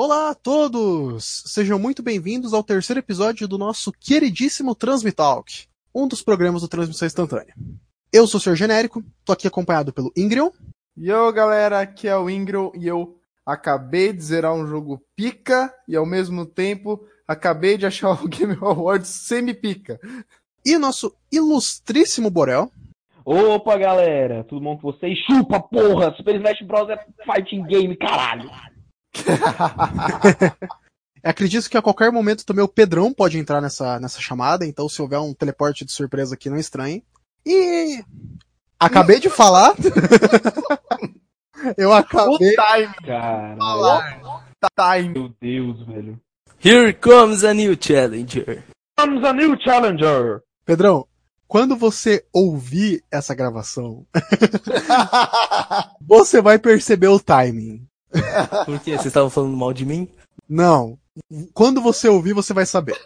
Olá a todos! Sejam muito bem-vindos ao terceiro episódio do nosso queridíssimo Transmitalk, um dos programas do Transmissão Instantânea. Eu sou o Sr. Genérico, tô aqui acompanhado pelo Ingrid. Yo, galera, aqui é o Ingrid e eu acabei de zerar um jogo pica e ao mesmo tempo acabei de achar o Game Awards semi-pica. E nosso ilustríssimo Borel. Opa, galera, tudo bom com vocês? Chupa, porra! Super Smash Bros. é fighting game, caralho! Acredito que a qualquer momento também o Pedrão pode entrar nessa, nessa chamada, então se houver um teleporte de surpresa aqui, não estranhe. E. Acabei de falar. Eu acabei. O time, Caralho. time. Meu Deus, velho. Here comes a new challenger. Comes a new challenger! Pedrão, quando você ouvir essa gravação, você vai perceber o timing. Por quê? Vocês estavam falando mal de mim? Não. Quando você ouvir, você vai saber.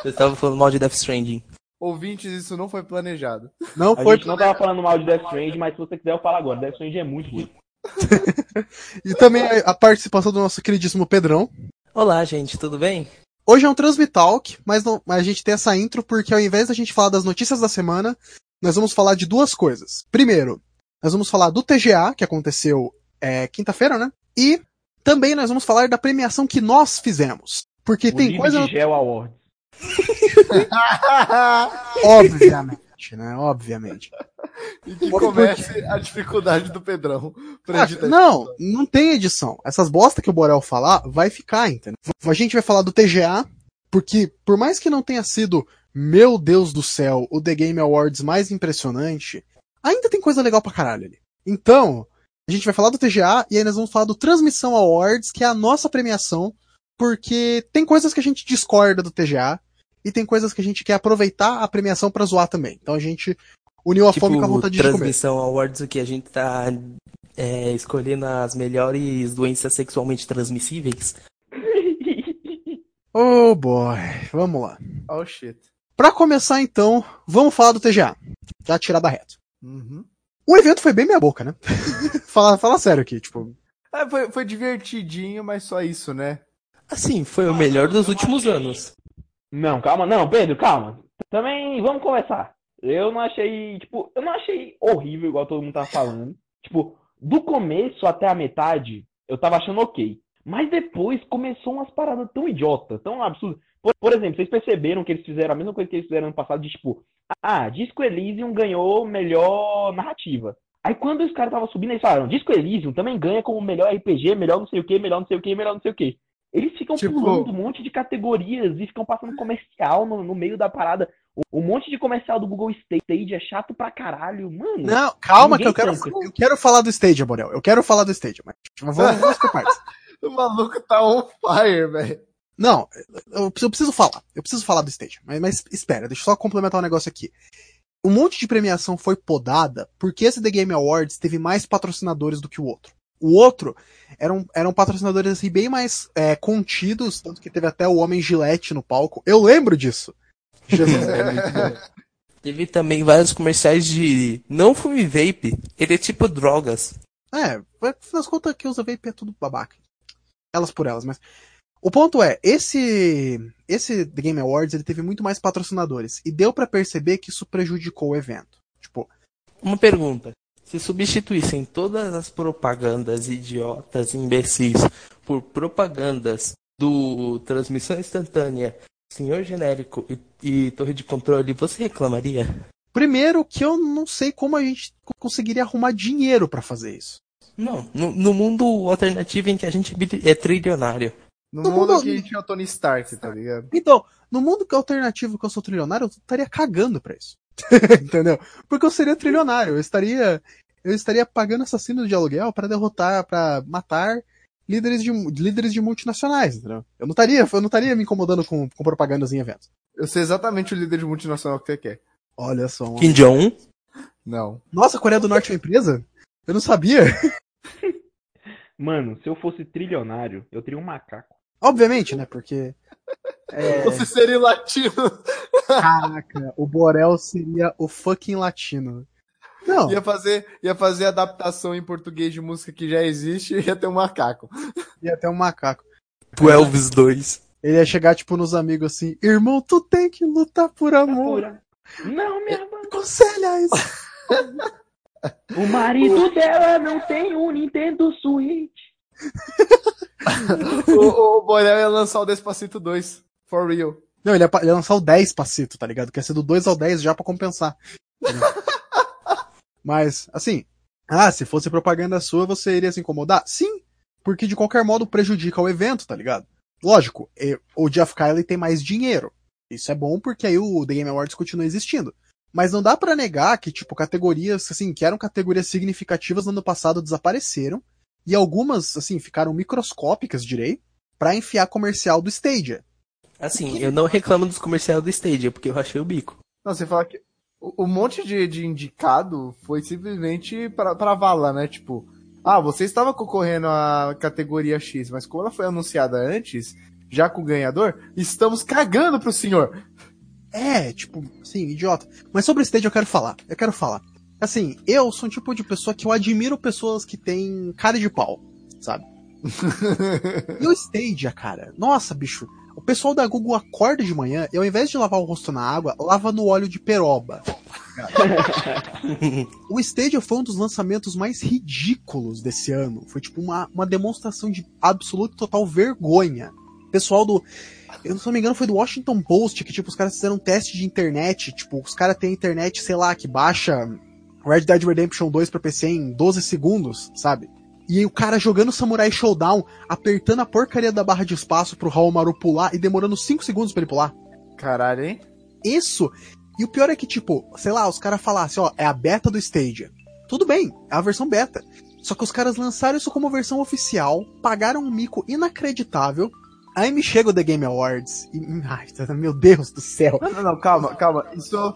Vocês estavam falando mal de Death Stranding. Ouvintes, isso não foi planejado. Não A foi. gente não tava falando mal de Death Stranding, mas se você quiser eu falo agora. Death Stranding é muito ruim. E também a a participação do nosso queridíssimo Pedrão. Olá, gente, tudo bem? Hoje é um Transmitalk, mas, não, mas a gente tem essa intro porque ao invés da gente falar das notícias da semana, nós vamos falar de duas coisas. Primeiro, nós vamos falar do TGA, que aconteceu é, quinta-feira, né? E também nós vamos falar da premiação que nós fizemos. Porque o tem coisa. de Gel Awards. Obviamente, né? Obviamente. e que Por- comece a dificuldade do Pedrão. pra Ah, editar não, não tem edição. Essas bosta que o Borel falar, vai ficar, entendeu? A gente vai falar do TGA, porque por mais que não tenha sido, meu Deus do céu, o The Game Awards mais impressionante, ainda tem coisa legal pra caralho ali. Então, a gente vai falar do TGA e aí nós vamos falar do Transmissão Awards, que é a nossa premiação, porque tem coisas que a gente discorda do TGA e tem coisas que a gente quer aproveitar a premiação pra zoar também. Então a gente uniu a fome com a tipo, vontade de comer. transmissão awards, o que a gente tá é, escolhendo as melhores doenças sexualmente transmissíveis. Oh boy, vamos lá. Oh shit. Pra começar então, vamos falar do TGA. Já tirar da reta. Uhum. O evento foi bem meia boca, né? fala, fala sério aqui, tipo. É, foi, foi divertidinho, mas só isso, né? Assim, foi o melhor dos últimos anos. Não, calma, não, Pedro, calma. Também vamos conversar. Eu não achei, tipo, eu não achei horrível igual todo mundo tava falando. Tipo, do começo até a metade, eu tava achando ok. Mas depois começou umas paradas tão idiotas, tão absurdas. Por, por exemplo, vocês perceberam que eles fizeram a mesma coisa que eles fizeram ano passado, de tipo, ah, Disco Elysium ganhou melhor narrativa. Aí quando os caras estavam subindo, eles falaram, Disco Elysium também ganha como melhor RPG, melhor não sei o que, melhor não sei o que, melhor não sei o que. Eles ficam Tipo- pulando um monte de categorias e ficam passando comercial no, no meio da parada. O- Um monte de comercial do Google Stage é chato pra caralho, mano. Não, calma que eu quero, eu quero falar do Stadia, Borel. Eu quero falar do Stadia, mas vamos, vamos por partes. O maluco tá on fire, velho. Não, eu, eu preciso falar. Eu preciso falar do Stadia. Mas, mas espera, deixa eu só complementar um negócio aqui. Um monte de premiação foi podada porque esse The Game Awards teve mais patrocinadores do que o outro. O outro eram, eram patrocinadores assim, bem mais é, contidos, tanto que teve até o Homem Gillette no palco. Eu lembro disso. Jesus, é. Teve também vários comerciais de não fume vape, ele é tipo drogas. É, das contas, quem usa vape é tudo babaca. Elas por elas, mas. O ponto é, esse esse The Game Awards ele teve muito mais patrocinadores e deu pra perceber que isso prejudicou o evento. Tipo, Uma pergunta. Se substituíssem todas as propagandas idiotas e imbecis por propagandas do transmissão instantânea, senhor genérico e, e torre de controle, você reclamaria? primeiro que eu não sei como a gente conseguiria arrumar dinheiro pra fazer isso. Não, no, no mundo alternativo em que a gente é trilionário. No No mundo mundo- que a gente é o Tony Stark, tá ligado? Então, no mundo que é alternativo que eu sou trilionário, eu estaria cagando pra isso. Entendeu? Porque eu seria trilionário, eu estaria eu estaria pagando assassinos de aluguel pra derrotar, pra matar líderes de líderes de multinacionais, entendeu? Eu não estaria, eu não estaria me incomodando com, com propagandas em eventos. Eu sei exatamente o líder de multinacional que você quer. Olha só. um- Kim Jong-un? Não. Nossa, a Coreia do Norte é uma empresa? Eu não sabia. Mano, se eu fosse trilionário, eu teria um macaco. Obviamente, né? Porque. É, Você seria latino. caraca, o Borel seria o fucking latino. Não, Ia fazer, ia fazer adaptação em português de música que já existe e ia ter um macaco. ia ter um macaco. Pro Elvis 2. Ele ia chegar, tipo, nos amigos assim, irmão, tu tem que lutar por amor. Pura. Não, minha mãe. Aconselha isso. O marido dela não tem um Nintendo Switch. o, o Borel ia lançar o Despacito 2. For real. Não, ele ia, ele ia lançar o 10 passito, tá ligado? Quer ser do 2 ao 10 já pra compensar. Mas, assim, ah, se fosse propaganda sua, você iria se incomodar? Sim, porque de qualquer modo prejudica o evento, tá ligado? Lógico, o Jeff Kylie tem mais dinheiro. Isso é bom porque aí o The Game Awards continua existindo. Mas não dá pra negar que, tipo, categorias, assim, que eram categorias significativas no ano passado desapareceram. E algumas, assim, ficaram microscópicas, direi, pra enfiar comercial do Stadia. Assim, eu não reclamo dos comerciais do Stadia, porque eu rachei o bico. Não, você fala que o, o monte de, de indicado foi simplesmente pra, pra vala, né? Tipo, ah, você estava concorrendo à categoria X, mas como ela foi anunciada antes, já com o ganhador, estamos cagando pro senhor. É, tipo, assim, idiota. Mas sobre o Stadia eu quero falar. Eu quero falar. Assim, eu sou um tipo de pessoa que eu admiro pessoas que têm cara de pau, sabe? E o Stadia, cara, nossa, bicho. O pessoal da Google acorda de manhã e ao invés de lavar o rosto na água, lava no óleo de peroba. o Stadia foi um dos lançamentos mais ridículos desse ano. Foi tipo uma, uma demonstração de absoluta e total vergonha. Pessoal do. Eu não me engano, foi do Washington Post que, tipo, os caras fizeram um teste de internet. Tipo, os caras têm internet, sei lá, que baixa Red Dead Redemption 2 pra PC em 12 segundos, sabe? E aí o cara jogando Samurai Showdown, apertando a porcaria da barra de espaço pro Haomaru pular e demorando 5 segundos pra ele pular. Caralho, hein? Isso. E o pior é que, tipo, sei lá, os caras falassem, ó, é a beta do Stadia. Tudo bem, é a versão beta. Só que os caras lançaram isso como versão oficial, pagaram um mico inacreditável. Aí me chega o The Game Awards e. Ai, meu Deus do céu. Não, não, não, calma, calma. Isso,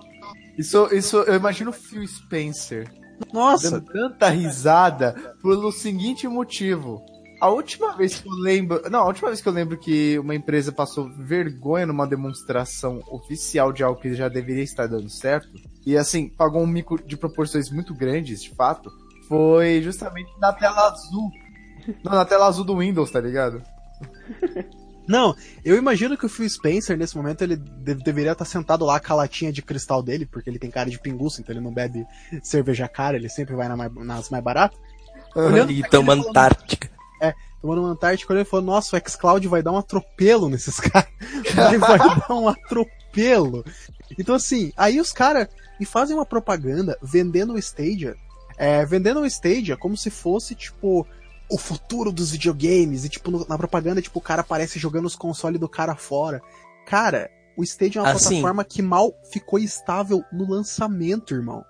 isso, isso, eu imagino o Phil Spencer Nossa, dando tanta risada pelo seguinte motivo. A última vez que eu lembro. Não, a última vez que eu lembro que uma empresa passou vergonha numa demonstração oficial de algo que já deveria estar dando certo, e assim, pagou um mico de proporções muito grandes, de fato, foi justamente na tela azul. Não, na tela azul do Windows, tá ligado? Não, eu imagino que o Phil Spencer, nesse momento, ele de- deveria estar sentado lá com a latinha de cristal dele, porque ele tem cara de pinguço, então ele não bebe cerveja cara, ele sempre vai na mais- nas mais baratas. Olhando E toma Antártica. Tomando uma Antártica, ele falou, nossa, o xCloud vai dar um atropelo nesses caras. Ele vai dar um atropelo. Então, assim, aí os caras me fazem uma propaganda vendendo o Stadia, é, vendendo o Stadia como se fosse, tipo, o futuro dos videogames. E, tipo, no- na propaganda, tipo, o cara aparece jogando os consoles do cara fora. Cara, o Stadia é uma Assim. plataforma que mal ficou estável no lançamento, irmão.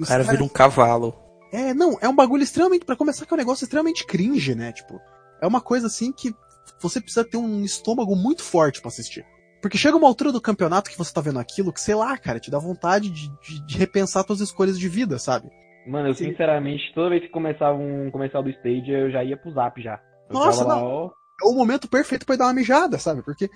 O cara vira um cavalo. é, não, é um bagulho extremamente, Pra começar, que é um negócio extremamente cringe, né? Tipo, é uma coisa assim que você precisa ter um estômago muito forte pra assistir. Porque chega uma altura do campeonato que você tá vendo aquilo, que sei lá, cara, te dá vontade de, de, de repensar suas escolhas de vida, sabe? Mano, eu Sim. sinceramente, toda vez que começava um comercial do Stadia, eu já ia pro zap já. Eu Nossa, lá, não. ó, É o momento perfeito pra ir dar uma mijada, sabe? Porque é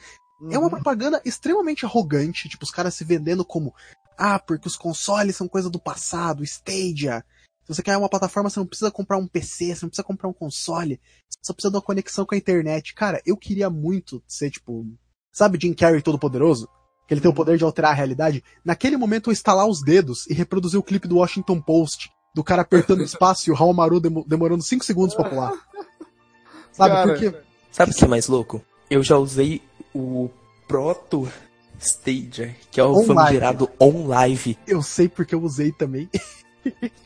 Uhum. uma propaganda extremamente arrogante, tipo, os caras se vendendo como, ah, porque os consoles são coisa do passado, Stadia. Se você quer uma plataforma, você não precisa comprar um PC, você não precisa comprar um console, você só precisa de uma conexão com a internet. Cara, eu queria muito ser, tipo, sabe Jim Carrey todo poderoso? Que ele tem o poder de alterar a realidade. Naquele momento eu estalar os dedos e reproduzir o clipe do Washington Post, do cara apertando o espaço e o Haomaru demo- demorando 5 segundos pra pular. Sabe, Cara, porque Sabe o que é mais louco? Eu já usei o Proto Stadia, que é o On famigerado On Live. eu sei porque eu usei também.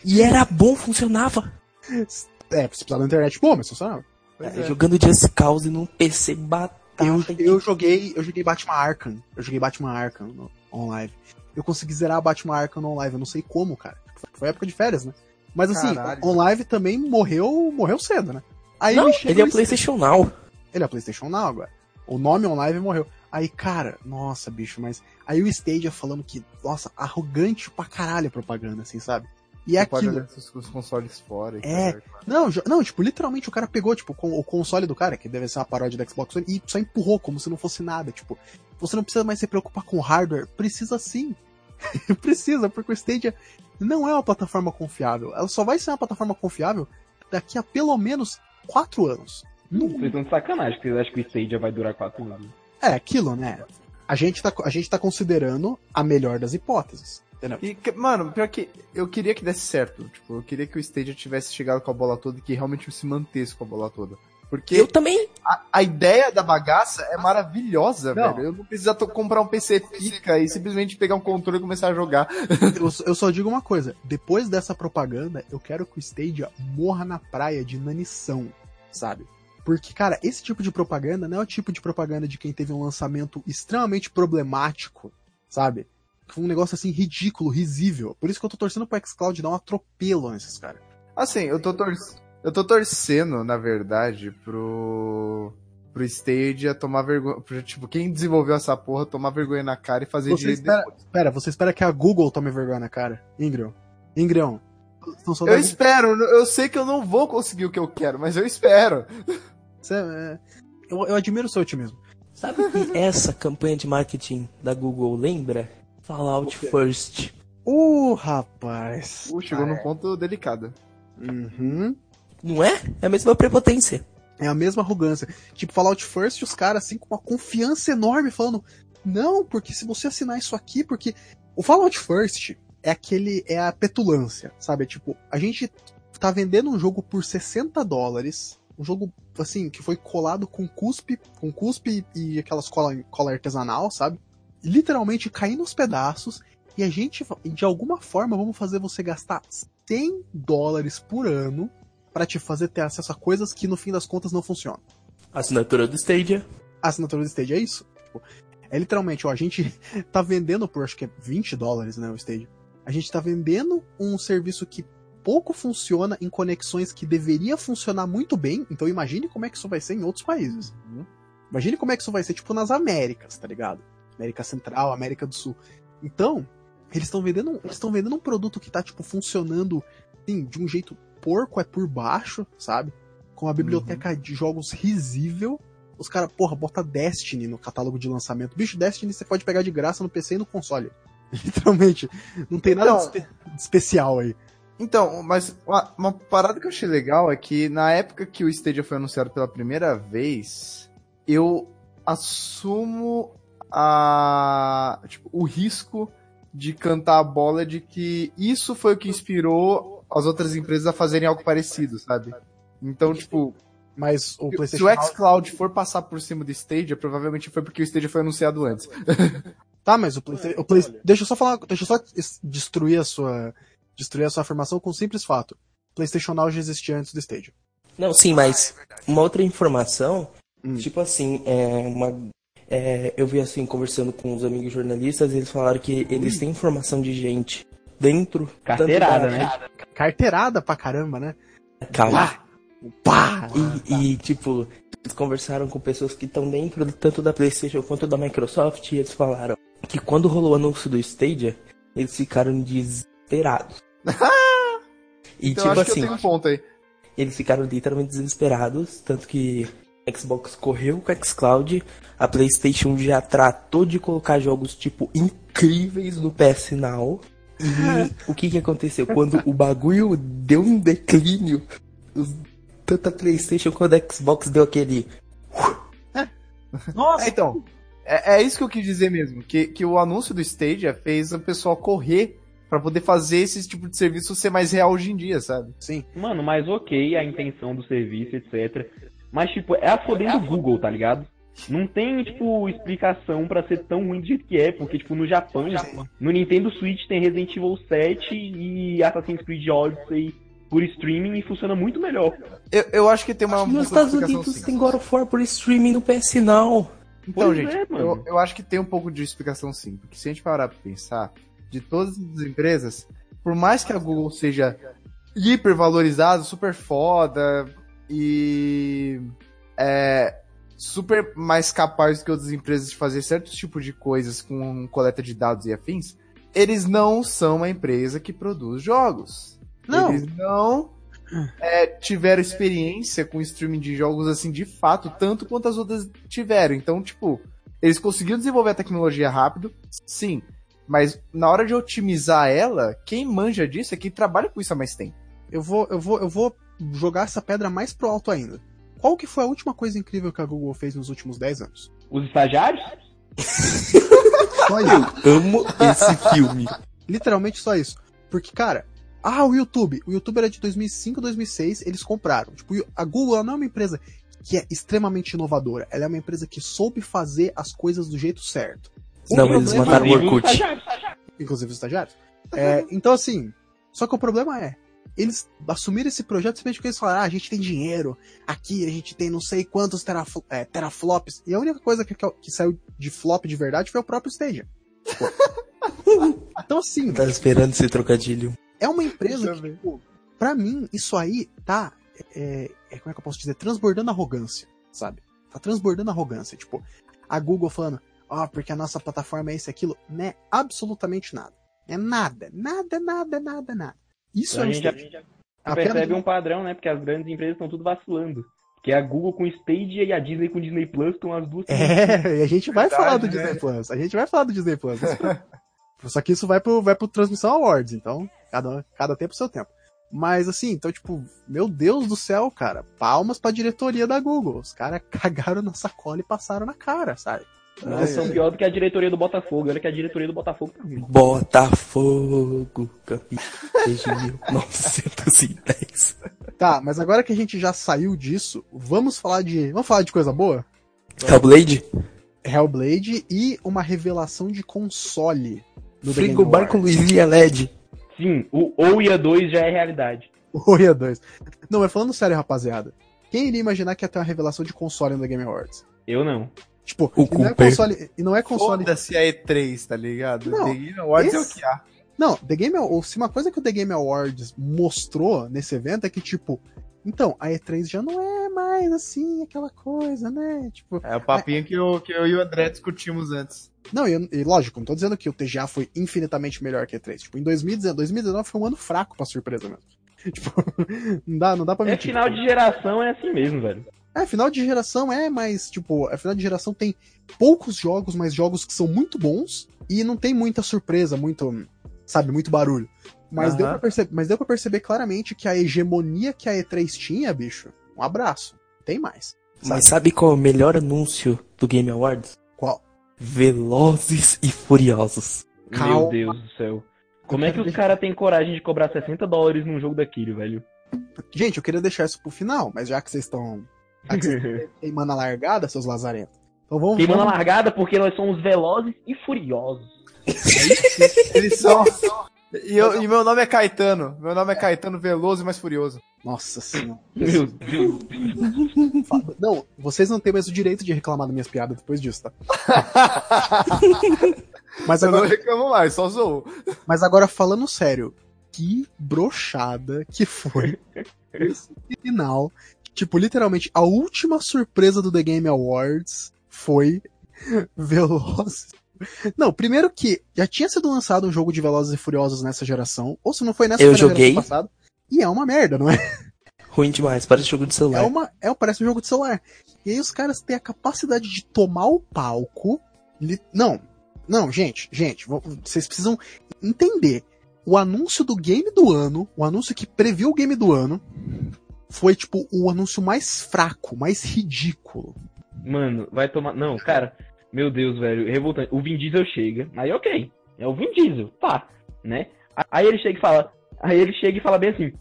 E era bom, funcionava. É, você precisava da internet boa, mas funcionava. É, é. Jogando Just Cause num PC batata. Eu, eu joguei, eu joguei Batman Arkham. Eu joguei Batman Arkham no online. Eu consegui zerar Batman Arkham no online, eu não sei como, cara. Foi época de férias, né? Mas assim, Caralho. online também morreu, morreu cedo, né? Aí Não, ele é o PlayStation Now. Ele é PlayStation Now agora. O nome online morreu. Aí, cara, nossa, bicho, mas. Aí o Stadia falando que, nossa, arrogante pra caralho a propaganda, assim, sabe? E é aquilo. os, consoles fora. e É. Não, não, tipo, literalmente o cara pegou, tipo, com- o console do cara, que deve ser uma paródia da Xbox One, e só empurrou como se não fosse nada. Tipo, você não precisa mais se preocupar com o hardware. Precisa sim. precisa, porque o Stadia não é uma plataforma confiável. Ela só vai ser uma plataforma confiável daqui a pelo menos quatro anos. Vocês estão de sacanagem, porque vocês acham que o Stadia vai durar 4 anos. É aquilo, né? A gente, tá, a gente tá considerando a melhor das hipóteses. Entendeu? E, mano, pior que eu queria que desse certo. Tipo, eu queria que o Stadia tivesse chegado com a bola toda e que realmente se mantesse com a bola toda. Porque Eu também. a, a ideia da bagaça é maravilhosa, Não. velho. Eu não precisar to- comprar um PC pica e simplesmente pegar um controle e começar a jogar. Eu, eu só digo uma coisa: depois dessa propaganda, eu quero que o Stadia morra na praia de nanição, sabe? Porque, cara, esse tipo de propaganda não é o tipo de propaganda de quem teve um lançamento extremamente problemático, sabe? Foi um negócio assim ridículo, risível. Por isso que eu tô torcendo pro xCloud dar um atropelo nesses caras. Assim, eu tô, tor eu tô torcendo, na verdade, pro. pro Stadia tomar vergonha. Tipo, quem desenvolveu essa porra tomar vergonha na cara e fazer Você direito espera, depois. espera, você espera que a Google tome vergonha na cara? Ingrid. Ingrid. Estão só Eu espero, eu sei que eu não vou conseguir o que eu quero, mas eu espero. Você é- eu, eu admiro o seu otimismo. Sabe o que essa campanha de marketing da Google lembra? Fallout First. Uh, rapaz. Uh, chegou num ponto delicado. Uhum. Não é? É a mesma prepotência. É a mesma arrogância. Tipo, Fallout First, os caras, assim, com uma confiança enorme, falando: Não, porque se você assinar isso aqui, porque. O Fallout First é aquele. É a petulância, sabe? É tipo, a gente tá vendendo um jogo por 60 dólares. Um jogo, assim, que foi colado com cuspe, com cuspe e aquelas cola, cola artesanal, sabe? Literalmente caindo aos pedaços. E a gente, de alguma forma, vamos fazer você gastar 100 dólares por ano pra te fazer ter acesso a coisas que no fim das contas não funcionam. Assinatura do Stadia. Assinatura do Stage é isso. Tipo, é literalmente, ó, a gente tá vendendo por acho que é 20 dólares, né, o Stage. A gente tá vendendo um serviço que pouco funciona em conexões que deveria funcionar muito bem. Então imagine como é que isso vai ser em outros países. Uhum. Imagine como é que isso vai ser, tipo, nas Américas, tá ligado? América Central, América do Sul. Então, eles estão vendendo, eles vendendo um produto que tá, tipo, funcionando, assim, de um jeito porco é por baixo, sabe? Com uma biblioteca de jogos risível. Os caras, porra, bota Destiny no catálogo de lançamento. Bicho, Destiny você pode pegar de graça no PC e no console. Literalmente. Não tem nada de, Então- espe- de especial aí. Então, mas uma, uma parada que eu achei legal é que na época que o Stadia foi anunciado pela primeira vez, eu assumo a tipo, o risco de cantar a bola de que isso foi o que inspirou as outras empresas a fazerem algo parecido, sabe? Então, tipo, Mas o se PlayStation. o xCloud for passar por cima do Stadia, provavelmente foi porque o Stadia foi anunciado antes. Tá, mas o PlayStation. Play... Deixa eu só falar. Deixa eu só es- destruir a sua. Destruir a sua afirmação com um simples fato. PlayStation Now já existia antes do Stadia. Não, sim, mas uma outra informação, Hum. tipo assim, é uma. é, eu vi assim, conversando com os amigos jornalistas, eles falaram que eles têm informação de gente dentro. Carteirada, da- né? Carteirada pra caramba, né? Calma. Pá! E, e, tipo, eles conversaram com pessoas que estão dentro tanto da PlayStation quanto da Microsoft e eles falaram que quando rolou o anúncio do Stadia, eles ficaram desesperados. e, Então tipo acho que assim, eu tenho um ponto aí. eles ficaram literalmente desesperados, tanto que a Xbox correu com a xCloud, a PlayStation já tratou de colocar jogos tipo incríveis no PS Now. E o que que aconteceu? Quando o bagulho deu um declínio, tanto a PlayStation quanto a Xbox deu aquele. É, então, é, é isso que eu quis dizer mesmo, que, que o anúncio do Stadia fez o pessoal correr pra poder fazer esse tipo de serviço ser mais real hoje em dia, sabe? Sim. Mano, mas ok a intenção do serviço, etc. Mas, tipo, é a fodendo do Google, tá ligado? Não tem, tipo, explicação pra ser tão ruim do jeito que é, porque, tipo, no Japão, no Nintendo Switch tem Resident Evil 7 e Assassin's Creed Odyssey por streaming e funciona muito melhor. Eu, eu acho que tem uma Nos Estados Unidos sim. tem God of War por streaming no PS Now. Então, Pois gente, é, mano. eu, eu acho que tem um pouco de explicação sim, porque se a gente parar pra pensar, de todas as empresas, por mais que a Google seja hipervalorizada, super foda e é, super mais capaz do que outras empresas de fazer certos tipos de coisas com coleta de dados e afins, eles não são uma empresa que produz jogos. Não. Eles não é, tiveram experiência com streaming de jogos assim de fato, tanto quanto as outras tiveram. Então, tipo, eles conseguiram desenvolver a tecnologia rápido, sim. Mas na hora de otimizar ela, quem manja disso é quem trabalha com isso há mais tempo. Eu vou, eu vou, eu vou jogar essa pedra mais pro alto ainda. Qual que foi a última coisa incrível que a Google fez nos últimos 10 anos? Os estagiários? Só isso. Amo esse filme. Literalmente só isso. Porque, cara, ah, o YouTube. O YouTube era de 2005, 2006, eles compraram. Tipo, a Google ela não é uma empresa que é extremamente inovadora. Ela é uma empresa que soube fazer as coisas do jeito certo. O Não, eles problema- mataram o Inclusive, os Orkut. inclusive os estagiários. É, então, assim, só que o problema é, eles assumiram esse projeto simplesmente porque eles falaram, ah, a gente tem dinheiro, aqui a gente tem não sei quantos terafl é, teraflops, e a única coisa que, que saiu de flop de verdade foi o próprio Stadia. Tipo, então, assim, Tava esperando esse trocadilho. é uma empresa que, tipo, pra mim, isso aí tá, é, é, como é que eu posso dizer, transbordando arrogância, sabe? Tá transbordando arrogância, tipo, a Google falando, ó, porque a nossa plataforma é isso e aquilo, não é absolutamente nada. É nada, nada, nada, nada, nada. Isso A é um gente já, Stadia. já Apenas- percebe um padrão, né? Porque as grandes empresas estão tudo vacilando. Que é a Google com Stadia e a Disney com Disney Plus estão as duas. É, e a gente vai Verdade, falar do né? Disney Plus. A gente vai falar do Disney Plus. Só que isso vai pro, vai pro Transmissão Awards, então, cada, cada tempo seu tempo. Mas assim, então, tipo, meu Deus do céu, cara, palmas pra diretoria da Google. Os caras cagaram na sacola e passaram na cara, sabe? Não são pior do que a diretoria do Botafogo. Olha que a diretoria do Botafogo tá ruim. Botafogo, campeão desde 1910. Tá, mas agora que a gente já saiu disso, vamos falar de. Vamos falar de coisa boa? Hellblade? Hellblade e uma revelação de console Game Frigobar com Awards. luzinha LED. Sim, o Ouya 2 já é realidade. Oi, 2. Não, mas falando sério, rapaziada. Quem iria imaginar que ia ter uma revelação de console no The Game Awards? Eu não. Tipo, O e não é console. E não é console. Foda-se a E3, tá ligado? Não, The Game Awards é o esse- que há. Não, The Game Awards. Se uma coisa que o The Game Awards mostrou nesse evento é que, tipo, então, a E3 já não é mais assim, aquela coisa, né? Tipo. É o papinho que, eu, que eu e o André discutimos antes. Não, e, e lógico, não tô dizendo que o TGA foi infinitamente melhor que a E3. Tipo, em 2019, 2019 foi um ano fraco pra surpresa mesmo. Tipo, não dá, não dá pra É mentir. final de geração, é assim mesmo, velho. É, final de geração é, mas, tipo, a final de geração tem poucos jogos, mas jogos que são muito bons e não tem muita surpresa, muito, sabe, muito barulho. Mas, Aham. deu pra perceber, mas deu pra perceber claramente que a hegemonia que a E3 tinha, bicho, um abraço. Tem mais. Mas sabe qual é o melhor anúncio do Game Awards? Qual? Velozes e Furiosos. Calma. Meu Deus do céu. Como é que os deixar- caras têm coragem de cobrar 60 dólares num jogo daquele, velho? Gente, eu queria deixar isso pro final, mas já que vocês estão queimando a largada, seus lazarentos. Então vamos, Queimando a vamos... largada porque nós somos velozes e furiosos. Eles são. E, eu- e meu nome é Caetano. Meu nome é Caetano Veloso e mais Furioso. Nossa senhora. Meu Deus. Não, vocês não têm mais o direito de reclamar das minhas piadas depois disso, tá? Mas Eu não agora, reclamo mais, só zoou. Mas agora falando sério, que brochada que foi esse final. Tipo, literalmente, a última surpresa do The Game Awards foi Velozes. Não, primeiro que já tinha sido lançado um jogo de Velozes e Furiosos nessa geração, ou se não foi nessa Eu joguei. passada. E é uma merda, não é? Ruim demais, parece jogo de É celular. uma, é, parece um jogo de celular. E aí os caras têm a capacidade de tomar o palco. li- Não, não, gente, gente, vo- vocês precisam entender. O anúncio do game do ano, o anúncio que previu o game do ano, foi tipo o anúncio mais fraco, mais ridículo. Mano, vai tomar. Não, cara, meu Deus, velho, revoltante. O Vin Diesel chega, aí ok, é o Vin Diesel, tá, né? Aí ele chega e fala. Aí ele chega e fala bem assim.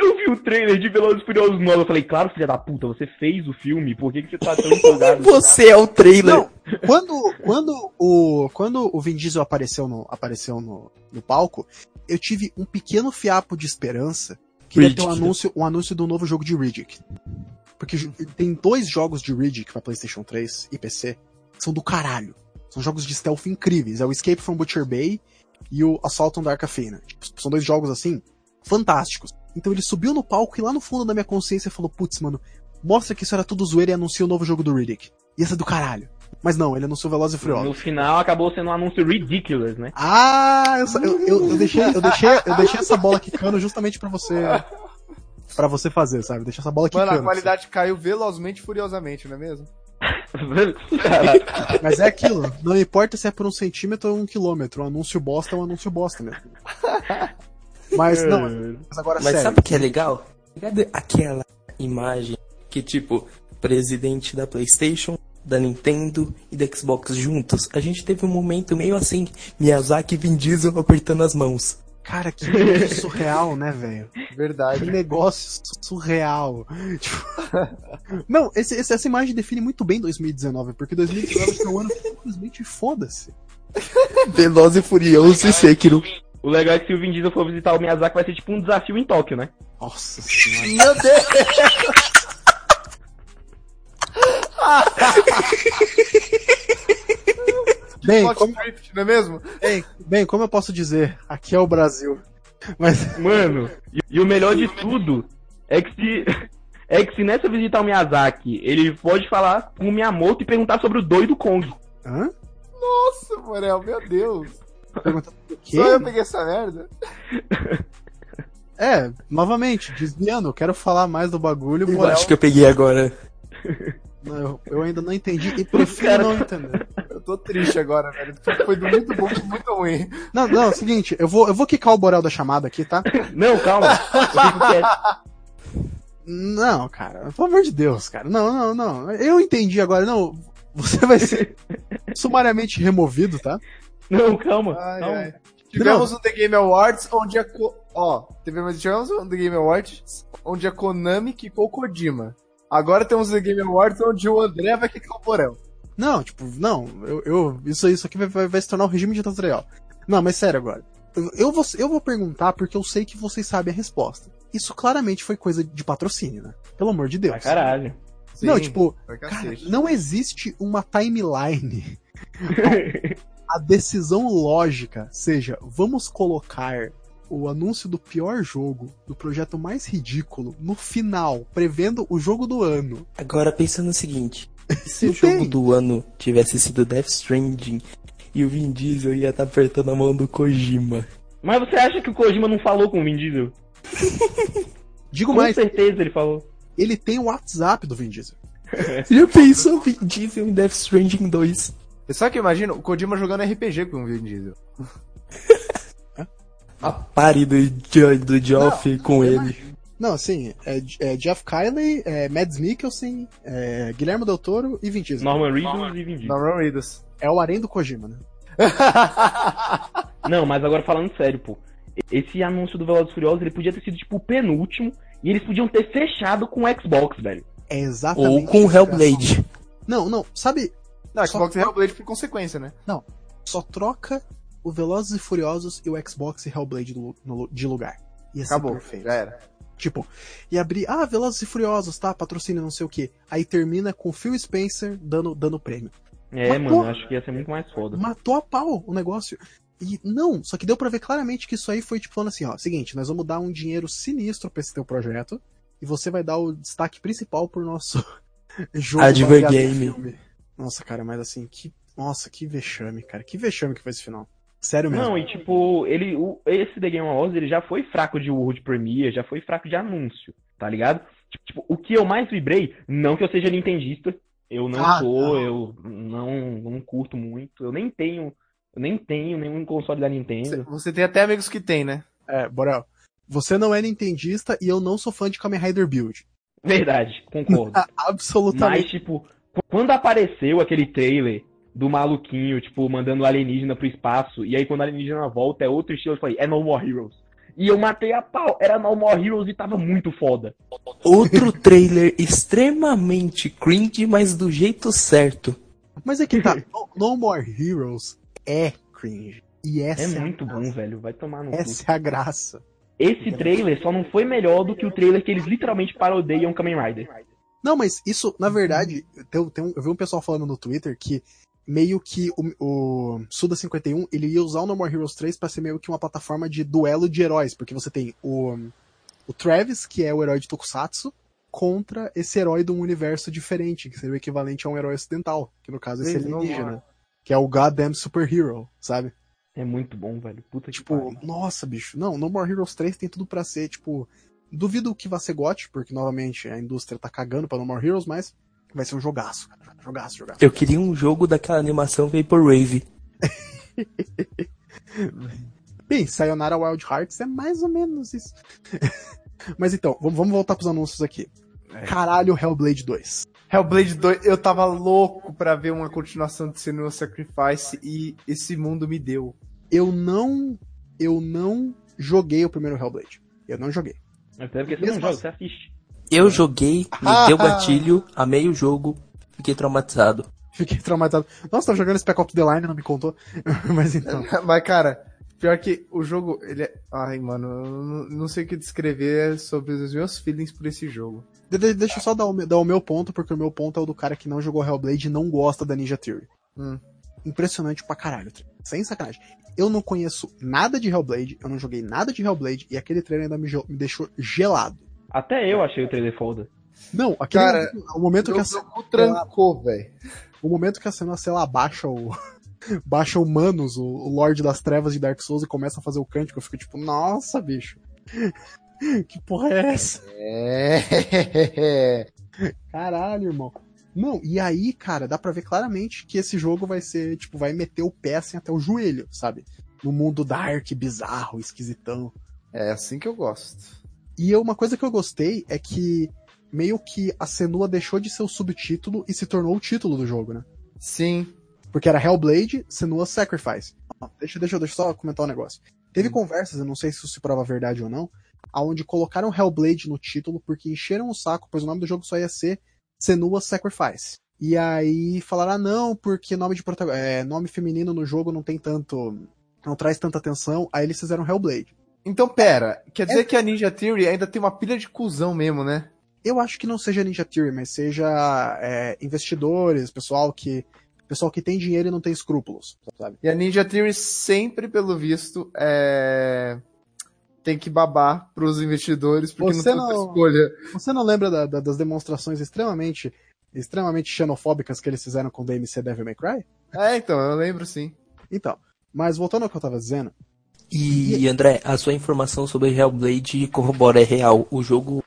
Eu vi o trailer de Velozes e Furiosos 9. Eu falei, claro, filha da puta, você fez o filme, por que, que você tá tão empolgado? Você é o trailer. Não, quando, quando, o, quando o Vin Diesel apareceu no, apareceu no, no palco, eu tive um pequeno fiapo de esperança que ia ter um Riddick. anúncio, um anúncio do novo jogo de Riddick. Porque tem dois jogos de Riddick pra PlayStation 3 e PC que são do caralho. São jogos de stealth incríveis. É o Escape from Butcher Bay e o Assault on Dark Athena. Tipo, são dois jogos assim, fantásticos. Então ele subiu no palco e lá no fundo da minha consciência falou, putz, mano, mostra que isso era tudo zoeira e anuncia o novo jogo do Riddick. Ia ser do caralho. Mas não, ele anunciou Velozes e Furiosos. No final acabou sendo um anúncio ridiculous, né? Ah, eu, eu, eu, eu deixei, eu, deixei, eu deixei essa bola quicando justamente pra você. Pra você fazer, sabe? Deixar essa bola quicando. Mano, a qualidade caiu velozmente e furiosamente, não é mesmo? Mas é aquilo. Não importa se é por um centímetro ou um quilômetro. Um anúncio bosta é um anúncio bosta mesmo. Mas não, mas agora Mas sério. sabe o que é legal? Aquela imagem que, tipo, presidente da PlayStation, da Nintendo e da Xbox juntos, a gente teve um momento meio assim, Miyazaki e Vin Diesel apertando as mãos. Cara, que negócio surreal, né, velho? Que Verdade. negócio surreal. Tipo, Não, esse- esse- essa imagem define muito bem 2019, porque 2019 foi um ano que simplesmente foda-se. Veloz e Furioso e Sekiro. O legal é que se o Vin Diesel for visitar o Miyazaki vai ser tipo um desafio em Tóquio, né? Nossa senhora. Meu Deus! Bem, como, script, não é mesmo? bem, bem, como eu posso dizer, aqui é o Brasil. Mas, Mano, e, e o melhor de tudo é que se. É que se nessa visita ao Miyazaki, ele pode falar com o Miyamoto e perguntar sobre o doido Kong. hã? Nossa, Morel, meu Deus. O quê? Só eu peguei essa merda. É, novamente, desviando, eu quero falar mais do bagulho, Eu acho que eu peguei agora. Eu, eu ainda não entendi e prefiro cara- não entender. Eu tô triste agora, velho. Foi do muito bom pro muito ruim. Não, não, é o seguinte, eu vou, eu vou quicar o Borel da chamada aqui, tá? Não, calma. Não, cara, pelo amor de Deus, cara. Não, não, não. Eu entendi agora, não. Você vai ser sumariamente removido, tá? Não, calma. Ai, calma. ai. Tivemos um The Game Awards onde a. Co... Ó, tivemos, um The Game Awards onde a Konami quicou o Kojima. Agora temos o The Game Awards onde o André vai quicar o Borel. Não, tipo, não, eu, eu isso, isso aqui vai, vai, vai se tornar um regime ditatorial. Não, mas sério agora. Eu, eu vou, eu vou perguntar porque eu sei que vocês sabem a resposta. Isso claramente foi coisa de patrocínio, né? Pelo amor de Deus. Pra caralho. Não, Sim, tipo, pra cara, não existe uma timeline. A decisão lógica seja, vamos colocar o anúncio do pior jogo, do projeto mais ridículo, no final, prevendo o jogo do ano. Agora pensa no seguinte: se o jogo do ano tivesse sido Death Stranding e o Vin Diesel ia estar apertando a mão do Kojima? Mas você acha que o Kojima não falou com o Vin Diesel? Digo Com mais, certeza ele falou. ele tem o WhatsApp do Vin Diesel. Já pensou Vin Diesel em Death Stranding 2? Só que imagina o Kojima jogando RPG com o Vin Diesel. A pare do, do Geoff com ele. Não, assim, é, é Jeff Kiley, é Mads Mikkelsen, é Guilherme Del Toro e Vin Diesel. Norman Reedus e Vin Diesel. Norman Reedus. É o harém do Kojima, né? Não, mas agora falando sério, pô. Esse anúncio do Velozes Furiosos, ele podia ter sido, tipo, o penúltimo. E eles podiam ter fechado com o Xbox, velho. É exatamente. Ou com o Hellblade. Não, não, sabe, Não, Só- Xbox e Hellblade por consequência, né? só troca o Velozes e Furiosos e o Xbox e Hellblade do- no- de lugar. Ia ser Acabou. perfeito. Já era. Tipo, e abrir, ah, Velozes e Furiosos, tá? Patrocínio não sei o que. Aí termina com Phil Spencer dando, dando prêmio. É, Mas, mano, acho que ia ser muito mais foda. Matou a pau o negócio. E não, só que deu pra ver claramente que isso aí foi tipo falando assim, ó, seguinte, nós vamos dar um dinheiro sinistro pra esse teu projeto e você vai dar o destaque principal pro nosso jogo Adver Game. filme. Nossa, cara, mas assim, que nossa, que vexame, cara. Que vexame que foi esse final. Sério mesmo. Não, e tipo, ele, o, esse The Game Awards, ele já foi fraco de World Premiere, já foi fraco de anúncio, tá ligado? Tipo, tipo, o que eu mais vibrei, não que eu seja nintendista, eu não Ah, sou, não. eu não, não curto muito, eu nem tenho, eu nem tenho nenhum console da Você, Nintendo. você tem até amigos que tem, né? É, Borel, você não é nintendista e eu não sou fã de Kamen Rider Build. Verdade, concordo. Ah, Mas, Absolutamente. tipo, qu- quando apareceu aquele trailer do maluquinho, tipo, mandando o alienígena pro espaço, e aí quando o alienígena volta é outro estilo, eu falei, é No More Heroes. E eu matei a pau, era No More Heroes e tava muito foda. Outro trailer extremamente cringe, mas do jeito certo. Mas é que tá, no, No More Heroes é cringe. E essa É é, muito bom, velho, vai tomar no cu. Essa é a graça. Esse trailer só não foi melhor do que o trailer que eles literalmente parodiam Kamen Rider. Não, mas isso, na verdade, tem, tem um- eu vi um pessoal falando no Twitter que meio que o, o Suda 51 ele ia usar o No More Heroes 3 pra ser meio que uma plataforma de duelo de heróis, porque você tem o, o Travis, que é o herói de Tokusatsu, contra esse herói de um universo diferente, que seria o equivalente a um herói ocidental, que no caso é esse alienígena, que é o Goddamn Superhero, sabe? É muito bom, velho. Puta que Tipo, nossa, bicho. Não, No More Heroes 3 tem tudo pra ser, tipo. Duvido que vá ser GOT, porque novamente a indústria tá cagando pra No More Heroes, mas vai ser um jogaço, cara. Jogaço, jogaço. Eu queria um jogo daquela animação Vaporwave. Bem, Sayonara Wild Hearts é mais ou menos isso. mas então, vamos voltar pros anúncios aqui. Caralho, Hellblade 2. Hellblade 2, eu tava louco pra ver uma continuação de Senua Sacrifice e esse mundo me deu. Eu não. Eu não joguei o primeiro Hellblade. Eu não joguei. Até porque você Mesmo não joga, assim. você assiste. Eu joguei, me deu gatilho, amei o jogo, fiquei traumatizado. Fiquei traumatizado. Nossa, tava jogando Spec Ops The Line, não me contou. Mas então. Mas, cara, pior que o jogo, ele é. Ai, mano, eu não- sei o que descrever sobre os meus feelings por esse jogo. De- de- deixa eu só dar o, meu, dar o meu ponto, porque o meu ponto é o do cara que não jogou Hellblade e não gosta da Ninja Theory. Hum. Impressionante pra caralho. Sem sacanagem. Eu não conheço nada de Hellblade, eu não joguei nada de Hellblade e aquele trailer ainda me, me deixou gelado. Até eu achei o trailer foda. Não, aquele Cara, o momento que a, ce- cu trancou, velho. o momento que a cena, sei lá, baixa o baixa o Manos, o, o Lorde das Trevas de Dark Souls e começa a fazer o cântico, eu fico tipo, nossa, bicho. que porra é essa? É. Caralho, irmão. Não, e aí, cara, dá pra ver claramente que esse jogo vai ser, tipo, vai meter o pé assim até o joelho, sabe? No mundo dark, bizarro, esquisitão. É assim que eu gosto. E uma coisa que eu gostei é que meio que a Senua deixou de ser o subtítulo e se tornou o título do jogo, né? Sim. Porque era Hellblade, Senua Sacrifice. Deixa, deixa, deixa eu só comentar um negócio. Teve Hum. conversas, eu não sei se isso se prova verdade ou não, aonde colocaram Hellblade no título porque encheram o saco, pois o nome do jogo só ia ser Senua Sacrifice. E aí falaram, ah não, porque nome de protagon- é, nome feminino no jogo não tem tanto. não traz tanta atenção, aí eles fizeram Hellblade. Então, pera, quer dizer que a Ninja Theory ainda tem uma pilha de cuzão mesmo, né? Eu acho que não seja Ninja Theory, mas seja é, investidores, pessoal que. Pessoal que tem dinheiro e não tem escrúpulos, sabe? E a Ninja Theory sempre, pelo visto, é... tem que babar pros investidores, porque Você não tem não- escolha. Você não lembra da- da- das demonstrações extremamente extremamente xenofóbicas que eles fizeram com o DMC Devil May Cry? É, então, eu lembro sim. Então, mas voltando ao que eu tava dizendo, E, André, a sua informação sobre Hellblade corrobora, é real. O jogo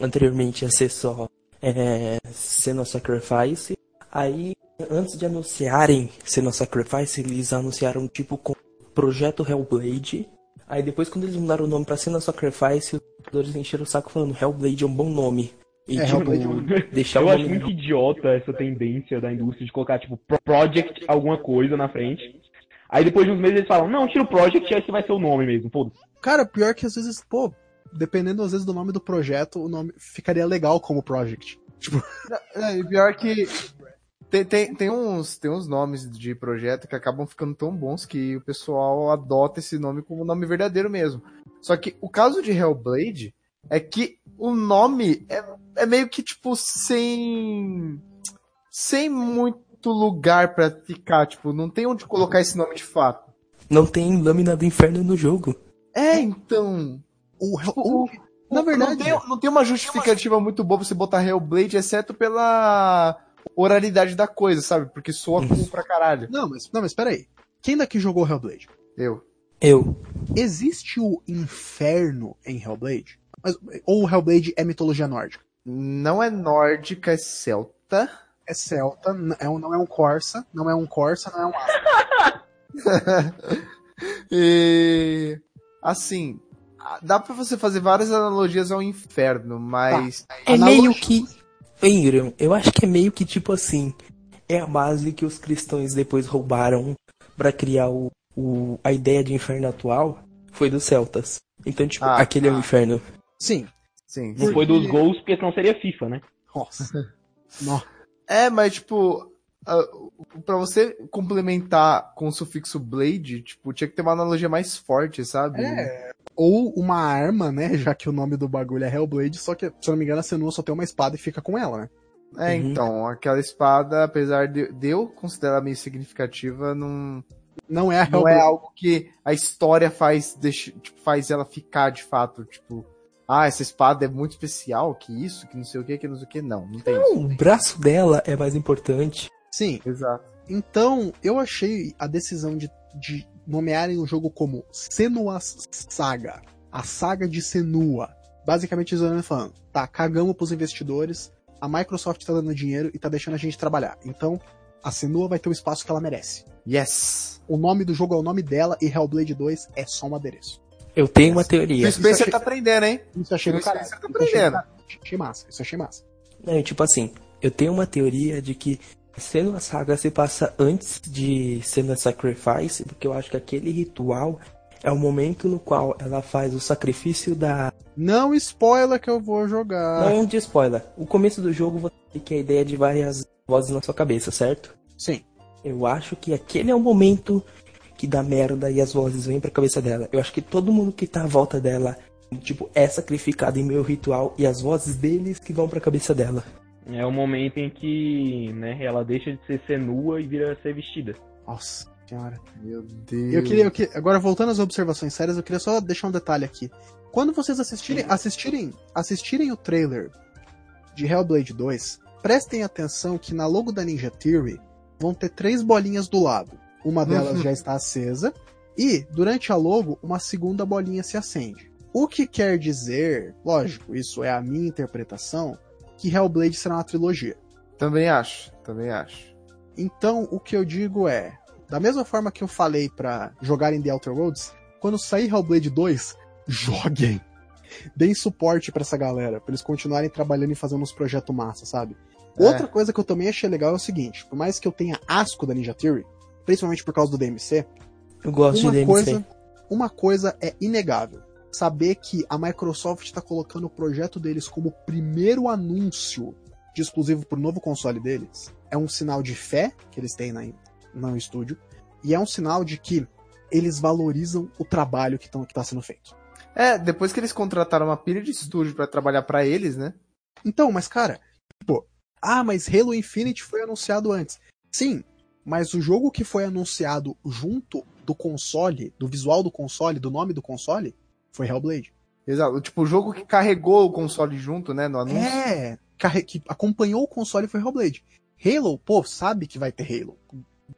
anteriormente ia ser só é, Senua Sacrifice. Aí, antes de anunciarem Senua Sacrifice, eles anunciaram tipo com Projeto Hellblade. Aí depois, quando eles mudaram o nome pra Senua Sacrifice, os jogadores encheram o saco falando Hellblade é um bom nome. E, É, tipo, Hellblade deixar eu o acho muito idiota essa tendência da indústria de colocar, tipo, pro- Project alguma coisa na frente. Aí depois de uns meses eles falam, não, tira o Project, esse vai ser o nome mesmo, foda-se. cara, pior que às vezes, pô, dependendo às vezes do nome do projeto, o nome ficaria legal como Project. É, e pior que tem, tem, tem, uns, tem uns nomes de projeto que acabam ficando tão bons que o pessoal adota esse nome como nome verdadeiro mesmo. Só que o caso de Hellblade é que o nome é, é meio que tipo sem. sem muito lugar pra ficar. Tipo, não tem onde colocar esse nome de fato. Não tem lâmina do inferno no jogo. É, então. O, O- o- na verdade, Não tem, não tem uma justificativa muito boa pra você botar Hellblade, exceto pela oralidade da coisa, sabe? Porque soa cool pra caralho. não, mas não, mas peraí. Quem daqui jogou Hellblade? Eu. Eu. Existe o inferno em Hellblade? Mas- ou o Hellblade é mitologia nórdica? Não é nórdica, é celta. É celta, é um- não é um Corsa, não é um Corsa, não é um e assim, dá pra você fazer várias analogias ao inferno, mas É Analogia. meio que. Ingram, eu acho que é meio que tipo assim. É a base que os cristãos depois roubaram pra criar o, o- a ideia de inferno atual. Foi dos celtas. Então, tipo, Ah, aquele é o inferno. Sim. sim. Não foi dos gols, porque senão seria FIFA, né? Nossa. Nó. É, mas tipo, ah, pra você complementar com o sufixo blade, tipo, tinha que ter uma analogia mais forte, sabe? É. Ou uma arma, né? Já que o nome do bagulho é Hellblade, só que, se eu não me engano, a Senua só tem uma espada e fica com ela, né? É, Uhum. então, aquela espada, apesar de, de eu considerar meio significativa, não, Não é a não Hellblade. é algo que a história faz, deixa, tipo, faz ela ficar de fato, tipo, ah, essa espada é muito especial, que isso, que não sei o que, que não sei o que, não, não tem isso. O braço dela é mais importante. Sim. Exato. Então, eu achei a decisão de, de nomearem o jogo como Senua Saga, a saga de Senua. Basicamente, eles olhando e falando, tá, cagamos pros investidores, a Microsoft tá dando dinheiro e tá deixando a gente trabalhar. Então, a Senua vai ter o espaço que ela merece. Yes. O nome do jogo é o nome dela e Hellblade 2 é só um adereço. Eu tenho uma O teoria. Spencer achei- tá aprendendo, hein? Isso achei do caralho. você tá Isso eu achei, aprendendo. achei massa. Isso achei massa. É, tipo assim, Eu tenho uma teoria de que Senua Saga se passa antes de Senua Sacrifice, porque eu acho que aquele ritual é o momento no qual ela faz o sacrifício da. Não spoiler que eu vou jogar. Não de spoiler. O começo do jogo você tem que a ideia de várias vozes na sua cabeça, certo? Sim. Eu acho que aquele é o momento que dá merda e as vozes vêm pra cabeça dela. Eu acho que todo mundo que tá à volta dela, tipo, é sacrificado em meu ritual e as vozes deles que vão pra cabeça dela. É o momento em que, né, ela deixa de ser senua e vira ser vestida. Nossa senhora. Meu Deus. Eu queria, eu queria- agora voltando às observações sérias, eu queria só deixar um detalhe aqui. Quando vocês assistirem, assistirem, assistirem o trailer de Hellblade 2, prestem atenção que na logo da Ninja Theory vão ter três bolinhas do lado. Uma delas já está acesa e durante a logo uma segunda bolinha se acende. O que quer dizer, lógico, isso é a minha interpretação, que Hellblade será uma trilogia. Também acho, também acho. Então, o que eu digo é, da mesma forma que eu falei pra jogarem The Outer Worlds, quando sair Hellblade 2, joguem. Deem suporte pra essa galera, pra eles continuarem trabalhando e fazendo uns projetos massa, sabe? É. Outra coisa que eu também achei legal é o seguinte, por mais que eu tenha asco da Ninja Theory, principalmente por causa do DMC, Eu gosto uma de DMC. coisa, uma coisa é inegável. Saber que a Microsoft está colocando o projeto deles como primeiro anúncio de exclusivo pro novo console deles é um sinal de fé que eles têm na, no estúdio e é um sinal de que eles valorizam o trabalho que, tão, que tá sendo feito. É, depois que eles contrataram uma pilha de estúdio pra trabalhar pra eles, né? Então, mas cara, tipo, ah, mas Halo Infinite foi anunciado antes. Sim, mas o jogo que foi anunciado junto do console, do visual do console, do nome do console, foi Hellblade. Exato. Tipo, o jogo que carregou o console junto, né, no anúncio. É, carre- que acompanhou o console foi Hellblade. Halo, pô, sabe que vai ter Halo.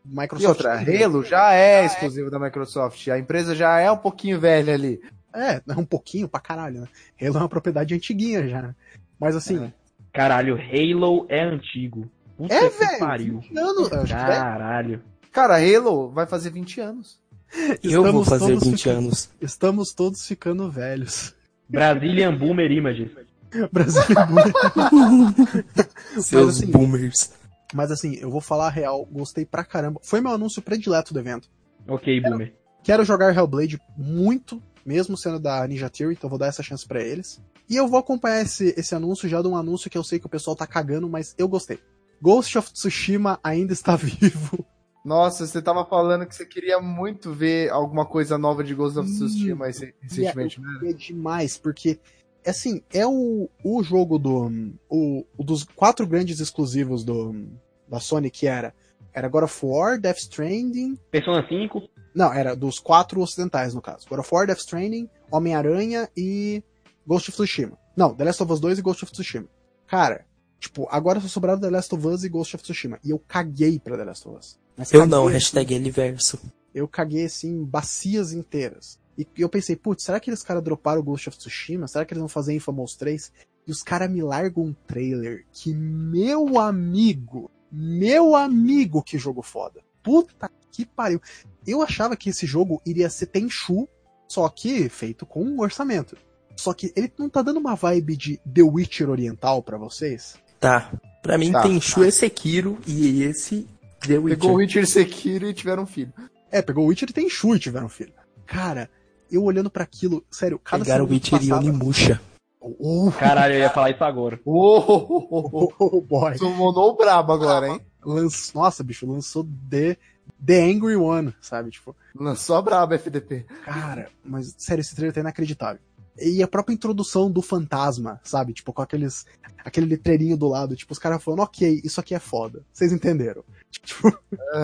Microsoft E outra, Halo já é exclusivo da Microsoft. A empresa já é um pouquinho velha ali. É, é um pouquinho pra caralho, né? Halo é uma propriedade antiguinha já, né? Mas assim, É. Caralho, Halo é antigo. Puta É, velho. pariu. anos, é. Caralho. Cara, Halo vai fazer 20 anos. Eu vou Estamos fazer todos 20 ficando- anos. Estamos todos ficando velhos. Brazilian Boomer Images. Brasil é muito- Seus assim, boomers. Mas assim, eu vou falar a real, gostei pra caramba. Foi meu anúncio predileto do evento. Ok, Boomer. Quero jogar Hellblade muito, mesmo sendo da Ninja Theory, então vou dar essa chance pra eles. E eu vou acompanhar esse, esse anúncio já de um anúncio que eu sei que o pessoal tá cagando, mas eu gostei. Ghost of Tsushima ainda está vivo. Nossa, você tava falando que você queria muito ver alguma coisa nova de Ghost of. Tsushima rec- recentemente, né? É demais, porque, assim, é o, o jogo do. O, o dos quatro grandes exclusivos do, da Sony que era. Era God of War, Death Stranding. Persona 5. Não, era dos quatro ocidentais, no caso. God of War, Death Stranding, Homem-Aranha e Ghost of Tsushima. Não, The Last of Us 2 e Ghost of Tsushima. Cara, tipo, agora só sobraram The Last of Us e Ghost of Tsushima. E eu caguei pra The Last of Us. Mas Eu não, assim, hashtag Eliverso. eu caguei assim, bacias inteiras. E eu pensei, putz, será que eles caras droparam o Ghost of Tsushima? Será que eles vão fazer Infamous 3? E os caras me largam um trailer que, meu amigo, meu amigo, que jogo foda. Puta que pariu. Eu achava que esse jogo iria ser Tenchu, só que feito com um orçamento. Só que ele não tá dando uma vibe de The Witcher oriental pra vocês? Tá. Pra mim Tá, tem Shu é Sekiro e esse The Witcher. Pegou o Witcher Sekiro e tiveram um filho. É, pegou o Witcher e Tenchu e tiveram filho. Cara, eu olhando pra aquilo, sério, cada Pegaram Witcher e passava- Onimusha. Oh, Caralho, eu ia falar isso agora. Oh, oh, oh, oh, oh. oh, boy. Summonou o brabo agora, hein? Nossa, bicho, lançou The, The Angry One, sabe? Tipo, Lançou a braba, FDP. cara, mas sério, esse trailer tá inacreditável. E a própria introdução do fantasma, sabe? Tipo, com aqueles. aquele letreirinho do lado, tipo, os caras falando, ok, isso aqui é foda. Vocês entenderam? Tipo,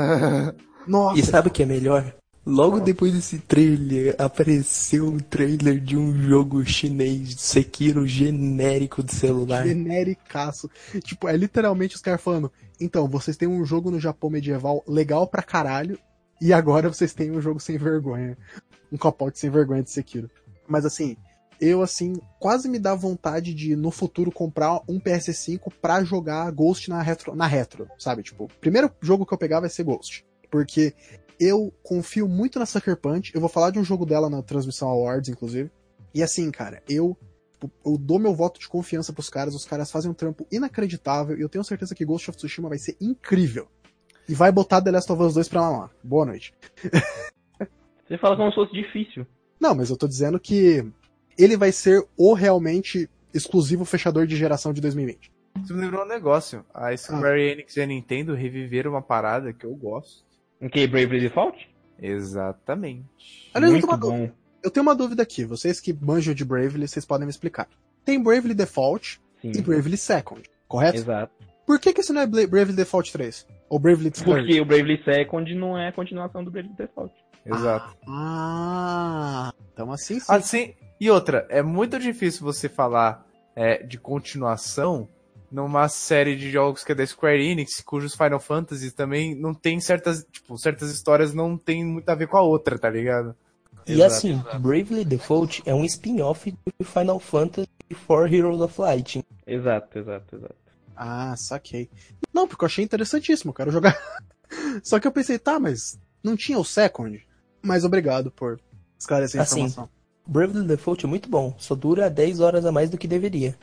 nossa. E sabe o que é melhor? Logo depois desse trailer, apareceu um trailer de um jogo chinês Sekiro genérico de celular. genericaço. Tipo, é literalmente os caras falando: então, vocês têm um jogo no Japão medieval legal pra caralho, e agora vocês têm um jogo sem vergonha. Um capote sem vergonha de Sekiro. Mas assim, eu assim, quase me dá vontade de no futuro comprar um PS5 pra jogar Ghost na retro, na retro, sabe? Tipo, o primeiro jogo que eu pegar vai ser Ghost. Porque eu confio muito na Sucker Punch. Eu vou falar de um jogo dela na transmissão Awards, inclusive. E assim, cara, eu tipo, eu dou meu voto de confiança pros caras, os caras fazem um trampo inacreditável e eu tenho certeza que Ghost of Tsushima vai ser incrível. E vai botar The Last of Us 2 pra mamar. Boa noite. Você fala como se fosse difícil. Não, mas eu tô dizendo que ele vai ser o realmente exclusivo fechador de geração de 2020. Isso me lembrou um negócio. A Square Enix e a Nintendo reviveram uma parada que eu gosto. O que? Bravely Default? Exatamente. Aliás, eu Muito tenho, uma, bom. eu tenho uma dúvida aqui. Vocês que manjam de Bravely, vocês podem me explicar. Tem Bravely Default Sim. e Bravely Second, correto? Exato. Por que, que esse não é Bravely Default 3? Ou Bravely Third? Porque o Bravely Second não é a continuação do Bravely Default. Exato. Ah, então assim sim. Assim, e outra, é muito difícil você falar é, de continuação numa série de jogos que é da Square Enix, cujos Final Fantasy também não tem certas, tipo, certas histórias não tem muito a ver com a outra, tá ligado? E assim, Bravely Default é um spin-off do Final Fantasy IV Heroes of Light. Exato, exato, exato. Ah, saquei. Não, porque eu achei interessantíssimo, eu quero jogar. Só que eu pensei, tá, mas não tinha o Second? Mas obrigado por esclarecer a Assim. informação. Bravely Default é muito bom, só dura 10 horas a mais do que deveria.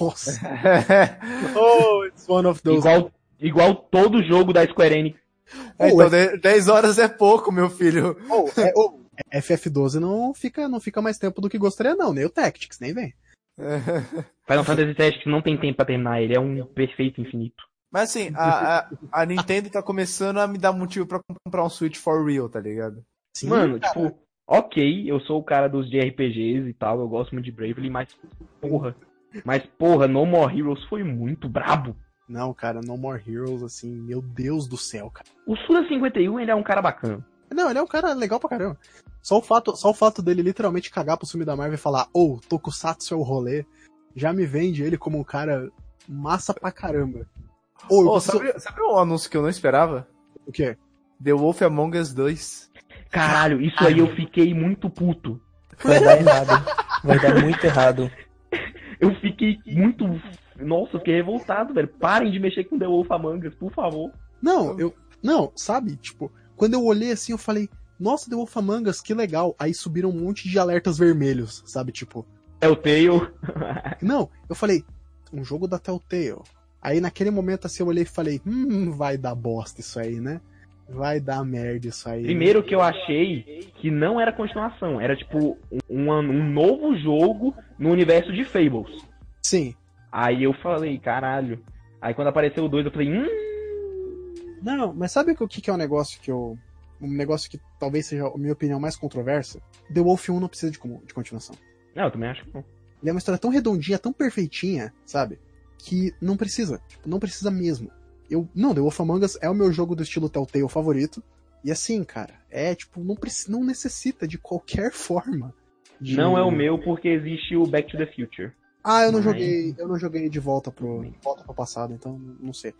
Nossa. oh, it's one of those. Igual, igual todo jogo da Square Enix. É, Oh, então, de- 10 horas é pouco, meu filho. Oh, é, oh, FF12 não fica, não fica mais tempo do que gostaria, não. Nem o Tactics, nem vem. Final Fantasy Tactics não tem tempo pra terminar, ele é um perfeito infinito. Mas assim, a, a, a Nintendo tá começando a me dar motivo pra comprar um Switch for real, tá ligado? Sim, Mano, cara. tipo, ok, eu sou o cara dos JRPGs e tal, eu gosto muito de Bravely, mas porra. Mas porra, No More Heroes foi muito brabo. Não, cara, No More Heroes, assim, meu Deus do céu, cara. O Suda 51 ele é um cara bacana. Não, ele é um cara legal pra caramba. Só o fato, só o fato dele literalmente cagar pro filme da Marvel e falar, ô, oh, Tokusatsu é o rolê, já me vende ele como um cara massa pra caramba. Ô, Ô, preciso- sabe, sabe um anúncio que eu não esperava? O quê? The Wolf Among Us 2. Caralho, isso aí eu fiquei muito puto. Vai dar errado. Vai dar muito errado. Eu fiquei muito. Nossa, eu fiquei revoltado, velho. Parem de mexer com The Wolf Among Us, por favor. Não, eu. Não, sabe? Tipo, quando eu olhei assim, eu falei, nossa, The Wolf Among Us, que legal. Aí subiram um monte de alertas vermelhos, sabe? Tipo, É o Tail. não, eu falei, um jogo da Telltale. Aí naquele momento assim eu olhei e falei, hum, vai dar bosta isso aí, né? Vai dar merda isso aí. Primeiro que eu achei que não era continuação, era tipo um, um novo jogo no universo de Fables. Sim. Aí eu falei, caralho. Aí quando apareceu o 2, eu falei, hum. Não, mas sabe o que, que é um negócio que eu. Um negócio que talvez seja a minha opinião mais controversa? The Wolf 1 não precisa de, como- de continuação. Não, eu também acho que não. Ele é uma história tão redondinha, tão perfeitinha, sabe? Que não precisa. Tipo, não precisa mesmo. Eu, não, The Wolf Among Us é o meu jogo do estilo Telltale favorito. E assim, cara, é tipo, não, não necessita de qualquer forma. de- Não é o meu porque existe o Back to the Future. Ah, eu não Mas- joguei, eu não joguei de volta pro, volta pro passado, então não sei.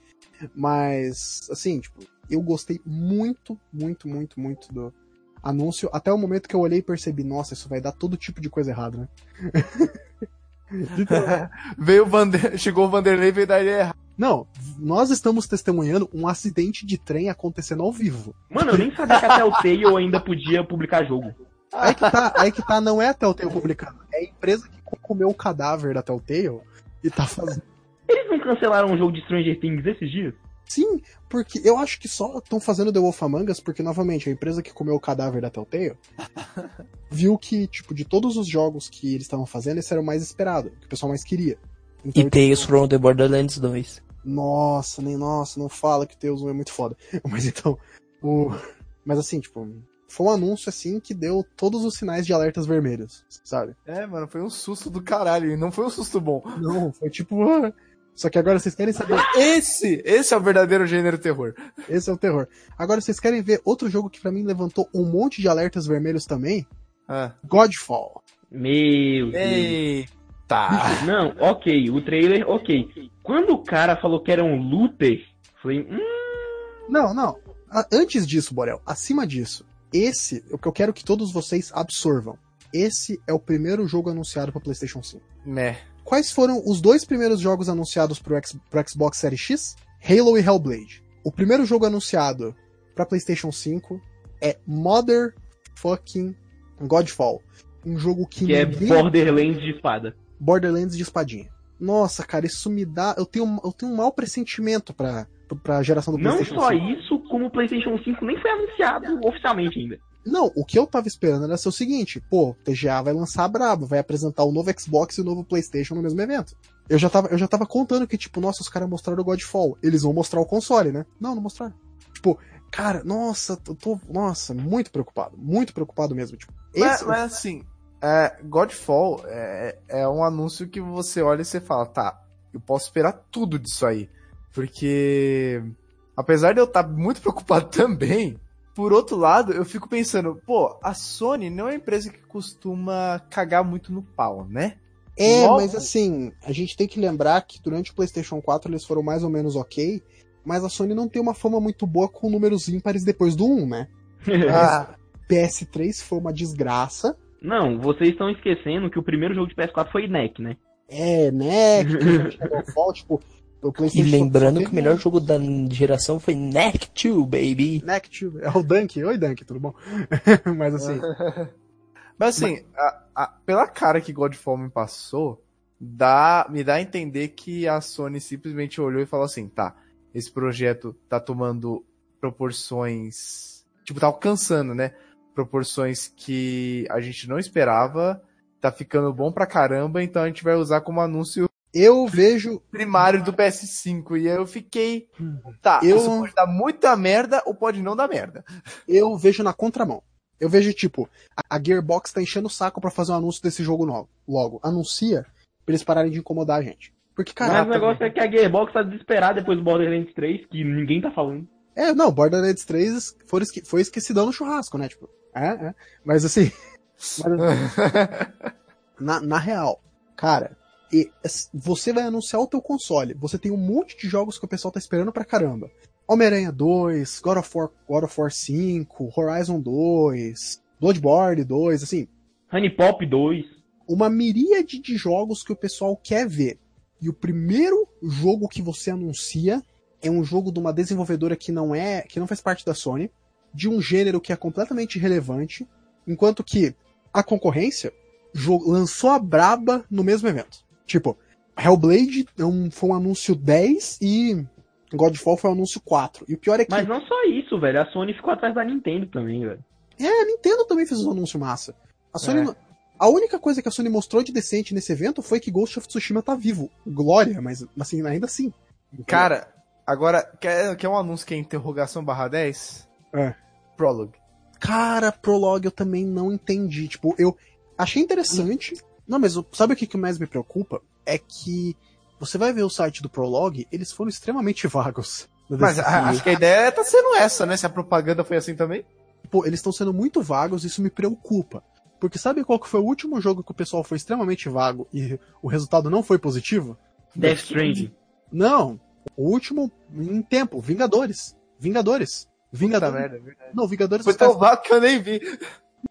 Mas, assim, tipo, eu gostei muito, muito, muito, muito do anúncio, até o momento que eu olhei e percebi, nossa, isso vai dar todo tipo de coisa errada, né? Veio o Vander... Chegou o Vanderlei e veio dar ideia errada. Não, nós estamos testemunhando um acidente de trem acontecendo ao vivo. Mano, eu nem sabia que a Telltale ainda podia publicar jogo. Aí que tá, aí que tá, não é a Telltale publicando, é a empresa que comeu o cadáver da Telltale e tá fazendo. Eles não cancelaram um jogo de Stranger Things esses dias? Sim, porque eu acho que só estão fazendo The Wolf Among Us porque, novamente, a empresa que comeu o cadáver da Telltale viu que, tipo, de todos os jogos que eles estavam fazendo, esse era o mais esperado, que o pessoal mais queria. Então, E Tales from the Borderlands 2. Nossa, nem nossa, não fala que o Deus é muito foda. Mas então, o. Mas assim, tipo, foi um anúncio assim que deu todos os sinais de alertas vermelhos, sabe? É, mano, foi um susto do caralho. E não foi um susto bom. Não, foi tipo. Só que agora vocês querem saber. Esse, esse é o verdadeiro gênero terror. Esse é o terror. Agora vocês querem ver outro jogo que pra mim levantou um monte de alertas vermelhos também? Ah. Godfall. Meu Deus. Eita. Não, ok, o trailer, ok. Quando o cara falou que era um looter, falei, hum, Não, não. Antes disso, Borel, acima disso, esse, o que eu quero que todos vocês absorvam. Esse é o primeiro jogo anunciado para PlayStation 5. Meh. Quais foram os dois primeiros jogos anunciados pro, X- pro Xbox Series X? Halo e Hellblade. O primeiro jogo anunciado para PlayStation 5 é Mother Fucking Godfall. Um jogo que, que é ninguém... Borderlands de espada. Borderlands de espadinha. Nossa, cara, isso me dá. Eu tenho, eu tenho um mau pressentimento pra, pra geração do Não PlayStation só 5. isso, como o PlayStation 5 nem foi anunciado oficialmente ainda. Não, o que eu tava esperando era ser o seguinte: pô, o TGA vai lançar a braba, vai apresentar o novo Xbox e o novo PlayStation no mesmo evento. Eu já tava, eu já tava contando que, tipo, nossa, os caras mostraram o Godfall. Eles vão mostrar o console, né? Não, não mostraram. Tipo, cara, nossa, eu tô. Nossa, muito preocupado. Muito preocupado mesmo. Tipo, Mas, esse, mas assim, é, Godfall é, é um anúncio que você olha e você fala, tá, eu posso esperar tudo disso aí. Porque, apesar de eu estar muito preocupado também, por outro lado, eu fico pensando, pô, a Sony não é uma empresa que costuma cagar muito no pau, né? É, Logo- mas assim, a gente tem que lembrar que durante o PlayStation 4 eles foram mais ou menos ok, mas a Sony não tem uma fama muito boa com números ímpares depois do 1, né? Ah, PS3 foi uma desgraça. Não, vocês estão esquecendo que o primeiro jogo de PS4 foi NEC, né? É, né? Que tem gente que deu fall, tipo, o E lembrando que o melhor jogo da geração foi Neck 2, baby. Neck to- É o Dunk. Oi, Dunk, tudo bom? mas assim, Mas assim, a- a- pela cara que Godfall me passou, dá, me dá a entender que a Sony simplesmente olhou e falou assim, tá, esse projeto tá tomando proporções, tipo, tá alcançando, né? Proporções que a gente não esperava, tá ficando bom pra caramba, então a gente vai usar como anúncio eu vejo. primário do PS5. E aí eu fiquei, tá, Eu- isso pode dar muita merda ou pode não dar merda. Eu vejo na contramão. Eu vejo, tipo, a- Gearbox tá enchendo o saco pra fazer um anúncio desse jogo novo. Logo, anuncia pra eles pararem de incomodar a gente. Porque, Mas cara. o negócio é que a Gearbox tá desesperada depois do Borderlands 3, que ninguém tá falando. É, não, Borderlands 3 foi, esque- foi esquecidão no churrasco, né? Tipo, é, é. Mas assim. mas, na, na real, cara, e- es- você vai anunciar o teu console. Você tem um monte de jogos que o pessoal tá esperando pra caramba. Homem-Aranha 2, God of, War, God of War 5, Horizon 2, Bloodborne 2, assim, Honey Pop 2. uma miríade de jogos que o pessoal quer ver. E o primeiro jogo que você anuncia é um jogo de uma desenvolvedora que não é, que não faz parte da Sony, de um gênero que é completamente irrelevante, enquanto que a concorrência lançou a braba no mesmo evento. Tipo, Hellblade é um- foi um anúncio 10 e Godfall foi um anúncio 4. E o pior é que Mas não só isso, velho. A Sony ficou atrás da Nintendo também, velho. é, a Nintendo também fez um anúncio massa. A Sony. É. não- A única coisa que a Sony mostrou de decente nesse evento foi que Ghost of Tsushima tá vivo. Glória, mas assim, ainda assim. Cara, agora, quer, quer um anúncio que é interrogação barra 10? É. Prologue. Cara, Prologue eu também não entendi. Tipo, eu achei interessante. Não, mas sabe o que, que mais me preocupa? É que você vai ver o site do Prologue, eles foram extremamente vagos. Mas a- acho que a ideia tá sendo essa, né? Se a propaganda foi assim também. Pô, eles estão sendo muito vagos, isso me preocupa. Porque sabe qual que foi o último jogo que o pessoal foi extremamente vago e o resultado não foi positivo? Death Stranding. Não, o último em tempo, Vingadores. Vingadores. Puta Vingadores. merda, é verdade. Não, Vingadores. Foi tão vago que eu nem vi.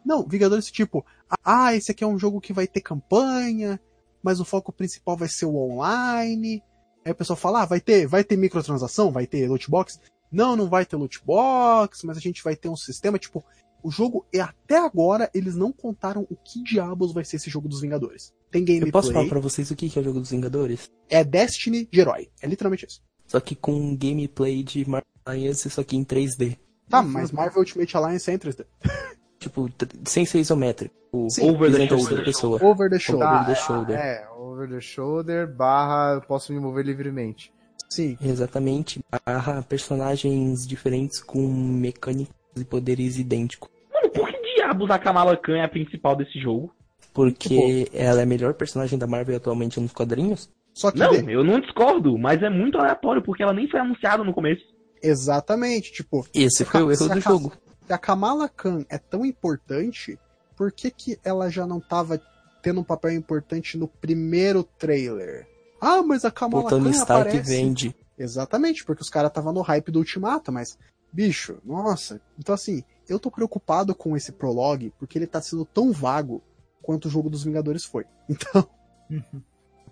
Não, Vingadores tipo, ah, esse aqui é um jogo que vai ter campanha, mas o foco principal vai ser o online. Aí o pessoal fala, ah, vai ter, vai ter microtransação, vai ter loot box. Não, não vai ter loot box, mas a gente vai ter um sistema, tipo, o jogo, e até agora, eles não contaram o que diabos vai ser esse jogo dos Vingadores. Tem Eu posso falar gameplay, pra vocês o que que é o jogo dos Vingadores? é Destiny de herói. É literalmente isso. Só que com gameplay de Marvel Alliance, só que em 3D. Tá, mas Marvel Ultimate Alliance é em 3D. Tipo, sem ser isométrico. O Sim. Over the shoulder. pessoa. Over the shoulder. Over the shoulder. É, over the shoulder, barra, eu posso me mover livremente. Sim. Exatamente. Barra personagens diferentes com mecânicas e poderes idênticos. Mano, por que diabos a Kamala Khan é a principal desse jogo? Porque ela é a melhor personagem da Marvel atualmente nos quadrinhos. Só que Não, de- eu não discordo, mas é muito aleatório, porque ela nem foi anunciada no começo. Exatamente, tipo, Esse foi o erro a do Ka- jogo. se a Kamala Khan é tão importante, por que, que ela já não tava tendo um papel importante no primeiro trailer? Ah, mas a O Kamala Tony Khan Stark aparece. vende. Exatamente, porque os caras estavam no hype do Ultimato, mas, bicho, nossa. Então, assim, eu tô preocupado com esse prologue, porque ele tá sendo tão vago quanto o jogo dos Vingadores foi. Então,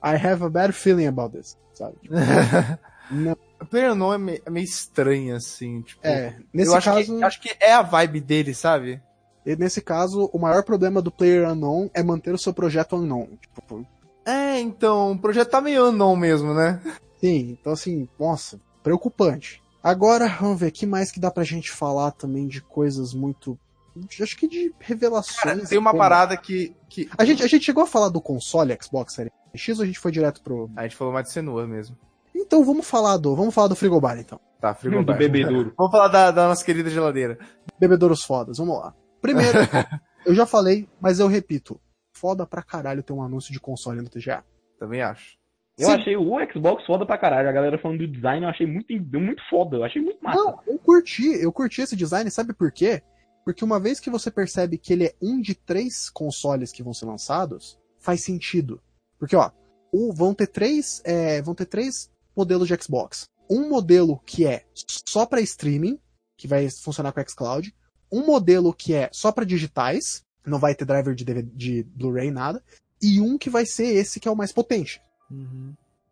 I have a bad feeling about this, sabe? Tipo, não, O Player não é meio, é meio estranho, assim, tipo. é, nesse eu acho, caso, que, acho que é a vibe dele, sabe? E nesse caso, o maior problema do Player Unknown é manter o seu projeto Unknown. Tipo, É, então, o projeto tá meio não mesmo, né? Sim, então assim, nossa, preocupante. Agora, vamos ver, o que mais que dá pra gente falar também de coisas muito. Acho que de revelações. Cara, tem uma como- parada que, que. A gente, a gente chegou a falar do console Xbox Series X ou a gente foi direto pro. A gente falou mais de Senua mesmo. Então vamos falar do. Vamos falar do frigobar então. Tá, Do frigobar. bebedouro. Vamos falar da, da nossa querida geladeira. Bebedouros fodas, vamos lá. Primeiro, eu já falei, mas eu repito. Foda pra caralho ter um anúncio de console no TGA. Também acho. Eu Sim. achei o Xbox foda pra caralho. A galera falando do design, eu achei muito, muito foda. Eu achei muito massa. Não, eu curti, eu curti esse design, sabe por quê? Porque uma vez que você percebe que ele é um de três consoles que vão ser lançados, faz sentido. Porque, ó, o- vão ter três, é, vão ter três modelos de Xbox. Um modelo que é só para streaming, que vai funcionar com o xCloud. Um modelo que é só para digitais, não vai ter driver de, DVD de Blu-ray, nada. E um que vai ser esse que é o mais potente.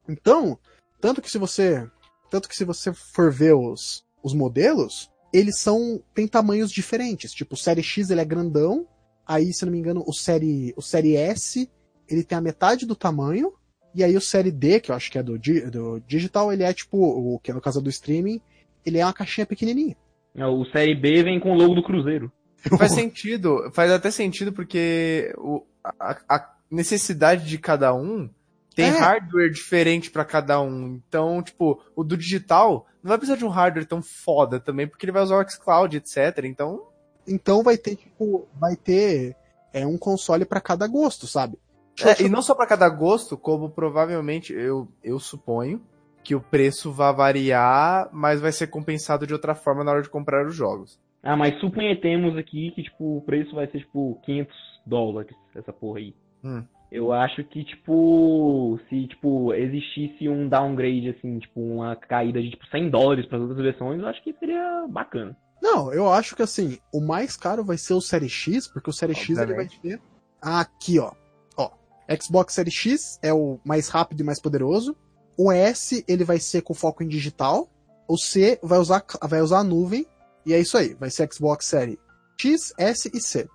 Então, tanto que se você, tanto que se você for ver os, os modelos, eles são têm tamanhos diferentes. Tipo, o Série X ele é grandão, aí se não me engano, o Série o Série S, ele tem a metade do tamanho, e aí o Série D, que eu acho que é do, do digital, ele é tipo, o que é no caso do streaming, ele é uma caixinha pequenininha. É, O Série B vem com o logo do Cruzeiro. Faz sentido, faz até sentido porque o, a, a necessidade de cada um tem É. hardware diferente pra cada um. Então, tipo, o do digital não vai precisar de um hardware tão foda também, porque ele vai usar o xCloud, etc. Então, Então vai ter tipo, vai ter é um console pra cada gosto, sabe? É, e não só pra cada gosto, como provavelmente eu, eu suponho que o preço vai variar, mas vai ser compensado de outra forma na hora de comprar os jogos. Ah, mas suponhamos aqui que, tipo, o preço vai ser, tipo, 500 dólares, essa porra aí. Hum. Eu acho que, tipo, se, tipo, existisse um downgrade, assim, tipo, uma caída de, tipo, 100 dólares para as outras versões, eu acho que seria bacana. Não, eu acho que assim, o mais caro vai ser o Série X, porque o Série X ele vai Obviamente. ter aqui, ó. Xbox Série X é o mais rápido e mais poderoso. O S ele vai ser com foco em digital. O C vai usar vai usar a nuvem e é isso aí, vai ser Xbox Série X, S e C.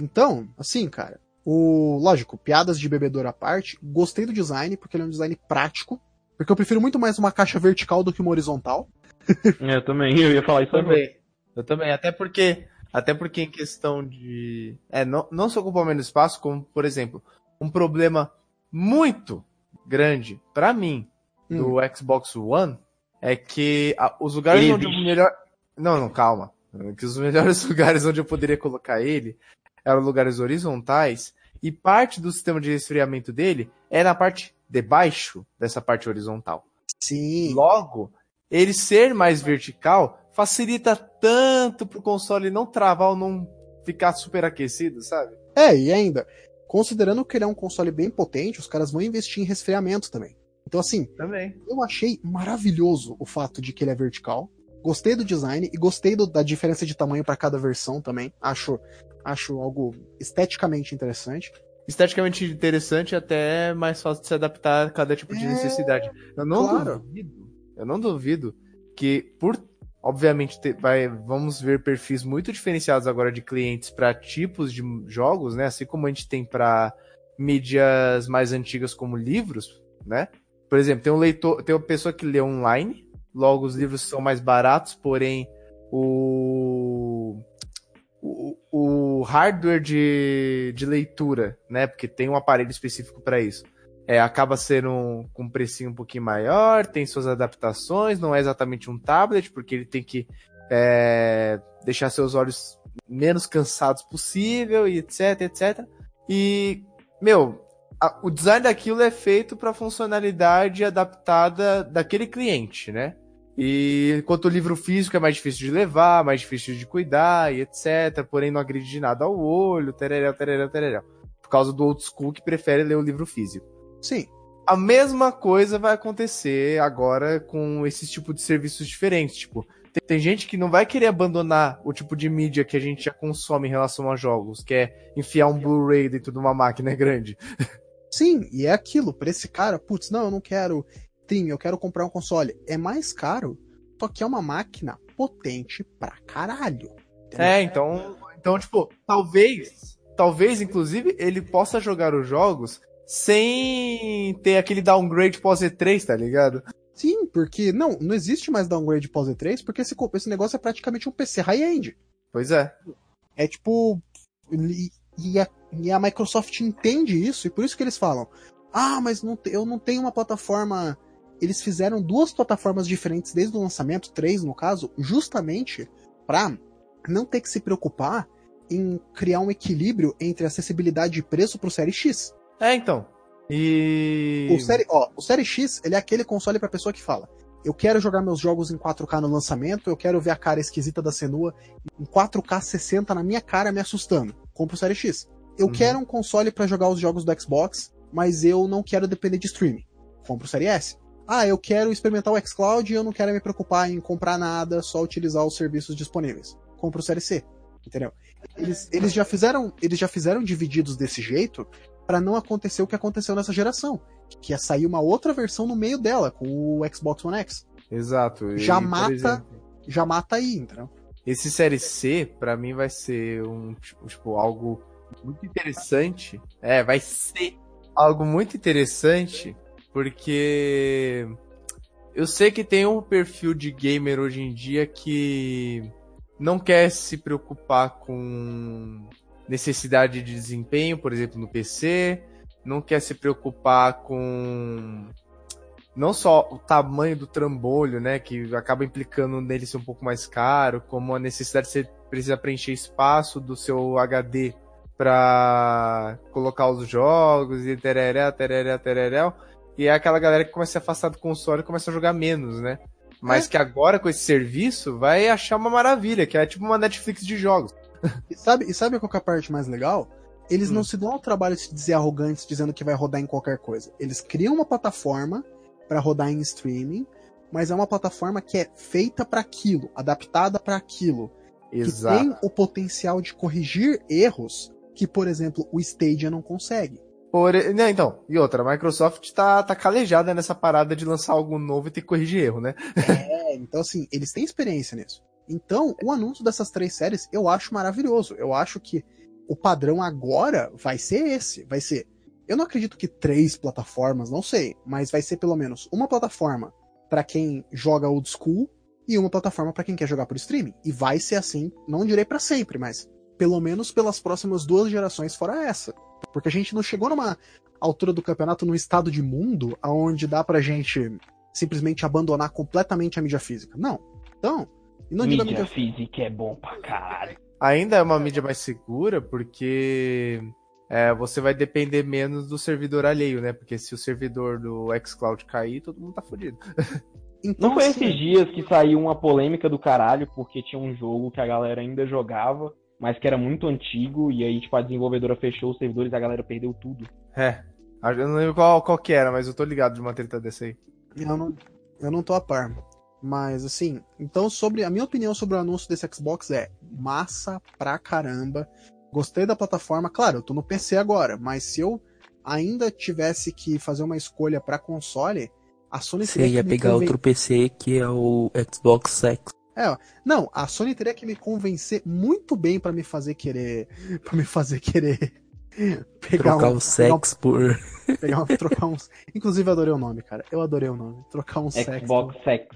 Então, assim, cara, o lógico, piadas de bebedouro à parte, gostei do design porque ele é um design prático, porque eu prefiro muito mais uma caixa vertical do que uma horizontal. É, eu também, eu ia falar isso agora. também. Eu também, até porque, até porque em questão de, é, não, não só ocupar menos espaço, como, por exemplo, um problema muito grande pra mim do Xbox One é que a- os lugares Ele onde o existe. melhor, não, não, calma, que os melhores lugares onde eu poderia colocar ele eram lugares horizontais e parte do sistema de resfriamento dele é na parte de baixo dessa parte horizontal. Sim. Logo, ele ser mais vertical facilita tanto pro console não travar ou não ficar super aquecido, sabe? É, e ainda, considerando que ele é um console bem potente, os caras vão investir em resfriamento também. Então, assim, Também. eu achei maravilhoso o fato de que ele é vertical. Gostei do design e gostei do- da diferença de tamanho para cada versão também. Acho, acho algo esteticamente interessante. Esteticamente interessante e até mais fácil de se adaptar a cada tipo de É, necessidade. Eu não claro. duvido, eu não duvido que por obviamente vai, vamos ver perfis muito diferenciados agora de clientes para tipos de jogos, né? Assim como a gente tem para mídias mais antigas como livros, né? Por exemplo, tem um leitor, tem uma pessoa que lê online, logo os livros são mais baratos, porém o o, o hardware de, de leitura, né? Porque tem um aparelho específico para isso. É, acaba sendo um, com um precinho um pouquinho maior, tem suas adaptações, não é exatamente um tablet, porque ele tem que é, deixar seus olhos menos cansados possível, e etc, etc. E, meu, a- o design daquilo é feito para funcionalidade adaptada daquele cliente, né? E enquanto o livro físico é mais difícil de levar, mais difícil de cuidar e etc. Porém, não agride de nada ao olho, tereréu, tereréu, tereréu. Por causa do old school que prefere ler o livro físico. Sim. A mesma coisa vai acontecer agora com esses tipos de serviços diferentes. Tipo, tem, tem gente que não vai querer abandonar o tipo de mídia que a gente já consome em relação a jogos, que é enfiar um Blu-ray dentro de uma máquina grande. Sim, e é aquilo, pra esse cara, putz, não, eu não quero stream, eu quero comprar um console. É mais caro, só que é uma máquina potente pra caralho. entendeu? É, então, então tipo, talvez, talvez inclusive ele possa jogar os jogos sem ter aquele downgrade pós E3, tá ligado? Sim, porque não, não existe mais downgrade pós E3, porque esse, esse negócio é praticamente um PC high-end. Pois é. É tipo. E, e, a, e, a, Microsoft entende isso, e por isso que eles falam: Ah, mas não, eu não tenho uma plataforma. Eles fizeram duas plataformas diferentes desde o lançamento, três no caso, justamente para não ter que se preocupar em criar um equilíbrio entre acessibilidade e preço pro Série X. É, então. E. O Série, ó, o Série X, ele é aquele console pra pessoa que fala: Eu quero jogar meus jogos em 4K no lançamento, eu quero ver a cara esquisita da Senua em 4K 60 na minha cara me assustando. Compro o Série X. Eu uhum. quero um console para jogar os jogos do Xbox, mas eu não quero depender de streaming. Compro o Série S. Ah, eu quero experimentar o xCloud e eu não quero me preocupar em comprar nada, só utilizar os serviços disponíveis. Compro o Série C. Entendeu? Eles, eles já fizeram, eles já fizeram divididos desse jeito para não acontecer o que aconteceu nessa geração, que é sair uma outra versão no meio dela com o Xbox One X. Exato. Já e, mata, exemplo, já mata aí, entendeu? Esse série C para mim vai ser um tipo algo muito interessante. É, vai ser algo muito interessante porque eu sei que tem um perfil de gamer hoje em dia que não quer se preocupar com necessidade de desempenho, por exemplo, no PC, não quer se preocupar com não só o tamanho do trambolho, né, que acaba implicando nele ser um pouco mais caro, como a necessidade de você precisa preencher espaço do seu HD para colocar os jogos e tereré, tereré, tereré. E é aquela galera que começa a se afastar do console e começa a jogar menos, né? Mas é. que agora com esse serviço vai achar uma maravilha, que é tipo uma Netflix de jogos. E sabe, e sabe qual é a parte mais legal? Eles hum. não se dão ao trabalho de se dizer arrogantes dizendo que vai rodar em qualquer coisa. Eles criam uma plataforma para rodar em streaming, mas é uma plataforma que é feita para aquilo, adaptada para aquilo, Exato. que tem o potencial de corrigir erros que, por exemplo, o Stadia não consegue. Por, né, então, e outra, a Microsoft tá, tá calejada nessa parada de lançar algo novo e ter que corrigir erro, né? É, então assim, eles têm experiência nisso. Então, o anúncio dessas três séries eu acho maravilhoso. Eu acho que o padrão agora vai ser esse. Vai ser. Eu não acredito que três plataformas, não sei, mas vai ser pelo menos uma plataforma para quem joga old school e uma plataforma para quem quer jogar por streaming. E vai ser assim, não direi para sempre, mas pelo menos pelas próximas duas gerações fora essa. Porque a gente não chegou numa altura do campeonato num estado de mundo aonde dá pra gente simplesmente abandonar completamente a mídia física. Não. Então, e não mídia, mídia física é bom pra caralho. Ainda é uma mídia mais segura porque é, você vai depender menos do servidor alheio, né? Porque se o servidor do xCloud cair, todo mundo tá fodido. Então, não foi assim... esses dias que saiu uma polêmica do caralho porque tinha um jogo que a galera ainda jogava, mas que era muito antigo, e aí, tipo, a desenvolvedora fechou os servidores e a galera perdeu tudo. É. Eu não lembro qual, qual que era, mas eu tô ligado de uma treta dessa aí. Eu não, eu não tô a par. Mas assim, então sobre a minha opinião sobre o anúncio desse Xbox é massa pra caramba. Gostei da plataforma. Claro, eu tô no PC agora, mas se eu ainda tivesse que fazer uma escolha para console, a Sony Você ia pegar conven... outro PC que é o Xbox X. É, não, a Sony teria que me convencer muito bem para me fazer querer, para me fazer querer pegar trocar um, o sex um, por pegar um, trocar uns. Inclusive eu adorei o nome, cara. Eu adorei o nome. Trocar um Xbox sex.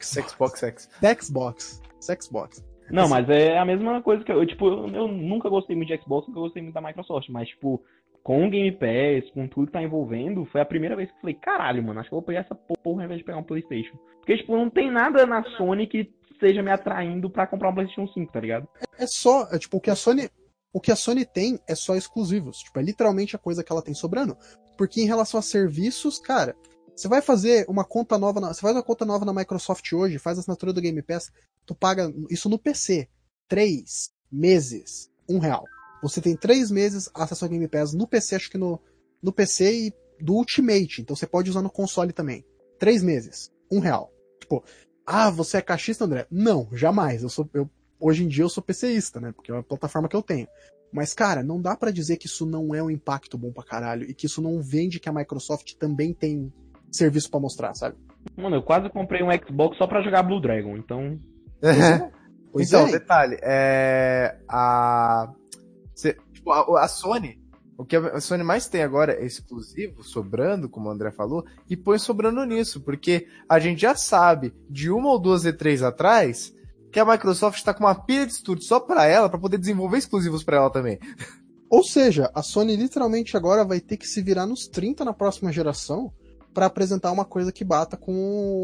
Xbox X. Xbox. Xbox. Não, mas é a mesma coisa que eu, tipo, eu nunca gostei muito de Xbox, nunca gostei muito da Microsoft, mas, tipo, com o Game Pass, com tudo que tá envolvendo, foi a primeira vez que eu falei, caralho, mano, acho que eu vou pegar essa porra ao invés de pegar um Playstation. Porque, tipo, não tem nada na Sony que esteja me atraindo para comprar um Playstation 5, tá ligado? É, é só, é, tipo, o que a Sony. O que a Sony tem é só exclusivos. Tipo, é literalmente a coisa que ela tem sobrando. Porque em relação a serviços, cara, você vai fazer uma conta nova, na, você faz uma conta nova na Microsoft hoje, faz a assinatura do Game Pass, tu paga isso no PC, três meses, um real. Você tem três meses acesso ao Game Pass no PC, acho que no, no PC e do Ultimate, então você pode usar no console também. Três meses, um real. Tipo, ah, você é caixista, André? Não, jamais. Eu sou, eu, hoje em dia eu sou PCista, né? Porque é uma plataforma que eu tenho. Mas, cara, não dá para dizer que isso não é um impacto bom pra caralho e que isso não vende que a Microsoft também tem serviço para mostrar, sabe? Mano, eu quase comprei um Xbox só para jogar Blue Dragon, então. Pois então, é. detalhe, é. A. Cê, tipo, a, a, Sony. O que a Sony mais tem agora é exclusivo, sobrando, como o André falou, e põe sobrando nisso, porque a gente já sabe de uma ou duas E3 atrás que a Microsoft está com uma pilha de estúdio só para ela, para poder desenvolver exclusivos para ela também. Ou seja, a Sony literalmente agora vai ter que se virar nos 30 na próxima geração para apresentar uma coisa que bata com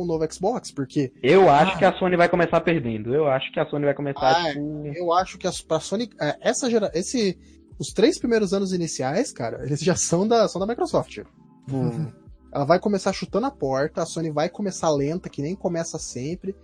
o novo Xbox, porque Eu acho que a Sony vai começar perdendo. Eu acho que a Sony vai começar, Ah, tipo. eu acho que a, pra Sony, é, essa gera, esse, os três primeiros anos iniciais, cara, eles já são da, são da Microsoft. Tipo, ela vai começar chutando a porta, a Sony vai começar lenta, que nem começa sempre.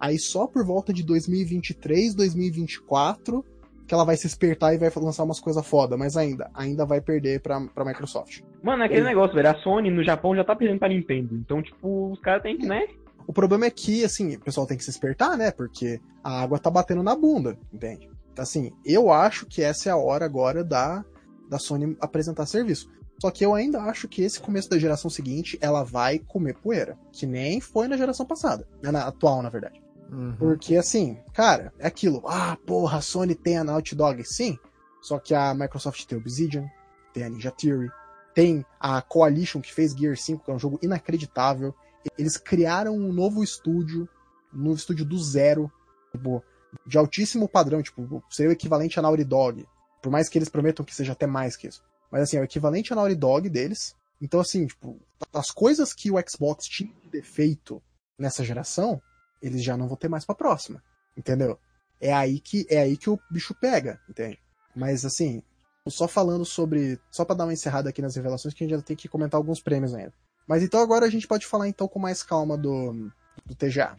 Aí só por volta de 2023, 2024, que ela vai se espertar e vai lançar umas coisas foda, mas ainda, ainda vai perder pra, pra Microsoft. Mano, é aquele Oi. negócio, velho. A Sony no Japão já tá perdendo pra Nintendo. Então, tipo, os caras têm que, né? O problema é que, assim, o pessoal tem que se espertar, né? Porque a água tá batendo na bunda, entende? Então, assim, eu acho que essa é a hora agora da, da Sony apresentar serviço. Só que eu ainda acho que esse começo da geração seguinte, ela vai comer poeira. Que nem foi na geração passada. né, Na atual, na verdade. Uhum. Porque, assim, cara, é aquilo. Ah, porra, a Sony tem a Naughty Dog, sim. Só que a Microsoft tem o Obsidian, tem a Ninja Theory, tem a Coalition que fez Gear 5, que é um jogo inacreditável. Eles criaram um novo estúdio, um novo estúdio do zero, tipo, de altíssimo padrão, tipo, seria o equivalente a Naughty Dog. Por mais que eles prometam que seja até mais que isso. Mas assim, é o equivalente a Naughty Dog deles. Então, assim, tipo, as coisas que o Xbox tinha de defeito nessa geração, eles já não vão ter mais pra próxima. Entendeu? É aí que é aí que o bicho pega, entende? Mas assim, só falando sobre. Só pra dar uma encerrada aqui nas revelações, que a gente ainda tem que comentar alguns prêmios ainda. Mas então agora a gente pode falar então com mais calma do, do TGA.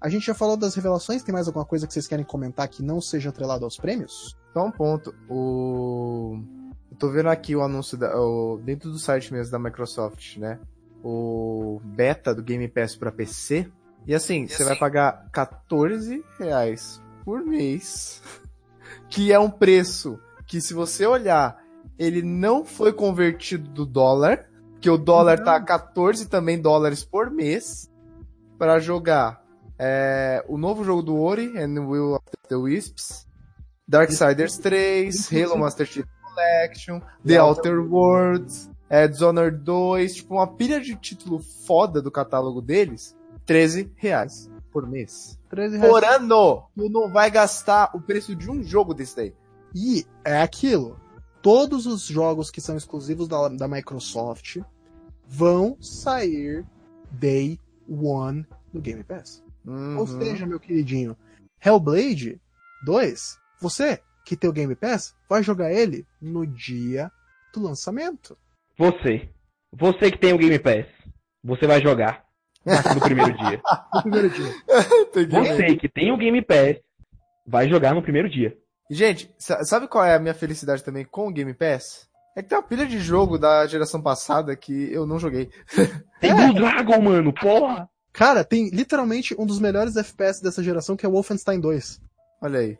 A gente já falou das revelações, tem mais alguma coisa que vocês querem comentar que não seja atrelado aos prêmios? Só um ponto. O. Eu tô vendo aqui o anúncio da, o- dentro do site mesmo da Microsoft, né? O beta do Game Pass pra PC. E assim, você vai pagar 14 reais por mês. Que é um preço que, se você olhar, ele não foi convertido do dólar. Que o dólar tá a 14 também dólares por mês. Pra jogar é, o novo jogo do Ori and Will of the Wisps. Darksiders 3, Halo Master Chief Collection, The Outer Worlds, é, Dishonored 2, tipo uma pilha de título foda do catálogo deles, 13 reais por mês. 13 Por ano! Tu não vai gastar o preço de um jogo desse daí. E é aquilo. Todos os jogos que são exclusivos da, da Microsoft vão sair day one no Game Pass. Uhum. Ou seja, meu queridinho, Hellblade 2, você que tem o Game Pass, vai jogar ele no dia do lançamento. Você. Você que tem o Game Pass. Você vai jogar. No primeiro dia. No primeiro dia. Entendi. Você que tem o Game Pass. Vai jogar no primeiro dia. Gente, sa- sabe qual é a minha felicidade também com o Game Pass? É que tem uma pilha de jogo da geração passada que eu não joguei. Tem Blue Dragon, mano. Porra. Cara, tem literalmente um dos melhores FPS dessa geração, que é o Wolfenstein 2. Olha aí.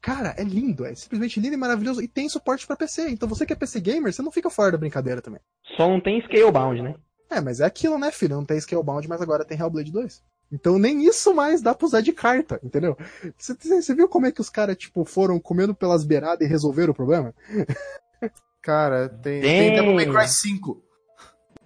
Cara, é lindo, é simplesmente lindo e maravilhoso. E tem suporte pra PC. Então você que é PC gamer, você não fica fora da brincadeira também. Só não tem Scalebound, né? É, mas é aquilo, né, filho? Não tem Scalebound, mas agora tem Hellblade 2. Então nem isso mais dá pra usar de carta, entendeu? Você, viu como é que os caras, tipo, foram comendo pelas beiradas e resolveram o problema? Cara, tem, Tem. tem Devil May Cry 5.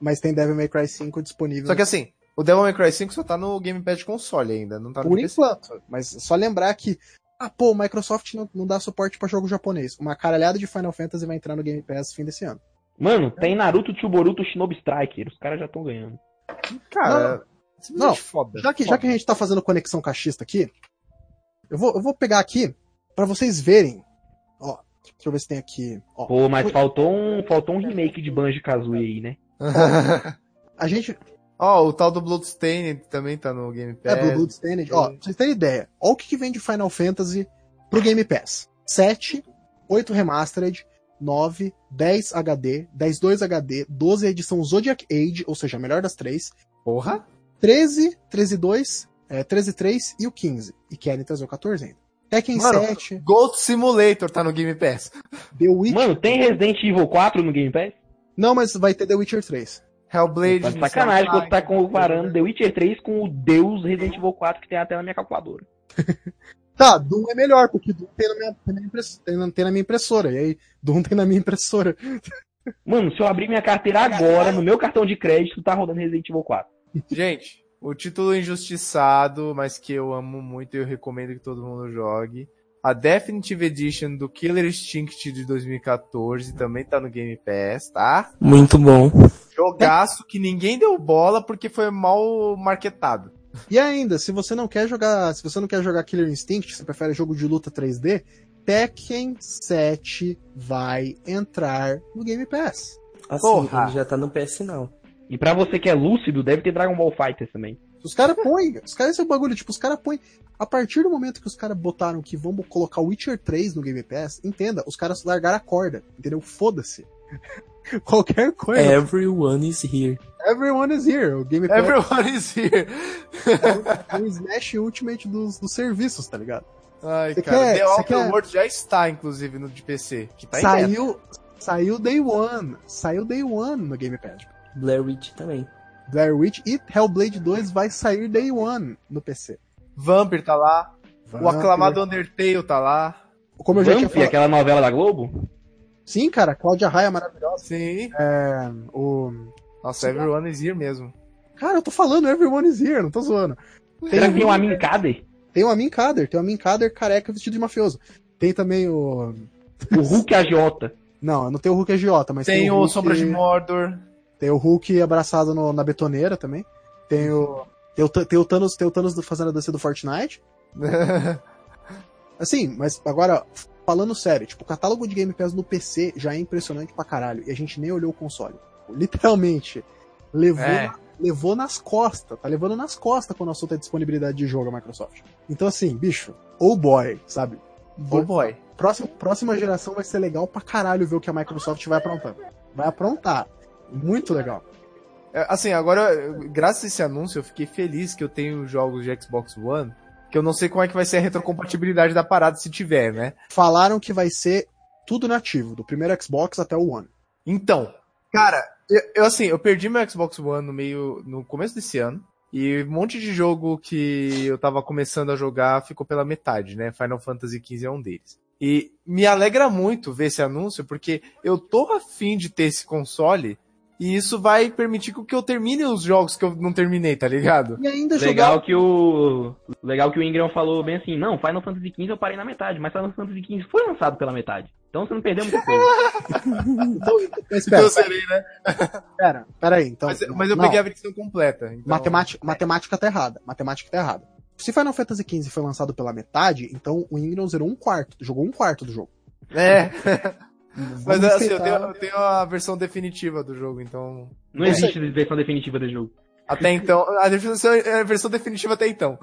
Mas tem Devil May Cry 5 disponível. Só que assim, o Devil May Cry 5 só tá no Game Pass de console ainda, não tá no Por PC. enquanto. Mas só lembrar que, ah, pô, o Microsoft não, não dá suporte pra jogo japonês. Uma caralhada de Final Fantasy vai entrar no Game Pass fim desse ano. Mano, tem Naruto, Chuboruto, Shinobi Striker. Os caras já estão ganhando. Cara, simplesmente Não, foda. Já que, já foda. que a gente tá fazendo conexão cachista aqui, eu vou, eu vou pegar aqui pra vocês verem. Ó, deixa eu ver se tem aqui. Ó, Pô, mas faltou um, faltou um remake de Banjo Kazooie aí, né? a gente. Ó, o tal do Bloodstained também tá no Game Pass. É, Bloodstained. Ó, pra vocês terem ideia. Ó o que, que vem de Final Fantasy pro Game Pass. 7, 8 Remastered, 9, 10 HD, 10 2 HD, 12 edição Zodiac Age, ou seja, a melhor das três, Porra? 13, 13 2, é, 13 3 e o 15. E querem trazer o 14 ainda. Tekken Mano, 7, Ghost Simulator tá no Game Pass. The Witcher. Mano, tem Resident Evil 4 no Game Pass? Não, mas vai ter The Witcher 3. Hellblade. Tá sacanagem que você tá comparando The Witcher 3 com o Deus Resident Evil 4 que tem até na minha calculadora. Tá, Doom é melhor, porque Doom tem na minha, tem na minha, impress- tem na- tem na minha impressora. E aí, Doom tem na minha impressora. Mano, se eu abrir minha carteira agora, no meu cartão de crédito, tá rodando Resident Evil 4. Gente, o título injustiçado, mas que eu amo muito e eu recomendo que todo mundo jogue. A Definitive Edition do Killer Instinct de 2014 também tá no Game Pass, tá? Muito bom. Jogaço que ninguém deu bola porque foi mal marketado. E ainda, se você não quer jogar, se você não quer jogar Killer Instinct, você prefere jogo de luta 3D, Tekken 7 vai entrar no Game Pass. Assim, Porra. ele já tá no PS Now. E pra você que é lúcido, deve ter Dragon Ball Fighters também. Os caras põem, os caras esse é o bagulho, tipo, os caras põem. A partir do momento que os caras botaram que vamos colocar o Witcher 3 no Game Pass, entenda, os caras largaram a corda, entendeu? Foda-se. Qualquer coisa. Everyone is here. Everyone is here. O Game Pass Everyone is here. é o Smash Ultimate dos, dos serviços, tá ligado? Ai, Você cara. quer- The Outer quer- World já está, inclusive, no de PC. Que tá saiu, saiu Day One. Saiu Day One no Game Pass. Blair Witch também. Blair Witch e Hellblade 2 vai sair Day One no PC. Vampir tá lá. O Vampire. aclamado Undertale tá lá. Como eu já tinha falado. aquela novela da Globo? Sim, cara, Cláudia Raia é maravilhosa. Sim. É, o... Nossa, Everyone is here mesmo. Cara, eu tô falando Everyone is here, não tô zoando. Será que tem um Amin Kader? Tem o Amin Kader, tem o Amin Kader careca vestido de mafioso. Tem também o. O Hulk agiota. Não, não tem o Hulk agiota, mas tem, Tem o Hulk... Sombra de Mordor. Tem o Hulk abraçado no- na betoneira também. Tem o. Tem o, tem o Thanos, tem o Thanos do- fazendo a dança do Fortnite. Assim, mas agora, falando sério, tipo, o catálogo de Game Pass no PC já é impressionante pra caralho. E a gente nem olhou o console. Literalmente. Levou, É. na- levou nas costas. Tá levando nas costas quando o assunto é disponibilidade de jogo a Microsoft. Então, assim, bicho, oh boy, sabe? oh boy. Próxima, próxima geração vai ser legal pra caralho ver o que a Microsoft vai aprontar. Vai aprontar. Muito legal. É, Assim, agora, graças a esse anúncio, eu fiquei feliz que eu tenho jogos de Xbox One. Que eu não sei como é que vai ser a retrocompatibilidade da parada se tiver, né? Falaram que vai ser tudo nativo, do primeiro Xbox até o One. Então, cara, eu, eu, assim, eu perdi meu Xbox One no meio, no começo desse ano. E um monte de jogo que eu tava começando a jogar ficou pela metade, né? Final Fantasy XV é um deles. E me alegra muito ver esse anúncio, porque eu tô afim de ter esse console. E isso vai permitir que eu termine os jogos que eu não terminei, tá ligado? E ainda Legal jogar. que o. Legal que o Ingram falou bem assim, não, Final Fantasy XV eu parei na metade, mas Final Fantasy XV foi lançado pela metade. Então você não perdeu muita coisa. Então, Então espera, eu serei, né? espera, espera aí. Então, Mas, mas eu não, peguei a versão completa. Então... matemática, matemática tá errada. Matemática tá errada. Se Final Fantasy XV foi lançado pela metade, então o Ingram zerou um quarto, jogou um quarto do jogo. É. Mas assim, eu tenho, eu tenho a versão definitiva do jogo, então. Não É. existe versão definitiva do jogo. Até então. A versão, a versão definitiva até então.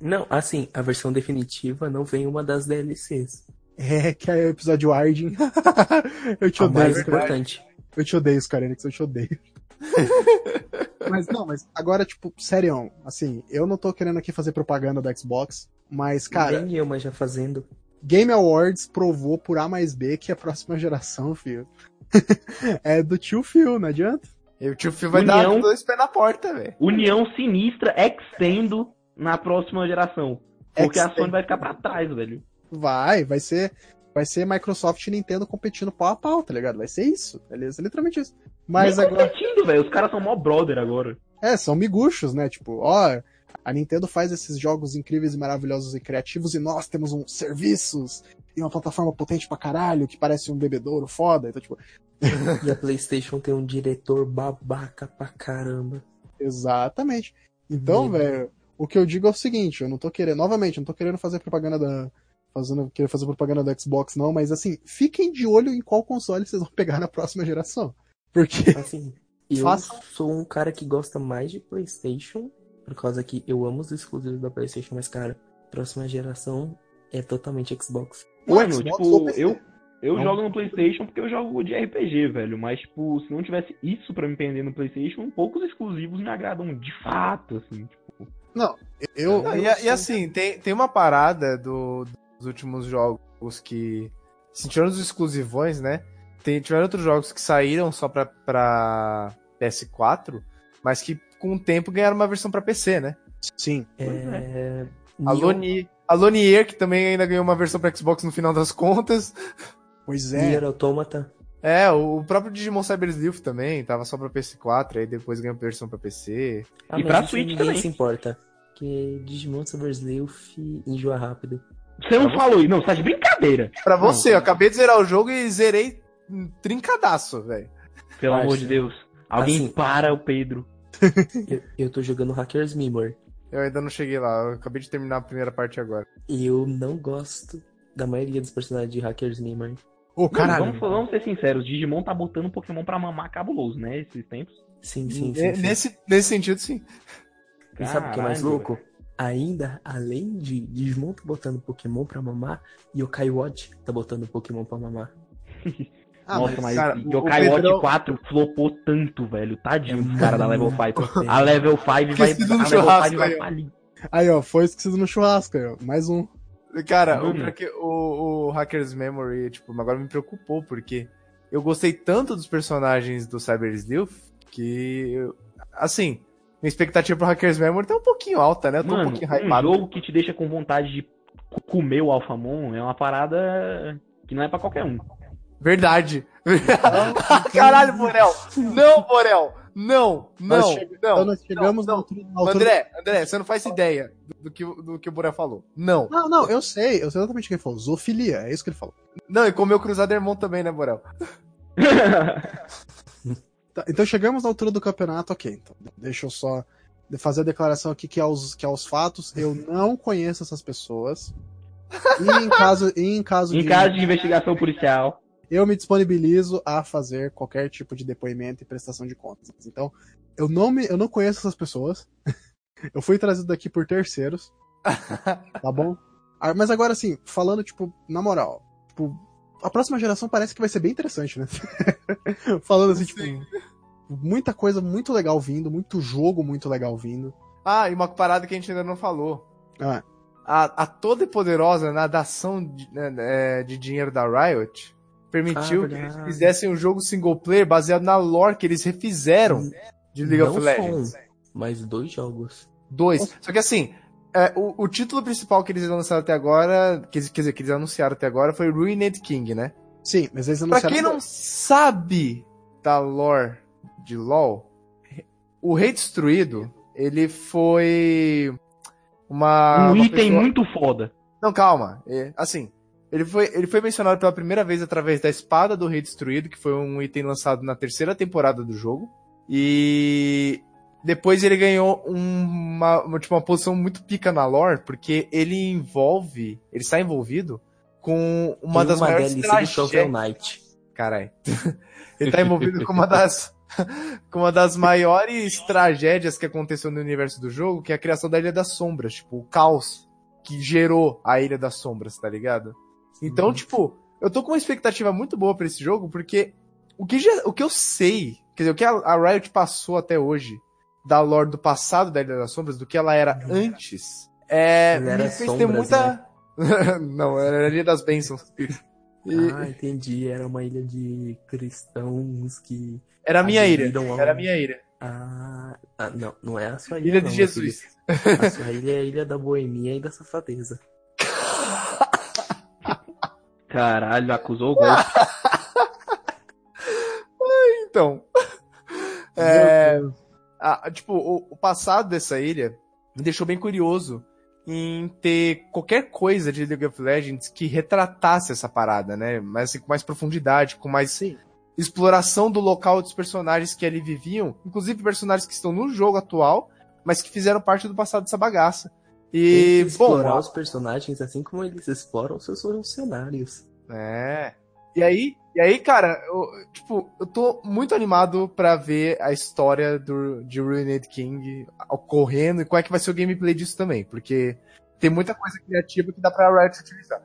Não, assim, a versão definitiva não vem uma das DLCs. É, que é o episódio Arden. eu te A odeio, mais Square. importante. Eu te odeio, Square Enix, eu te odeio. mas não, mas agora, tipo, sério, assim, eu não tô querendo aqui fazer propaganda da Xbox, mas, cara, Nem eu, mas já fazendo. Game Awards provou por A mais B que a próxima geração, filho, é do tio Phil, não adianta? E o tio Phil vai União. dar dois pés na porta, velho. União sinistra extendo na próxima geração. Porque a Extend. Sony vai ficar pra trás, velho. Vai, vai ser, vai ser Microsoft e Nintendo competindo pau a pau, tá ligado? Vai ser isso, beleza? Literalmente isso. Mas Nem agora, competindo, velho. Os caras são mó brother agora. é, são miguxos, né? Tipo, ó, a Nintendo faz esses jogos incríveis e maravilhosos e criativos e nós temos um serviços e uma plataforma potente pra caralho que parece um bebedouro foda. Então, tipo, E a PlayStation tem um diretor babaca pra caramba. Exatamente. Então, velho, o que eu digo é o seguinte, eu não tô querendo, novamente, eu não tô querendo fazer propaganda da fazendo querer fazer propaganda da Xbox não, mas assim, fiquem de olho em qual console vocês vão pegar na próxima geração. Porque Assim, eu sou um cara que gosta mais de PlayStation, por causa que eu amo os exclusivos da PlayStation, mas, cara, próxima geração é totalmente Xbox. Mano, tipo, eu, eu Não. jogo no Playstation porque eu jogo de RPG, velho. Mas, tipo, se não tivesse isso pra me prender no Playstation, poucos exclusivos me agradam de fato, assim. Tipo, eu, Não, eu e, e assim, tem, tem uma parada do- dos últimos jogos que. Se tirando os exclusivões, né? Tem, tiveram outros jogos que saíram só pra, pra PS4, mas que com o tempo ganharam uma versão pra PC, né? sim. É... A Loni, a Lonier, que também ainda ganhou uma versão pra Xbox no final das contas. Pois é. Nier Automata. É, o próprio Digimon Cyber Sleuth também, tava só pra PS4, aí depois ganhou versão pra PC. Ah, E pra Switch ninguém também. se importa. Porque Digimon Cyber Sleuth enjoa rápido. Você não falou isso, não, você tá de brincadeira. Pra Não. você, eu acabei de zerar o jogo e zerei trincadaço, velho. Pelo Parça. amor de Deus. Alguém Assim- para o Pedro. Eu, eu tô jogando Hacker's Memory. Eu ainda não cheguei lá, eu acabei de terminar a primeira parte agora. E eu não gosto da maioria dos personagens de Hacker's Memory. Ô, caralho. vamos, vamos ser sinceros, Digimon tá botando Pokémon pra mamar cabuloso, né? Esses tempos. Sim, sim, sim. Sim. Nesse, nesse sentido, sim. E sabe o que é mais Caralho, louco? Ainda, além de Digimon tá botando Pokémon pra mamar, Yokai Watch tá botando Pokémon pra mamar. Ah, Nossa, mas- mas cara, o- Yokai o Watch Pedrão- 4 flopou tanto, velho. Tadinho dos É caras da Level muito 5. tempo. A Level 5 vai, Esquecido a Level churrasco 5 vai aí, ó. falir. Aí, ó, foi esquecido no churrasco aí, ó. Mais um. Cara, o, o, o Hacker's Memory, tipo, agora me preocupou, porque eu gostei tanto dos personagens do Cyber Sleuth que, eu- assim, minha expectativa pro Hacker's Memory tá um pouquinho alta, né? Eu tô um Mano, pouquinho um hypado. jogo que te deixa com vontade de comer o Alphamon é uma parada que não é pra qualquer um. Verdade. Caralho, Borel. Não, Borel. Não, não, não. Então nós chegamos não, na altura, na altura- André, André, você não faz ideia do, que, o- do que o Borel falou. Não. Não, não, eu sei, eu sei exatamente o que ele falou. Zoofilia, é isso que ele falou. Não, e comeu Cruzademon também, né, Borel? Tá, então chegamos na altura do campeonato, ok. Então, deixa eu só fazer a declaração aqui que aos, que aos fatos eu não conheço essas pessoas. E em caso, e em caso em de. caso de investigação policial. Eu me disponibilizo a fazer qualquer tipo de depoimento e prestação de contas. Então, eu não, me, eu não conheço essas pessoas. eu fui trazido aqui por terceiros. tá bom? Ah, Mas agora, assim, falando, tipo, na moral, tipo, a próxima geração parece que vai ser bem interessante, né? falando assim, tipo, muita coisa muito legal vindo, muito jogo muito legal vindo. Ah, e uma parada que a gente ainda não falou. Ah, A, a toda e poderosa nadação de, né, é, de dinheiro da Riot permitiu Ah, que eles fizessem um jogo single player baseado na lore que eles refizeram de League não of só Legends. um, mas dois jogos. Dois. Só que assim, é, o, o título principal que eles lançaram até agora, quer dizer, quer dizer, que eles anunciaram até agora foi Ruined King, né? sim, mas eles Pra anunciaram... quem não sabe da lore de LoL, o Rei Destruído, ele foi uma... um uma item pessoa- muito foda. Não, calma. É, assim, ele foi, ele foi mencionado pela primeira vez através da Espada do Rei Destruído, que foi um item lançado na terceira temporada do jogo. E depois ele ganhou uma, uma, tipo, uma posição muito pica na lore, porque ele envolve, ele está envolvido com uma Tem das uma maiores DLC do Shovel tragédias. Knight. Caralho. ele tá envolvido com uma das com uma das maiores tragédias que aconteceu no universo do jogo, que é a criação da Ilha das Sombras, tipo, o caos que gerou a Ilha das Sombras, tá ligado? Então, tipo, eu tô com uma expectativa muito boa pra esse jogo, porque o que, já, o que eu sei, quer dizer, o que a, a Riot passou até hoje da lore do passado da Ilha das Sombras, do que ela era antes, é, Ela era me fez ter sombras, muita... Não, era a Ilha das Bênçãos. E- Ah, entendi. Era uma ilha de cristãos que. era a minha ilha, ao- era a minha ilha. Ah, ah, não, não é a sua ilha. Ilha de não, Jesus. meu filho. A sua ilha é a ilha da boemia e da safadeza. Caralho, acusou o golpe. Então, é, a- tipo, o, o passado dessa ilha me deixou bem curioso em ter qualquer coisa de League of Legends que retratasse essa parada, né? Mas assim, com mais profundidade, com mais exploração do local dos personagens que ali viviam, inclusive personagens que estão no jogo atual, mas que fizeram parte do passado dessa bagaça. Tem E, que bom, explorar os personagens assim como eles exploram seus funcionários. É. E aí, e aí, cara, eu, tipo, eu tô muito animado pra ver a história do, de Ruined King ocorrendo e qual é que vai ser o gameplay disso também, porque tem muita coisa criativa que dá pra Riot utilizar.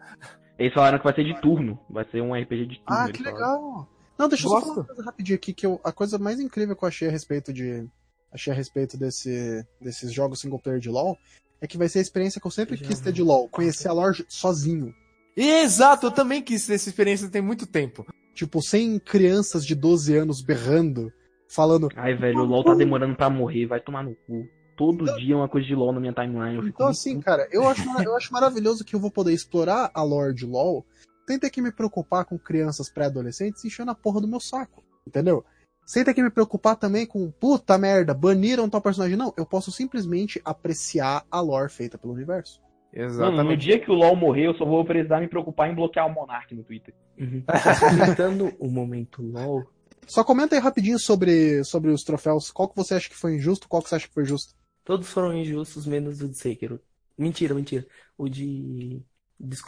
Eles falaram que vai ser de turno. Vai ser um RPG de turno. Ah, que falaram. legal. Não, deixa eu só Gosto. falar uma coisa rapidinho aqui, que eu, a coisa mais incrível que eu achei a respeito de. Achei a respeito desse, desses jogos single player de LoL é que vai ser a experiência que eu sempre Já quis ter de LoL, conhecer a lore sozinho. Exato, eu também quis ter essa experiência tem muito tempo. Tipo, sem crianças de 12 anos berrando, falando. Ai, velho, o LoL tá demorando pra morrer. Vai tomar no cu. Todo dia é uma coisa de LoL na minha timeline. Eu fico Então, assim, cara, eu acho, eu acho maravilhoso que eu vou poder explorar a lore de LoL sem ter que me preocupar com crianças pré-adolescentes enchendo a porra do meu saco. Entendeu? Sem ter que me preocupar também com, puta merda, baniram tal personagem. Não, eu posso simplesmente apreciar a lore feita pelo universo. Exatamente. Mano, no dia que o LoL morrer, eu só vou precisar me preocupar em bloquear o Monark no Twitter. Uhum. Aproveitando o momento LoL. Só comenta aí rapidinho sobre, sobre os troféus. Qual que você acha que foi injusto, qual que você acha que foi justo? Todos foram injustos, menos o de Sekiro. Mentira, mentira. O de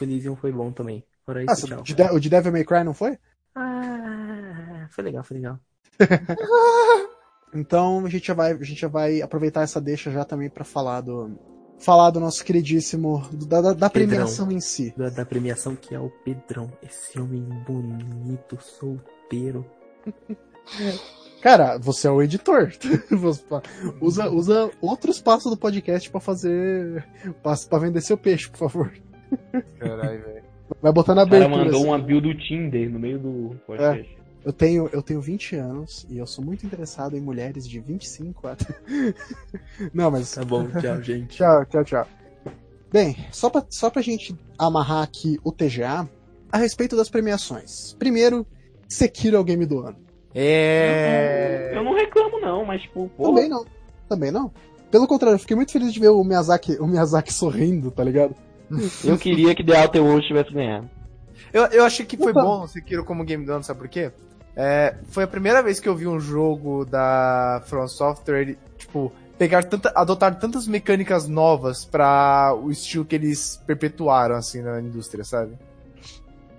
Elysium foi bom também. Fora isso, ah, tchau. De o de Devil May Cry não foi? Ah, foi legal, foi legal. então a gente já vai, a gente já vai aproveitar essa deixa já também para falar do falar do nosso queridíssimo da, da, da premiação em si. Da, da, premiação que é o Pedrão, esse homem bonito, solteiro. Cara, você é o editor. usa, usa outro espaço do podcast para fazer. para vender seu peixe, por favor. Caralho, velho. Vai botar na abertura. O cara mandou assim. uma build do Tinder no meio do podcast. É. Eu tenho, eu tenho 20 anos e eu sou muito interessado em mulheres de 25 a... Não, mas. Tá bom, tchau, gente. tchau, tchau, tchau. Bem, só pra, só pra gente amarrar aqui o TGA, a respeito das premiações. Primeiro, Sekiro é o game do ano. É. Eu não reclamo, não, mas tipo. Porra. Também não. Também não. Pelo contrário, eu fiquei muito feliz de ver o Miyazaki, o Miyazaki sorrindo, tá ligado? Eu queria que The Outer Worlds tivesse ganhado. Eu, eu achei que foi Opa. bom o Sekiro como game do ano, sabe por quê? É, foi a primeira vez que eu vi um jogo da From Software, tipo, pegar tanta, adotar tantas mecânicas novas para o estilo que eles perpetuaram, assim, na indústria, sabe?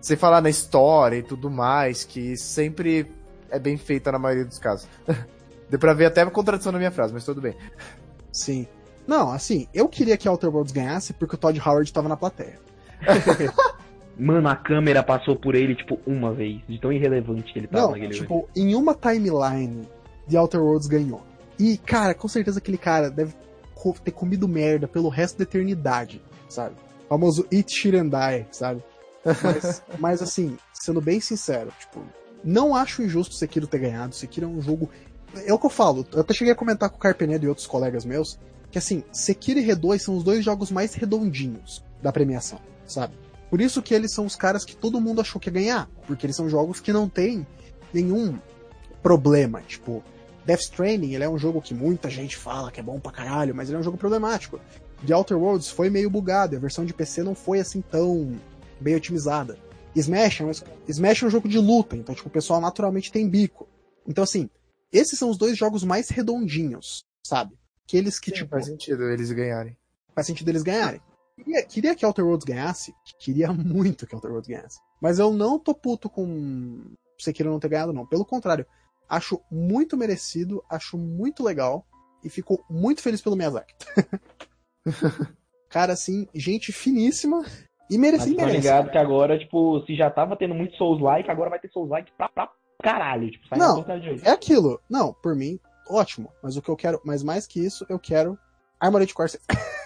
Sem falar na história e tudo mais, que sempre é bem feita na maioria dos casos. Deu pra ver até a contradição na minha frase, mas tudo bem. Sim. Não, assim, eu queria que Outer Worlds ganhasse porque o Todd Howard tava na plateia. Mano, a câmera passou por ele, tipo, uma vez. De tão irrelevante que ele tava Não, naquele tipo, em uma timeline, The Outer Worlds ganhou. E, cara, com certeza aquele cara deve ter comido merda pelo resto da eternidade, sabe? O famoso and Die, sabe? Mas, mas, assim, sendo bem sincero, tipo, não acho injusto o Sekiro ter ganhado. Sekiro é um jogo... É o que eu falo, eu até cheguei a comentar com o Carpenedo e outros colegas meus, que assim, Sekiro e R2 são os dois jogos mais redondinhos da premiação, sabe? Por isso que eles são os caras que todo mundo achou que ia ganhar. Porque eles são jogos que não tem nenhum problema. Tipo, Death Stranding, ele é um jogo que muita gente fala que é bom pra caralho, mas ele é um jogo problemático. The Outer Worlds foi meio bugado, a versão de PC não foi assim tão bem otimizada. Smash é um, Smash é um jogo de luta, então tipo, o pessoal naturalmente tem bico. Então assim, esses são os dois jogos mais redondinhos, sabe? Aqueles que, Sim, tipo. Faz sentido eles ganharem. Faz sentido eles ganharem. Queria, queria que Outer Worlds ganhasse. Queria muito que Outer Worlds ganhasse. Mas eu não tô puto com Sekiro não ter ganhado, não. Pelo contrário, acho muito merecido, acho muito legal e fico muito feliz pelo Miyazaki. Cara, assim, gente finíssima e merece Mas tá ligado que agora, tipo, se já tava tendo muito Souls-like, agora vai ter Souls-like pra, pra caralho. Tipo, não, é aquilo. Não, por mim, ótimo. Mas o que eu quero, mas mais que isso, eu quero Armored Core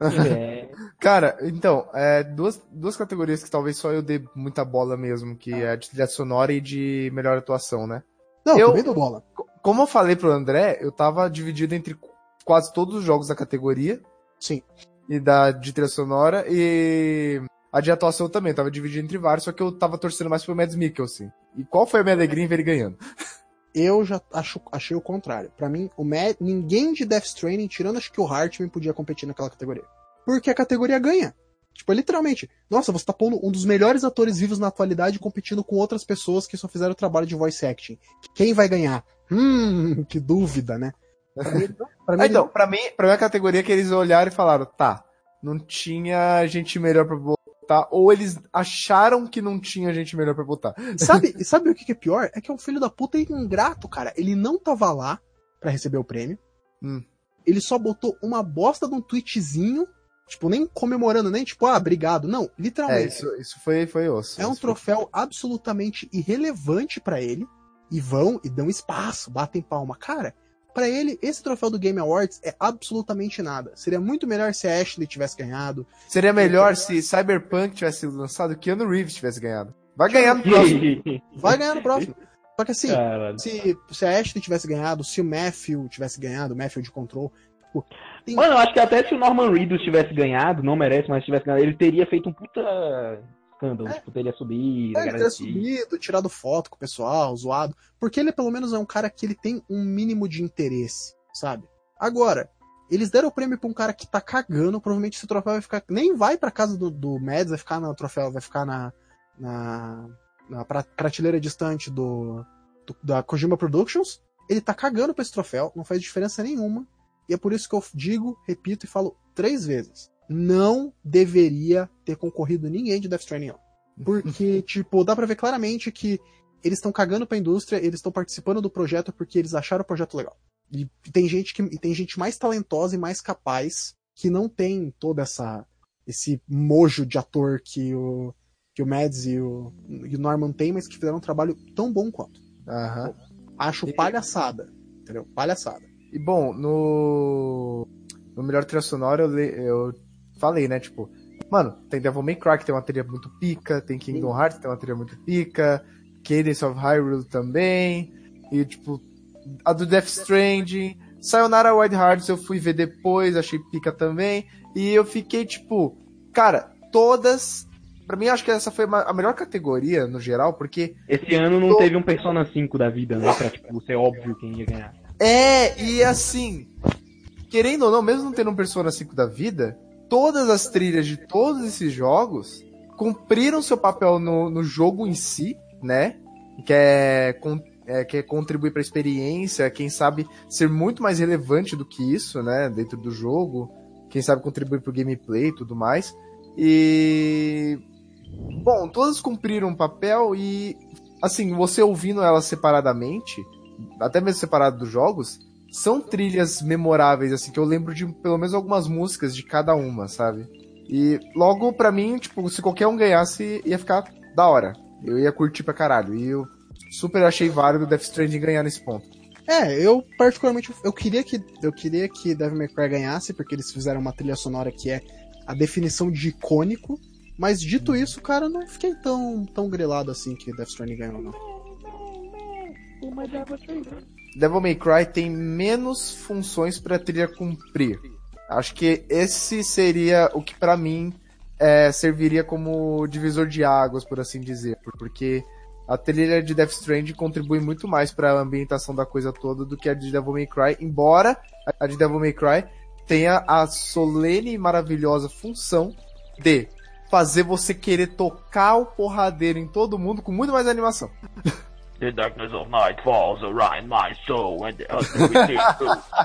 é. Cara, então, é, duas, duas categorias que talvez só eu dê muita bola mesmo, que é a de trilha sonora e de melhor atuação, né? Não, eu também dou bola. Como eu falei pro André, eu tava dividido entre quase todos os jogos da categoria. Sim. E da de trilha sonora e a de atuação também, tava dividido entre vários, só que eu tava torcendo mais pro Mads Mikkelsen. E qual foi a minha alegria em ver ele ganhando? Eu já acho, achei o contrário. Para mim, o Mad, ninguém de Death Stranding, tirando acho que o Hartman, podia competir naquela categoria. Porque a categoria ganha. Tipo, literalmente. Nossa, você tá pondo um dos melhores atores vivos na atualidade competindo com outras pessoas que só fizeram o trabalho de voice acting. Quem vai ganhar? Hum, que dúvida, né? Pra mim, pra mim, então, pra mim, pra mim a categoria que eles olharam e falaram, tá, não tinha gente melhor pra botar, ou eles acharam que não tinha gente melhor pra botar. Sabe, sabe o que é pior? É que é um filho da puta ingrato, cara. Ele não tava lá para receber o prêmio. Hum. Ele só botou uma bosta de um tweetzinho, tipo, nem comemorando, nem tipo, ah, obrigado. Não, literalmente. É, isso, isso foi, foi osso. É um troféu foi... absolutamente irrelevante para ele. E vão e dão espaço, batem palma. Cara, para ele, esse troféu do Game Awards é absolutamente nada. Seria muito melhor se a Ashley tivesse ganhado. Seria melhor se Cyberpunk tivesse sido lançado e Keanu Reeves tivesse ganhado. Vai ganhar no próximo. Vai ganhar no próximo. Só que assim, se, se a Ashley tivesse ganhado, se o Matthew tivesse ganhado, o Matthew de Control. Pô, tem... Mano, eu acho que até se o Norman Reedus tivesse ganhado, não merece, mas tivesse ganhado, ele teria feito um puta escândalo. Tipo, teria subido, É, ele ter subido, tirado foto com o pessoal, zoado. Porque ele, pelo menos, é um cara que ele tem um mínimo de interesse, sabe? Agora, eles deram o prêmio pra um cara que tá cagando, provavelmente esse troféu vai ficar. Nem vai pra casa do, do Mads, vai ficar no troféu, vai ficar na. na, na pra- prateleira distante do, do- da Kojima Productions. Ele tá cagando pra esse troféu, não faz diferença nenhuma. E é por isso que eu digo, repito e falo três vezes. Não deveria ter concorrido ninguém de Death Stranding. Porque, tipo, dá pra ver claramente que eles estão cagando pra indústria, eles estão participando do projeto porque eles acharam o projeto legal. E tem gente que e tem gente mais talentosa e mais capaz que não tem toda essa esse mojo de ator que o que o Mads e o, e o Norman tem, mas que fizeram um trabalho tão bom quanto. Aham. Acho E- palhaçada, entendeu? Palhaçada. E bom, no. No melhor trilha sonora eu, le- eu falei, né? Tipo, mano, tem Devil May Cry que tem uma trilha muito pica, tem Kingdom Hearts que tem uma trilha muito pica, Cadence of Hyrule também, e tipo, a do Death Stranding, Sayonara Wild Hearts eu fui ver depois, achei pica também, e eu fiquei tipo, cara, todas. Pra mim, acho que essa foi a melhor categoria no geral, porque Esse ano não teve um Persona 5 da vida, né? Pra, tipo, ser óbvio quem ia ganhar. É, e assim, querendo ou não, mesmo não tendo um Persona 5 da vida, todas as trilhas de todos esses jogos cumpriram seu papel no, no jogo em si, né? Que é, é, que é contribuir para a experiência, quem sabe ser muito mais relevante do que isso, né? Dentro do jogo, quem sabe contribuir pro gameplay e tudo mais. E. Bom, todas cumpriram um papel e. Assim, você ouvindo elas separadamente, até mesmo separado dos jogos, são trilhas memoráveis, assim, que eu lembro de pelo menos algumas músicas de cada uma, sabe? E logo, pra mim, tipo, se qualquer um ganhasse, ia ficar da hora. Eu ia curtir pra caralho. E eu super achei válido o Death Stranding ganhar nesse ponto. É, eu particularmente eu queria que eu queria que Devil May Cry ganhasse porque eles fizeram uma trilha sonora que é a definição de icônico, mas dito isso, cara, eu não fiquei tão tão grilado assim que Death Stranding ganhou não. Devil May Cry tem menos funções pra trilha cumprir. Acho que esse seria o que pra mim é, serviria como divisor de águas, por assim dizer, por- porque a trilha de Death Stranding contribui muito mais pra ambientação da coisa toda do que a de Devil May Cry, embora a de Devil May Cry tenha a solene e maravilhosa função de fazer você querer tocar o porradeiro em todo mundo com muito mais animação. The darkness of night falls around my soul, and the other within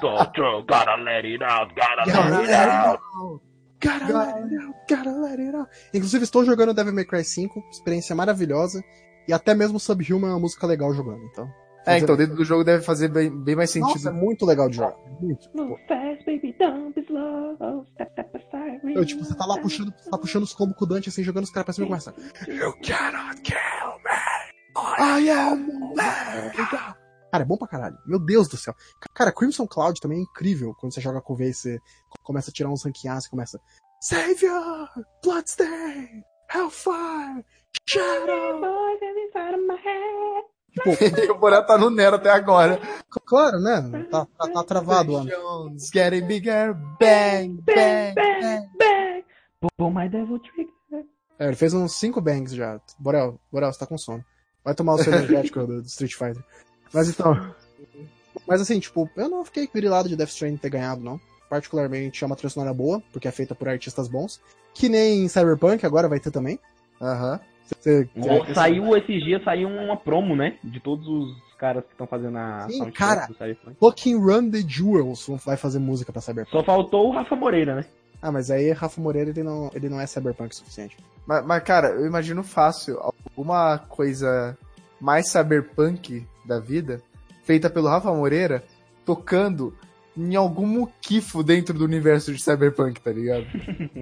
go through. Gotta let it out, gotta let it out. Gotta let it out, gotta let it out. Inclusive estou jogando Devil May Cry 5, experiência maravilhosa e até mesmo Subhuman é uma música legal jogando, então. É, então dentro do jogo deve fazer bem, bem mais sentido. Nossa, é muito legal de jogar. Muito. Move fast, baby, don't be slow. Step, step aside. Eu, tipo, você tá lá puxando, tá puxando os combos com o Dante assim, jogando os caras pra cima e começa. You cannot kill me. I am Omega. Cara, é bom pra caralho. Meu Deus do céu. Cara, Crimson Cloud também é incrível. Quando você joga com o V, você começa a tirar uns ranqueados, você começa. Savior! Bloodstain! Hellfire! Shadow! Tipo, o Boré tá no Nero até agora. claro, né? Tá, tá, tá travado o homem. Jones getting bigger, bang, bang, bang. bang. Pull my devil trigger. É, ele fez uns 5 bangs já. Borel, Borel, você tá com sono. Vai tomar o seu energético do, do Street Fighter. Mas então. Mas assim, tipo, eu não fiquei grilado de Death Stranding ter ganhado, não. Particularmente é uma trilha sonora boa, porque é feita por artistas bons. Que nem Cyberpunk agora vai ter também. Aham. Você- Ó, Saiu esses dias, saiu uma promo, né? De todos os caras que estão fazendo a Sim, cara. do Cyberpunk. Fucking Run the Jewels vai fazer música pra Cyberpunk. Só faltou o Rafa Moreira, né? Ah, mas aí Rafa Moreira ele não, ele não é Cyberpunk o suficiente. Mas, mas, cara, eu imagino fácil alguma coisa mais cyberpunk da vida, feita pelo Rafa Moreira, tocando em algum muquifo dentro do universo de cyberpunk, tá ligado?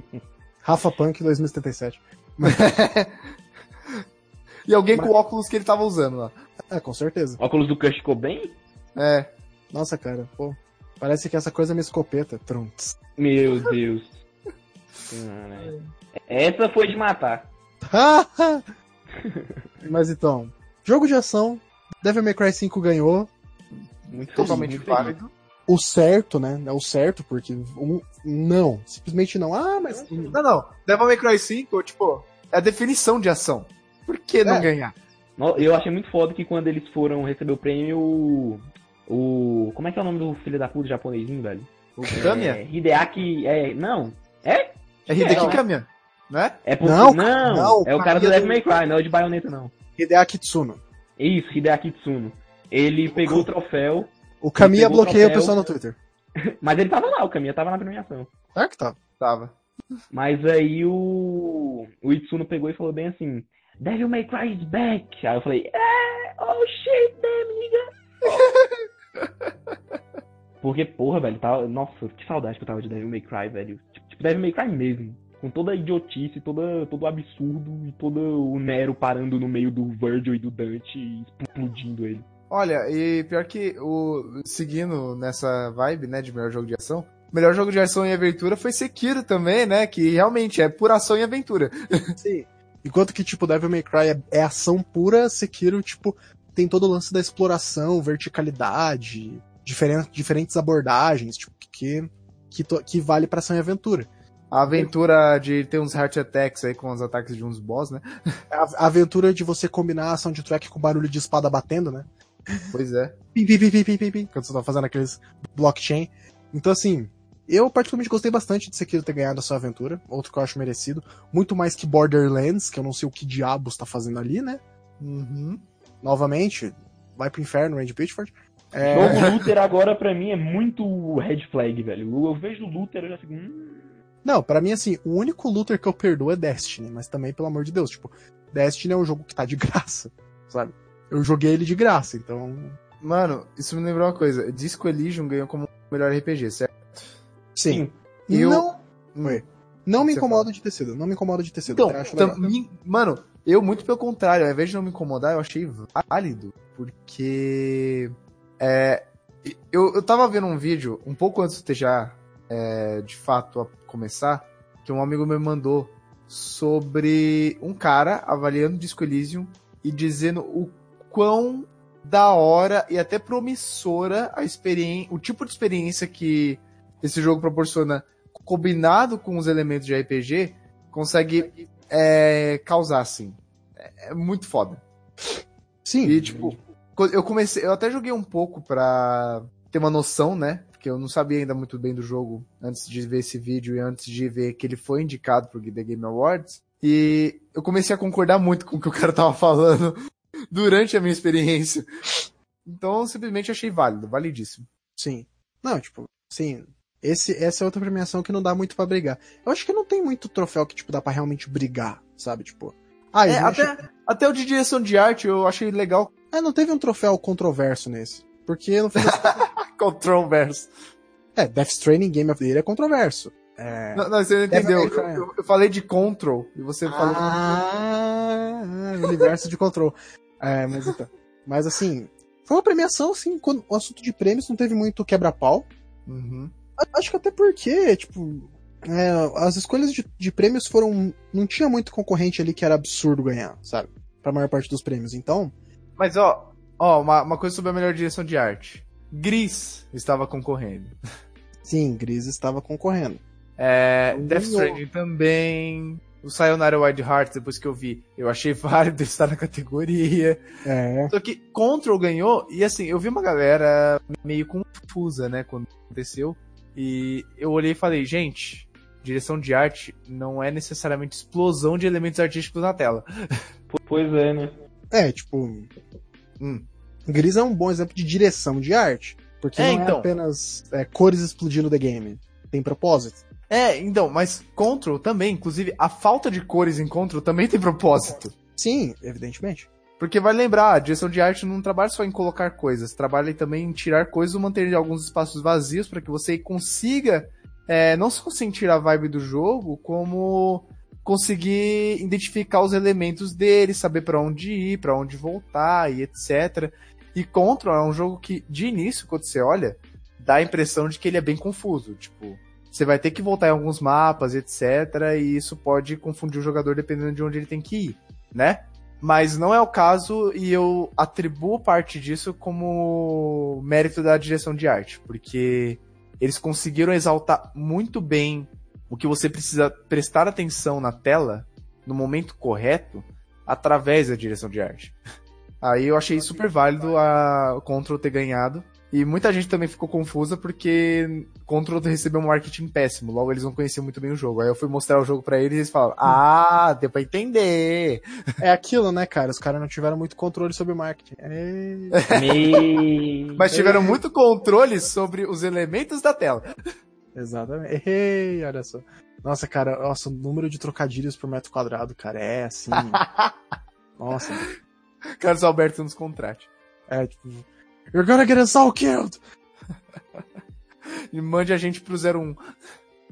Rafa Punk 2077. E alguém com o óculos que ele tava usando lá. É, com certeza. Óculos do Kurt Cobain? É. Nossa, cara, pô. Parece que essa coisa é uma escopeta. Trunks. Meu Deus. Caralho. Essa foi de matar. Mas então, jogo de ação, Devil May Cry 5 ganhou. Muito Totalmente feliz, válido. O certo, né? É o certo, porque um, não. Simplesmente não. Ah, mas. Não, não. Devil May Cry 5, tipo, é a definição de ação. Por que não É. ganhar? Eu achei muito foda que quando eles foram receber o prêmio, o. o- como é que é o nome do filho da puta japonesinho, velho? O Kamiya? É, Hideaki. É, não. É? É Hideki não. Kamiya, né? É porque, Não, não, não, é o cara do Devil May Cry, não é o de Bayonetta, não. Hideaki Tsuno. Isso, Hideaki Tsuno. Ele pegou o troféu, O Kamiya o bloqueia o troféu. pessoal no Twitter. mas ele tava lá, o Kamiya tava na premiação. Claro que tá. Tava. Mas aí o. O Itsuno pegou e falou bem assim: Devil May Cry is back. Aí eu falei: É, oh shit, damn, nigga. Porque, porra, velho, tá... nossa, que saudade que eu tava de Devil May Cry, velho. Tipo, tipo, Devil May Cry mesmo. Com toda a idiotice, toda, todo o absurdo e todo o Nero parando no meio do Virgil e do Dante e explodindo ele. Olha, e pior que o seguindo nessa vibe, né, de melhor jogo de ação, melhor jogo de ação e aventura foi Sekiro também, né, que realmente é pura ação e aventura. Sim. Enquanto que, tipo, Devil May Cry é, é ação pura, Sekiro, tipo, tem todo o lance da exploração, verticalidade, diferen- diferentes abordagens, tipo, que, que, que vale pra ação e aventura. A aventura de ter uns heart attacks aí com os ataques de uns boss, né? A, a aventura de você combinar a soundtrack com barulho de espada batendo, né? Pois é. Pim, pim, pim, pim, pim, pim, quando você tá fazendo aqueles blockchain. Então, assim, eu particularmente gostei bastante de Sekiro ter ganhado a sua aventura, outro que eu acho merecido. Muito mais que Borderlands, que eu não sei o que diabos tá fazendo ali, né? Uhum. Novamente, vai pro inferno, Randy Pitchford. É, Novo Luther agora pra mim é muito red flag, velho. Eu vejo o Luther eu já fico. Hum, Não, pra mim, assim, o único looter que eu perdoo é Destiny, mas também, pelo amor de Deus, tipo, Destiny é um jogo que tá de graça, sabe? Eu joguei ele de graça, então. Mano, isso me lembrou uma coisa. Disco Elysium ganhou como melhor RPG, certo? Sim. Eu- Não, Hum. Oi. não me Você incomoda de ter sido, não me incomoda de ter sido. Então, legal. me- mano, eu muito pelo contrário, ao invés de não me incomodar, eu achei válido, porque é, eu, eu tava vendo um vídeo um pouco antes do TGA é, de fato a começar, que um amigo me mandou sobre um cara avaliando Disco Elysium e dizendo o quão da hora e até promissora a experiência, o tipo de experiência que esse jogo proporciona combinado com os elementos de RPG consegue é, causar, assim. É, é muito foda. Sim. E, tipo, eu comecei. Eu até joguei um pouco pra ter uma noção, né? Porque eu não sabia ainda muito bem do jogo antes de ver esse vídeo e antes de ver que ele foi indicado pro The Game Awards. E eu comecei a concordar muito com o que o cara tava falando durante a minha experiência. Então, eu simplesmente achei válido, validíssimo. Sim. Não, tipo, sim. Esse, essa é outra premiação que não dá muito pra brigar. Eu acho que não tem muito troféu que, tipo, dá pra realmente brigar, sabe? Tipo. Ah, É, até, até o de direção de arte eu achei legal. Ah, não teve um troféu controverso nesse. Porque no das contas- Controverso. É, Death Stranding Game of the Year é controverso. É. Não, não, você não entendeu. Eu, eu- eu falei de Control e você falou. Ah, universo de control. É, mas então. Mas assim, foi uma premiação, assim, quando o assunto de prêmios não teve muito quebra-pau. Uhum. Acho que até porque, tipo, é, as escolhas de, de prêmios foram. Não tinha muito concorrente ali que era absurdo ganhar, sabe? Pra maior parte dos prêmios. Então, Mas ó, ó, uma, uma coisa sobre a melhor direção de arte. Gris estava concorrendo. sim, Gris estava concorrendo. É, Ganhou. Death Stranding também. O Sayonara Wild Hearts, depois que eu vi, eu achei válido estar na categoria. É. Só que Control ganhou, e assim, eu vi uma galera meio confusa, né, quando aconteceu. E eu olhei e falei, gente, direção de arte não é necessariamente explosão de elementos artísticos na tela. Pois é, né? É, tipo. Hum. Gris é um bom exemplo de direção de arte. Porque É, não é então. apenas é, cores explodindo the game. Tem propósito. É, então, mas Control também, inclusive, a falta de cores em Control também tem propósito. Sim, evidentemente. Porque vai lembrar, a direção de arte não trabalha só em colocar coisas, trabalha também em tirar coisas ou manter alguns espaços vazios para que você consiga é, não só sentir a vibe do jogo, como conseguir identificar os elementos dele, saber para onde ir, para onde voltar e etc. E Control é um jogo que, de início, quando você olha, dá a impressão de que ele é bem confuso. Tipo, você vai ter que voltar em alguns mapas, etc. E isso pode confundir o jogador dependendo de onde ele tem que ir, né? Mas não é o caso e eu atribuo parte disso como mérito da direção de arte, porque eles conseguiram exaltar muito bem o que você precisa prestar atenção na tela no momento correto através da direção de arte. Aí eu achei super válido a Control ter ganhado. E muita gente também ficou confusa porque Control recebeu um marketing péssimo, logo eles não conheciam muito bem o jogo. Aí eu fui mostrar o jogo para eles e eles falaram: Ah, deu pra entender. É aquilo, né, cara? Os caras não tiveram muito controle sobre o marketing. É... Mas tiveram muito controle sobre os elementos da tela. Exatamente. Ei, olha só. Nossa, cara, nossa, o número de trocadilhos por metro quadrado, cara, é assim. nossa. Carlos Alberto nos contrate. É, tipo. You're gonna get us all killed! E mande a gente pro 01.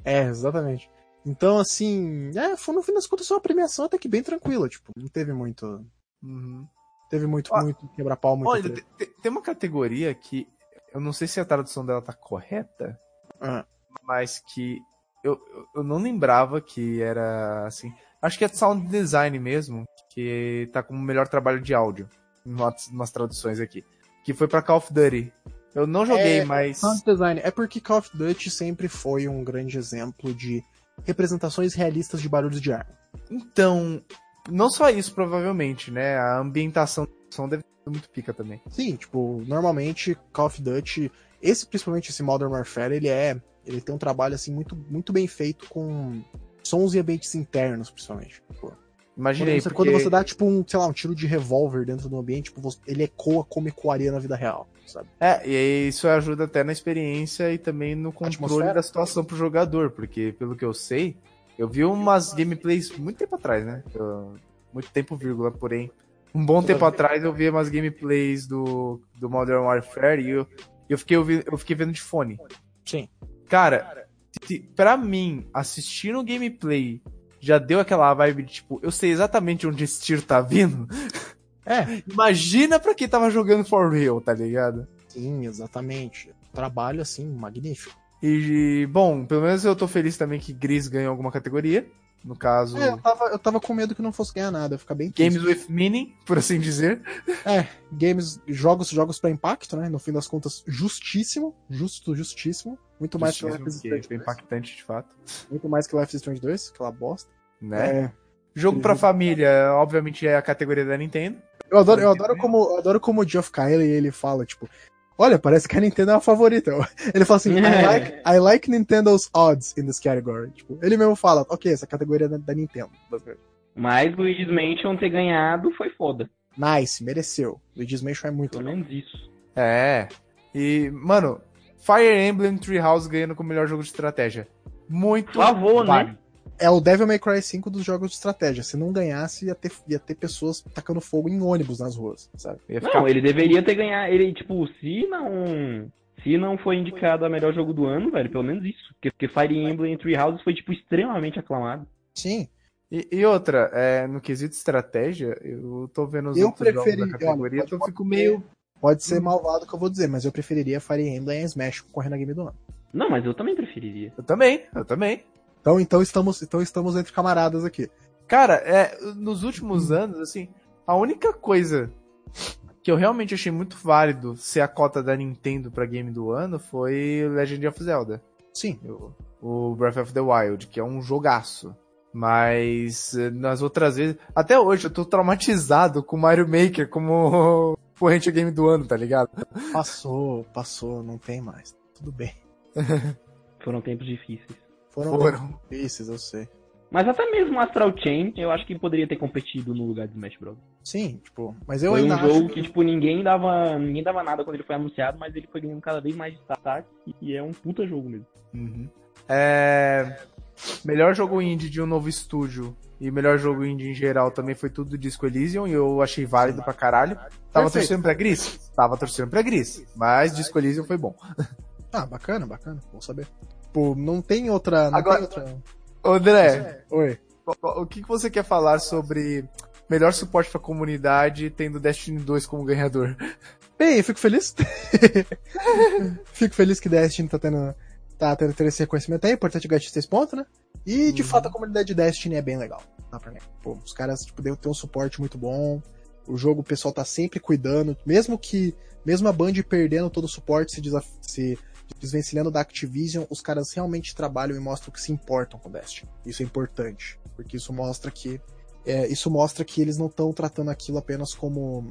É, exatamente. Então, assim, é, foi no fim das contas uma premiação até que bem tranquila, tipo, não teve muito. Uhum. Teve muito, Ó, muito quebra-pau, muito. Olha, tem uma categoria que eu não sei se a tradução dela tá correta, Ah, mas que eu, eu- não lembrava que era assim. Acho que é sound design mesmo, que tá como melhor trabalho de áudio. Em umas, traduções aqui. Que foi pra Call of Duty. Eu não joguei, É, mas. Sound design. É porque Call of Duty sempre foi um grande exemplo de representações realistas de barulhos de arma. Então, não só isso, provavelmente, né? A ambientação do som deve ser muito pica também. Sim, tipo, normalmente Call of Duty, esse principalmente esse Modern Warfare, ele é, ele tem um trabalho assim muito muito bem feito com sons e ambientes internos, principalmente. Tipo, Imaginei, quando, você, porque... quando você dá tipo um, sei lá, um tiro de revólver dentro do ambiente, tipo, você- ele ecoa como ecoaria na vida real, sabe? É, e isso ajuda até na experiência e também no controle da situação pro jogador, porque pelo que eu sei, eu vi umas gameplays muito tempo atrás, né? Eu- muito tempo, vírgula, porém. Um bom tempo atrás eu vi umas gameplays do, do Modern Warfare e eu, eu, fiquei, eu fiquei vendo de fone. Sim. Cara, pra mim, assistindo o gameplay já deu aquela vibe de tipo, eu sei exatamente onde esse tiro tá vindo. É, Imagina pra quem tava jogando for real, tá ligado? sim, exatamente. Trabalho assim magnífico. E, bom, pelo menos eu tô feliz também que Gris ganhou alguma categoria. No caso, É, eu tava, eu tava com medo que não fosse ganhar nada, ficar bem triste. Games with Meaning, por assim dizer. É, games, jogos, jogos pra impacto, né? No fim das contas, justíssimo, justo, justíssimo. Muito mais que Life is Strange foi 2. impactante, de fato. Muito mais que Life is Strange 2, aquela bosta. Né? É, Jogo pra família, obviamente, é a categoria da Nintendo. eu adoro, eu adoro como, eu adoro como o Geoff Kylie, ele fala, tipo, olha, parece que a Nintendo é a favorita. Ele fala assim, I like, I like Nintendo's odds in this category. Tipo, ele mesmo fala, ok, essa categoria é da, da Nintendo. Mas Luigi's Mansion ter ganhado foi foda. Nice, mereceu. Luigi's Mansion é muito Pelo legal. menos isso. É. E, mano, Fire Emblem Treehouse ganhando como melhor jogo de estratégia. Muito favor, né? válido. É o Devil May Cry 5 dos jogos de estratégia. Se não ganhasse, ia ter, ia ter pessoas tacando fogo em ônibus nas ruas, sabe? Ia ficar Não, ele deveria ter ganhado. Ele, tipo, se não. Se não foi indicado a melhor jogo do ano, velho, pelo menos isso. Porque, porque Fire Emblem Three Houses foi, tipo, extremamente aclamado. Sim. E, e outra, é, no quesito estratégia, eu tô vendo os Eu outros jogos preferi- da categoria, olha, então eu fico meio... Pode ser malvado o que eu vou dizer, mas eu preferiria Fire Emblem e Smash concorrendo na game do ano. Não, mas eu também preferiria. Eu também, eu também. Então, então estamos, então estamos entre camaradas aqui. Cara, é, nos últimos anos, assim, a única coisa que eu realmente achei muito válido ser a cota da Nintendo pra game do ano foi Legend of Zelda. Sim. O, o Breath of the Wild, que é um jogaço. Mas eh, nas outras vezes, até hoje eu tô traumatizado com Mario Maker como corrente game do ano, tá ligado? Passou, passou, não tem mais. Tudo bem. Foram tempos difíceis. Foram, Foram. difíceis, eu sei. Mas até mesmo Astral Chain, eu acho que poderia ter competido no lugar de Smash Bros. Sim, tipo, mas eu Foi ainda um jogo acho que, tipo, ninguém dava, ninguém dava nada quando ele foi anunciado, mas ele foi ganhando cada vez mais destaque e é um puta jogo mesmo. Uhum. É... Melhor jogo indie de um novo estúdio e melhor jogo indie em geral também foi tudo do Disco Elysium e eu achei válido pra caralho. Tava Perfeito. torcendo pra Gris? Tava torcendo pra Gris, mas Disco Elysium foi bom. Ah, bacana, bacana, vou saber. Pô, não tem outra. Não Agora- tem outra. André, Oi. o que que você quer falar sobre melhor suporte pra comunidade tendo Destiny 2 como ganhador? Bem, eu fico feliz. fico feliz que Destiny tá tendo, tá tendo, esse reconhecimento aí, importante ganhar esses pontos, né? E de Uhum. fato a comunidade de Destiny é bem legal. Dá pra negar. Pô, os caras, tipo, deu ter um suporte muito bom. O jogo o pessoal tá sempre cuidando, mesmo que, mesmo a Band perdendo todo o suporte, se, desaf- se desvencilhando da Activision, os caras realmente trabalham e mostram que se importam com Destiny. Isso é importante, porque isso mostra que é, isso mostra que eles não estão tratando aquilo apenas como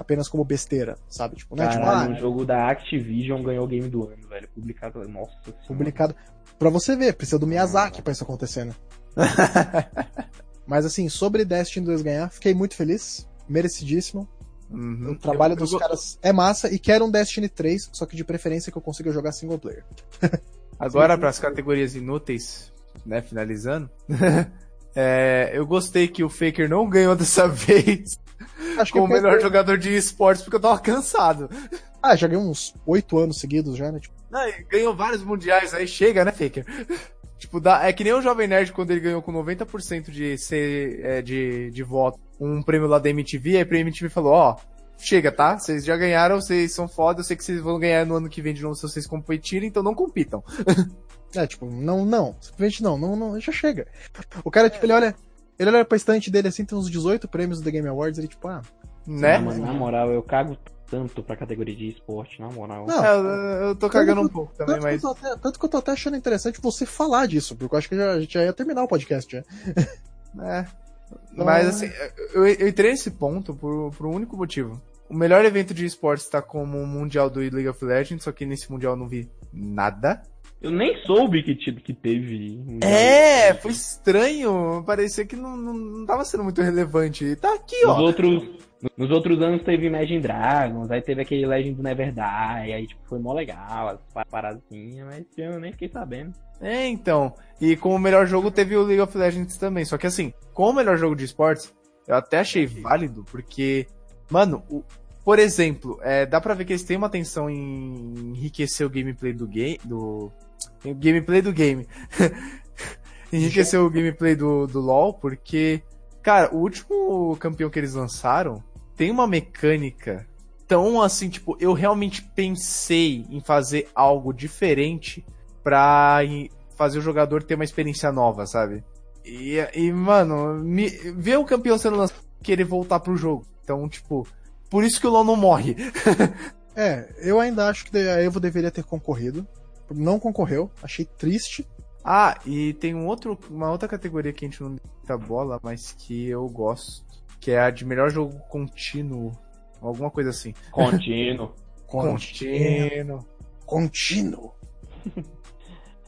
apenas como besteira, sabe? Tipo, não é tipo, Caralho, ah, um jogo da Activision ganhou o game do ano, velho. Publicado. Nossa senhora. publicado. Pra você ver, precisa do Miyazaki pra isso acontecer, né? Mas assim, sobre Destiny 2 ganhar, fiquei muito feliz. Merecidíssimo. Uhum. O trabalho Eu- eu dos go- caras é massa e quero um Destiny 3, só que de preferência que eu consiga jogar single player. Agora, para as categorias inúteis, né, finalizando. é, eu gostei que o Faker não ganhou dessa vez Acho que como o eu- melhor jogador de esportes porque eu tava cansado. Ah, joguei uns 8 anos seguidos já, né? Tipo, Não, ganhou vários mundiais, aí chega, né, Faker? Tipo, dá, é que nem o Jovem Nerd quando ele ganhou com 90% de, ser, é, de, de voto um prêmio lá da MTV, aí a MTV falou, ó, chega, tá? Vocês já ganharam, vocês são foda, eu sei que vocês vão ganhar no ano que vem de novo se vocês competirem, então não compitam. é, tipo, não, não, simplesmente não, não, não, já chega. O cara, tipo, ele olha, ele olha pra estante dele assim, tem uns 18 prêmios do The Game Awards, ele tipo, ah, Né? Não, mano, na moral, eu cago tanto pra categoria de esporte, na moral. Não, É, eu, eu tô cagando um Tanto- pouco também, tanto, mas... que eu até, tanto que eu tô até achando interessante você falar disso, porque eu acho que já, a gente já ia terminar o podcast já. É. Mas assim, eu, eu entrei nesse ponto por, por um único motivo. O melhor evento de esportes tá como o Mundial do League of Legends, só que nesse Mundial eu não vi nada. Eu nem soube que, tipo, que teve. um É, foi estranho. Parecia que não, não, não tava sendo muito relevante. E tá aqui, Nos ó. outros, nos outros anos teve Imagine Dragons, aí teve aquele Legend do Never Die, aí tipo, foi mó legal, as pa- paradinhas, mas eu nem fiquei sabendo. É, então. E como melhor jogo teve o League of Legends também. Só que assim, como melhor jogo de esportes, eu até achei válido, porque, mano, o- por exemplo, é, dá pra ver que eles têm uma atenção em enriquecer o gameplay do game. Do. O Gameplay do game. enriquecer o gameplay do, do LoL, porque, cara, o último campeão que eles lançaram tem uma mecânica tão assim, tipo, eu realmente pensei em fazer algo diferente pra fazer o jogador ter uma experiência nova, sabe? E, e mano, me, ver o campeão sendo lançado querer voltar pro jogo. Então, tipo, por isso que o LoL não morre. É, eu ainda acho que a Evo deveria ter concorrido. Não concorreu, achei triste. Ah, e tem um outro, uma outra categoria que a gente não dá bola, mas que eu gosto, que é a de melhor jogo contínuo, alguma coisa assim. Contínuo. Contínuo. Contínuo.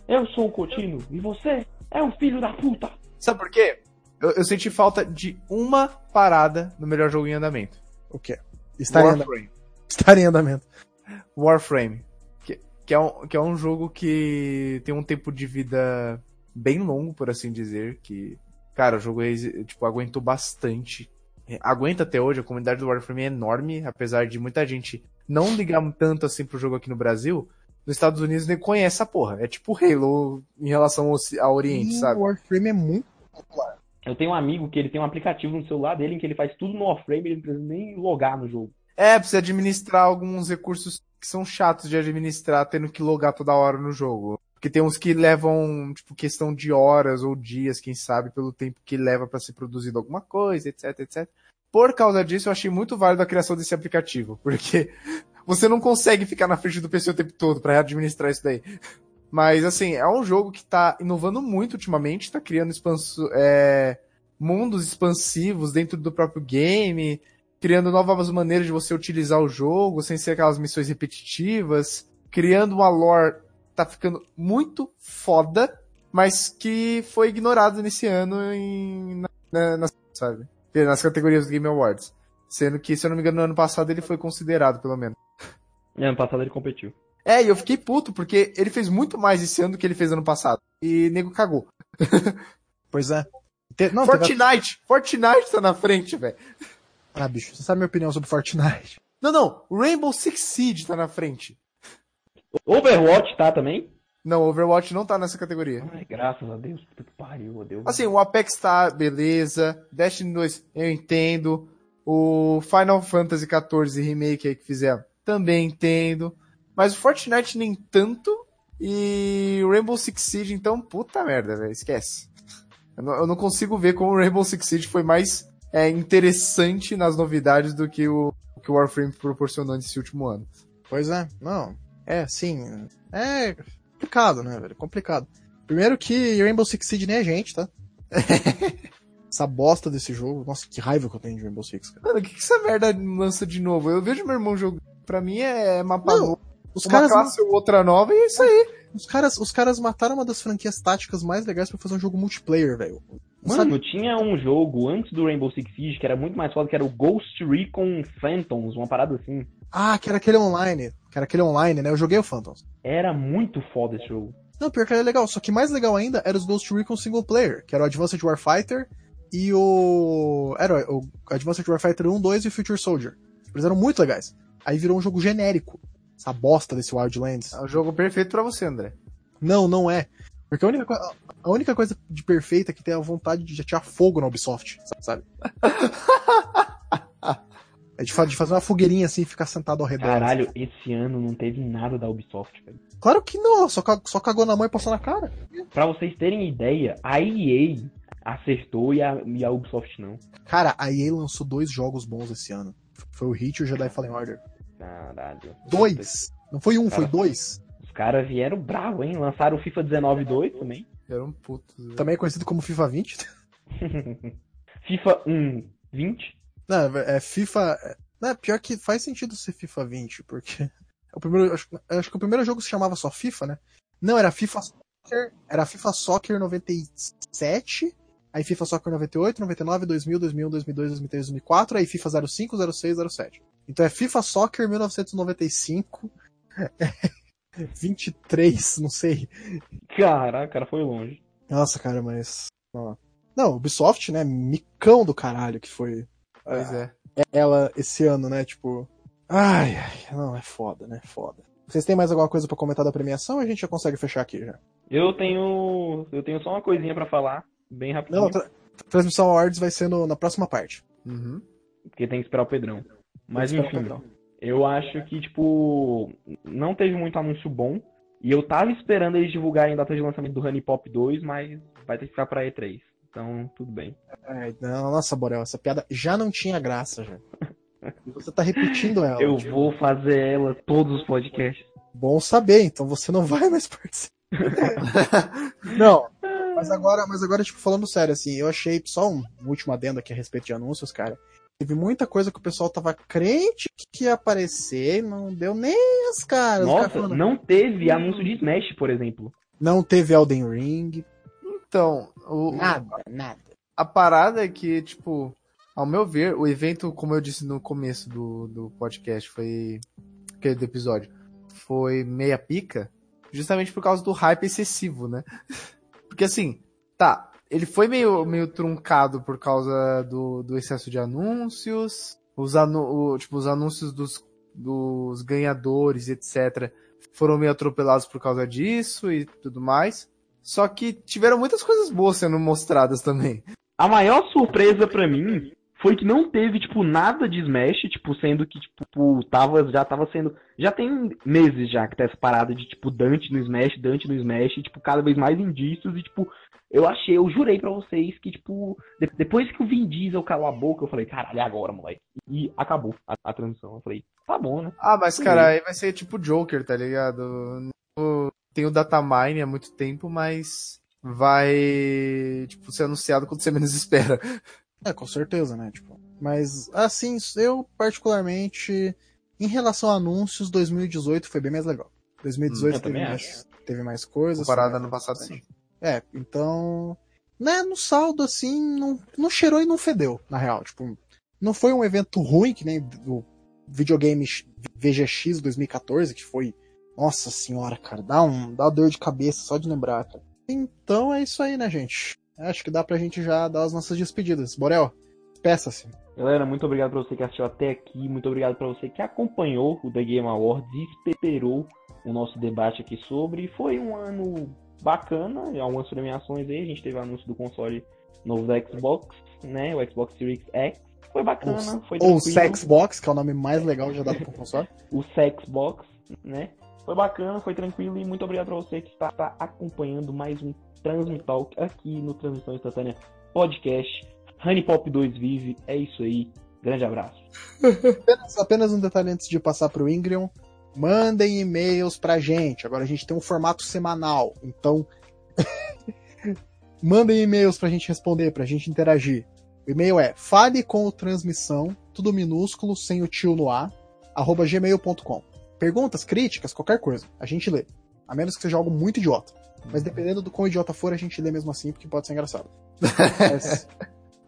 eu sou o Contínuo, e você é um filho da puta. Sabe por quê? Eu, eu senti falta de uma parada no melhor jogo em andamento. O quê? Estar em, anda... Warframe. Estar em andamento. Warframe. Que, é um, que é um jogo que tem um tempo de vida bem longo, por assim dizer. Que, cara, o jogo resi- tipo, aguentou bastante. É, Aguenta até hoje, a comunidade do Warframe é enorme, apesar de muita gente não ligar tanto assim pro jogo aqui no Brasil. Nos Estados Unidos nem conhece a porra. É tipo Halo em relação ao, ao Oriente, E sabe? o Warframe é muito popular. Eu tenho um amigo que ele tem um aplicativo no celular dele em que ele faz tudo no Warframe, ele não precisa nem logar no jogo. É, precisa administrar alguns recursos que são chatos de administrar, tendo que logar toda hora no jogo. Porque tem uns que levam, tipo, questão de horas ou dias, quem sabe, pelo tempo que leva pra ser produzido alguma coisa, etc, etc. Por causa disso, eu achei muito válido a criação desse aplicativo, porque você não consegue ficar na frente do PC o tempo todo pra administrar isso daí. Mas, assim, é um jogo que tá inovando muito ultimamente, tá criando expanso, é, mundos expansivos dentro do próprio game, criando novas maneiras de você utilizar o jogo, sem ser aquelas missões repetitivas, criando uma lore tá ficando muito foda, mas que foi ignorado nesse ano em, na, na- nas, sabe? nas categorias do Game Awards. Sendo que, se eu não me engano, no ano passado ele foi considerado, pelo menos. E ano passado ele competiu. É, e eu fiquei puto, porque ele fez muito mais esse ano do que ele fez ano passado. E nego cagou. Pois é. Te- Não, teve Fortnite! Fortnite tá na frente, velho. Ah, bicho, você sabe a minha opinião sobre Fortnite. Não, não. Rainbow Six Siege tá na frente. Overwatch tá também? Não, Overwatch não tá nessa categoria. Ai, graças a Deus, puta que pariu, meu Deus. Assim, o Apex tá, beleza. Destiny 2, eu entendo. O Final Fantasy XIV Remake aí que fizeram, também entendo. Mas o Fortnite nem tanto. E o Rainbow Six Siege, então, puta merda, velho, esquece. Eu não, eu não consigo ver como o Rainbow Six Siege foi mais é, interessante nas novidades do que o, que o Warframe proporcionou nesse último ano. Pois é, não. É, sim. É complicado, né, velho? Complicado. Primeiro que Rainbow Six Siege nem é gente, tá? essa bosta desse jogo. Nossa, que raiva que eu tenho de Rainbow Six, cara. Mano, o que, que essa merda lança de novo? Eu vejo meu irmão jogando. Pra mim é mapa Não, novo. Os Uma caras, classe ou outra nova e é isso aí. os, caras, os caras mataram uma das franquias táticas mais legais pra fazer um jogo multiplayer, velho. Mano, tinha um jogo antes do Rainbow Six Siege que era muito mais foda, que era o Ghost Recon Phantoms, uma parada assim. Ah, que era aquele online. Que era aquele online, né? Eu joguei o Phantoms. Era muito foda esse jogo. Não, pior que era legal. Só que mais legal ainda era os Ghost Recon single player, que era o Advanced Warfighter e o. Era o Advanced Warfighter 1, 2 e o Future Soldier. Eles eram muito legais. Aí virou um jogo genérico. Essa bosta desse Wildlands. É o jogo perfeito pra você, André. Não, não é. Porque a única, co- a única coisa de perfeita é que tem a vontade de atirar fogo na Ubisoft, sabe? É de, fa- de fazer uma fogueirinha assim e ficar sentado ao redor. Caralho, esse ano não teve nada da Ubisoft, velho. Claro que não, só, ca- só cagou na mão e passou na cara. Pra vocês terem ideia, a EA acertou e a, e a Ubisoft não. Cara, a EA lançou dois jogos bons esse ano. Foi o Hit e o Jedi Fallen Order. Caralho. Dois! Não foi um, foi Cara. dois. Os caras vieram bravo, hein? Lançaram o FIFA 19 2 também. Era um puto. Também é conhecido como FIFA 20. FIFA 1 20. Não, é FIFA. é- Não, pior que faz sentido ser FIFA 20, porque. O primeiro, acho, acho que o primeiro jogo se chamava só FIFA, né? Não, era FIFA Soccer. Era FIFA Soccer 97. Aí FIFA Soccer 98, 99, 2000, 2001, 2002, 2003, 2004. Aí FIFA 05, 06, 07. Então é FIFA Soccer 1995. 23, não sei. Caraca, cara, foi longe. Nossa, cara, mas. ó. Não, Ubisoft, né? Micão do caralho que foi Pois é. ela esse ano, né? Tipo. Ai, ai, não, é foda, né? Foda. Vocês têm mais alguma coisa pra comentar da premiação ou a gente já consegue fechar aqui já? Eu tenho. Eu tenho só uma coisinha pra falar, bem rapidinho. Não, tra transmissão awards vai ser no- na próxima parte. Uhum. Porque tem que esperar o Pedrão. Mas esperar o enfim, Pedrão. Eu acho que, tipo, não teve muito anúncio bom. E eu tava esperando eles divulgarem data de lançamento do Honey Pop 2, mas vai ter que ficar pra E3. Então, tudo bem. Ai, não, nossa, Borel, essa piada já não tinha graça já. E Você tá repetindo ela. Eu tipo, vou fazer ela todos os podcasts. Bom saber, então você não vai mais participar. não. Mas agora, mas agora, tipo, falando sério, assim, eu achei só um último adendo aqui a respeito de anúncios, cara. Teve muita coisa que o pessoal tava crente que ia aparecer e não deu nem as caras. Os caras Nossa, falando, não teve anúncio de Smash, por exemplo. não teve Elden Ring. Então, o, Nada, nada. a parada é que, tipo, ao meu ver, o evento, como eu disse no começo do, do podcast, foi. aquele do episódio, foi meia pica, justamente por causa do hype excessivo, né? Porque assim, tá, ele foi meio, meio truncado por causa do, do excesso de anúncios, os, anu o- tipo, os anúncios dos, dos ganhadores, etc., foram meio atropelados por causa disso e tudo mais. Só que tiveram muitas coisas boas sendo mostradas também. A maior surpresa pra mim foi que não teve, tipo, nada de Smash, tipo, sendo que, tipo, tava, já tava sendo. Já tem meses já que tá essa parada de, tipo, Dante no Smash, Dante no Smash, e, tipo, cada vez mais indícios, e, tipo, eu achei, eu jurei pra vocês que, tipo, de- depois que o Vin Diesel calou a boca, eu falei, caralho, é agora, moleque. E acabou a, a transmissão. Eu falei, tá bom, né? Ah, mas cara, aí vai ser tipo Joker, tá ligado? Tem o datamine há muito tempo, mas vai, tipo, ser anunciado quando você menos espera. É, com certeza, né? Tipo, mas, assim, eu particularmente, em relação a anúncios, 2018 foi bem mais legal. 2018 eu teve, também mais, teve mais coisas. Comparado foi ano mais passado, interessante. É, então, né, no saldo, assim, não, não cheirou e não fedeu, na real. Tipo, não foi um evento ruim, que nem o videogame VGX 2014, que foi, nossa senhora, cara, dá, um, dá uma dor de cabeça só de lembrar, cara. Então é isso aí, né, gente? Acho que dá pra gente já dar as nossas despedidas. Borel, peça-se. Galera, muito obrigado pra você que assistiu até aqui, muito obrigado pra você que acompanhou o The Game Awards e esperou o nosso debate aqui sobre. Foi um ano bacana, algumas premiações aí, a gente teve o anúncio do console novo da Xbox, né, o Xbox Series X. Foi bacana, foi Ou tranquilo. Sexbox, que é o nome mais legal já dado pro console. o Sexbox, né? Foi bacana, foi tranquilo e muito obrigado pra você que está, está acompanhando mais um Transmitalk aqui no Transmissão Instantânea Podcast. Honey Pop 2 vive, é isso aí. Grande abraço. Apenas, apenas um detalhe antes de passar pro Ingrid. Mandem e-mails pra gente. Agora a gente tem um formato semanal. Então. Mandem e-mails pra gente responder, pra gente interagir. O e-mail é fale com o transmissão, tudo minúsculo, sem o tio no ar, arroba gmail.com. Perguntas, críticas, qualquer coisa, a gente lê. A menos que seja algo muito idiota. Mas dependendo do quão idiota for, a gente lê mesmo assim, porque pode ser engraçado. Mas,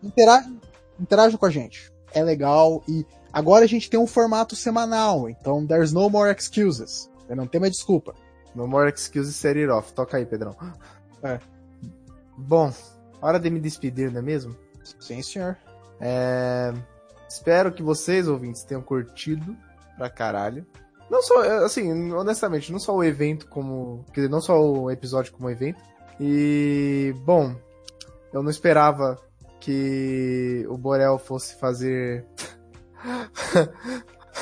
interajam, interajam com a gente. É legal e agora a gente tem um formato semanal, então there's no more excuses. Não tem mais desculpa. No more excuses set it off. Toca aí, Pedrão. É. Bom, hora de me despedir, não é mesmo? Sim, senhor. É... Espero que vocês, ouvintes, tenham curtido pra caralho. Não só, assim, honestamente, não só o evento como. Quer dizer, não só o episódio como evento. E, bom, eu não esperava que o Borel fosse fazer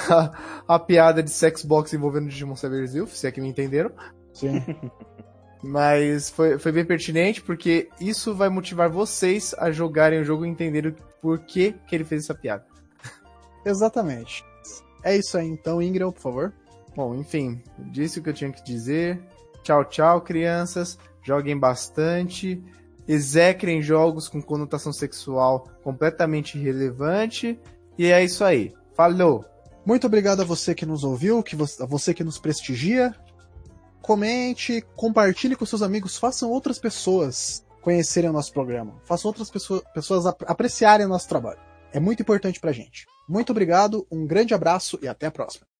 a, a, piada de sexbox envolvendo Digimon Cyber Zilf, se é que me entenderam. Sim. Mas foi, foi bem pertinente, porque isso vai motivar vocês a jogarem o jogo e entenderem por que, que ele fez essa piada. Exatamente. É isso aí então, Ingram, por favor. Bom, enfim, disse o que eu tinha que dizer. Tchau, tchau, crianças. Joguem bastante. Execrem jogos com conotação sexual completamente irrelevante. E é isso aí. Falou! Muito obrigado a você que nos ouviu, que a você que nos prestigia comente, compartilhe com seus amigos, façam outras pessoas conhecerem o nosso programa, façam outras pessoas, pessoas apreciarem o nosso trabalho. É muito importante pra gente. Muito obrigado, um grande abraço e até a próxima.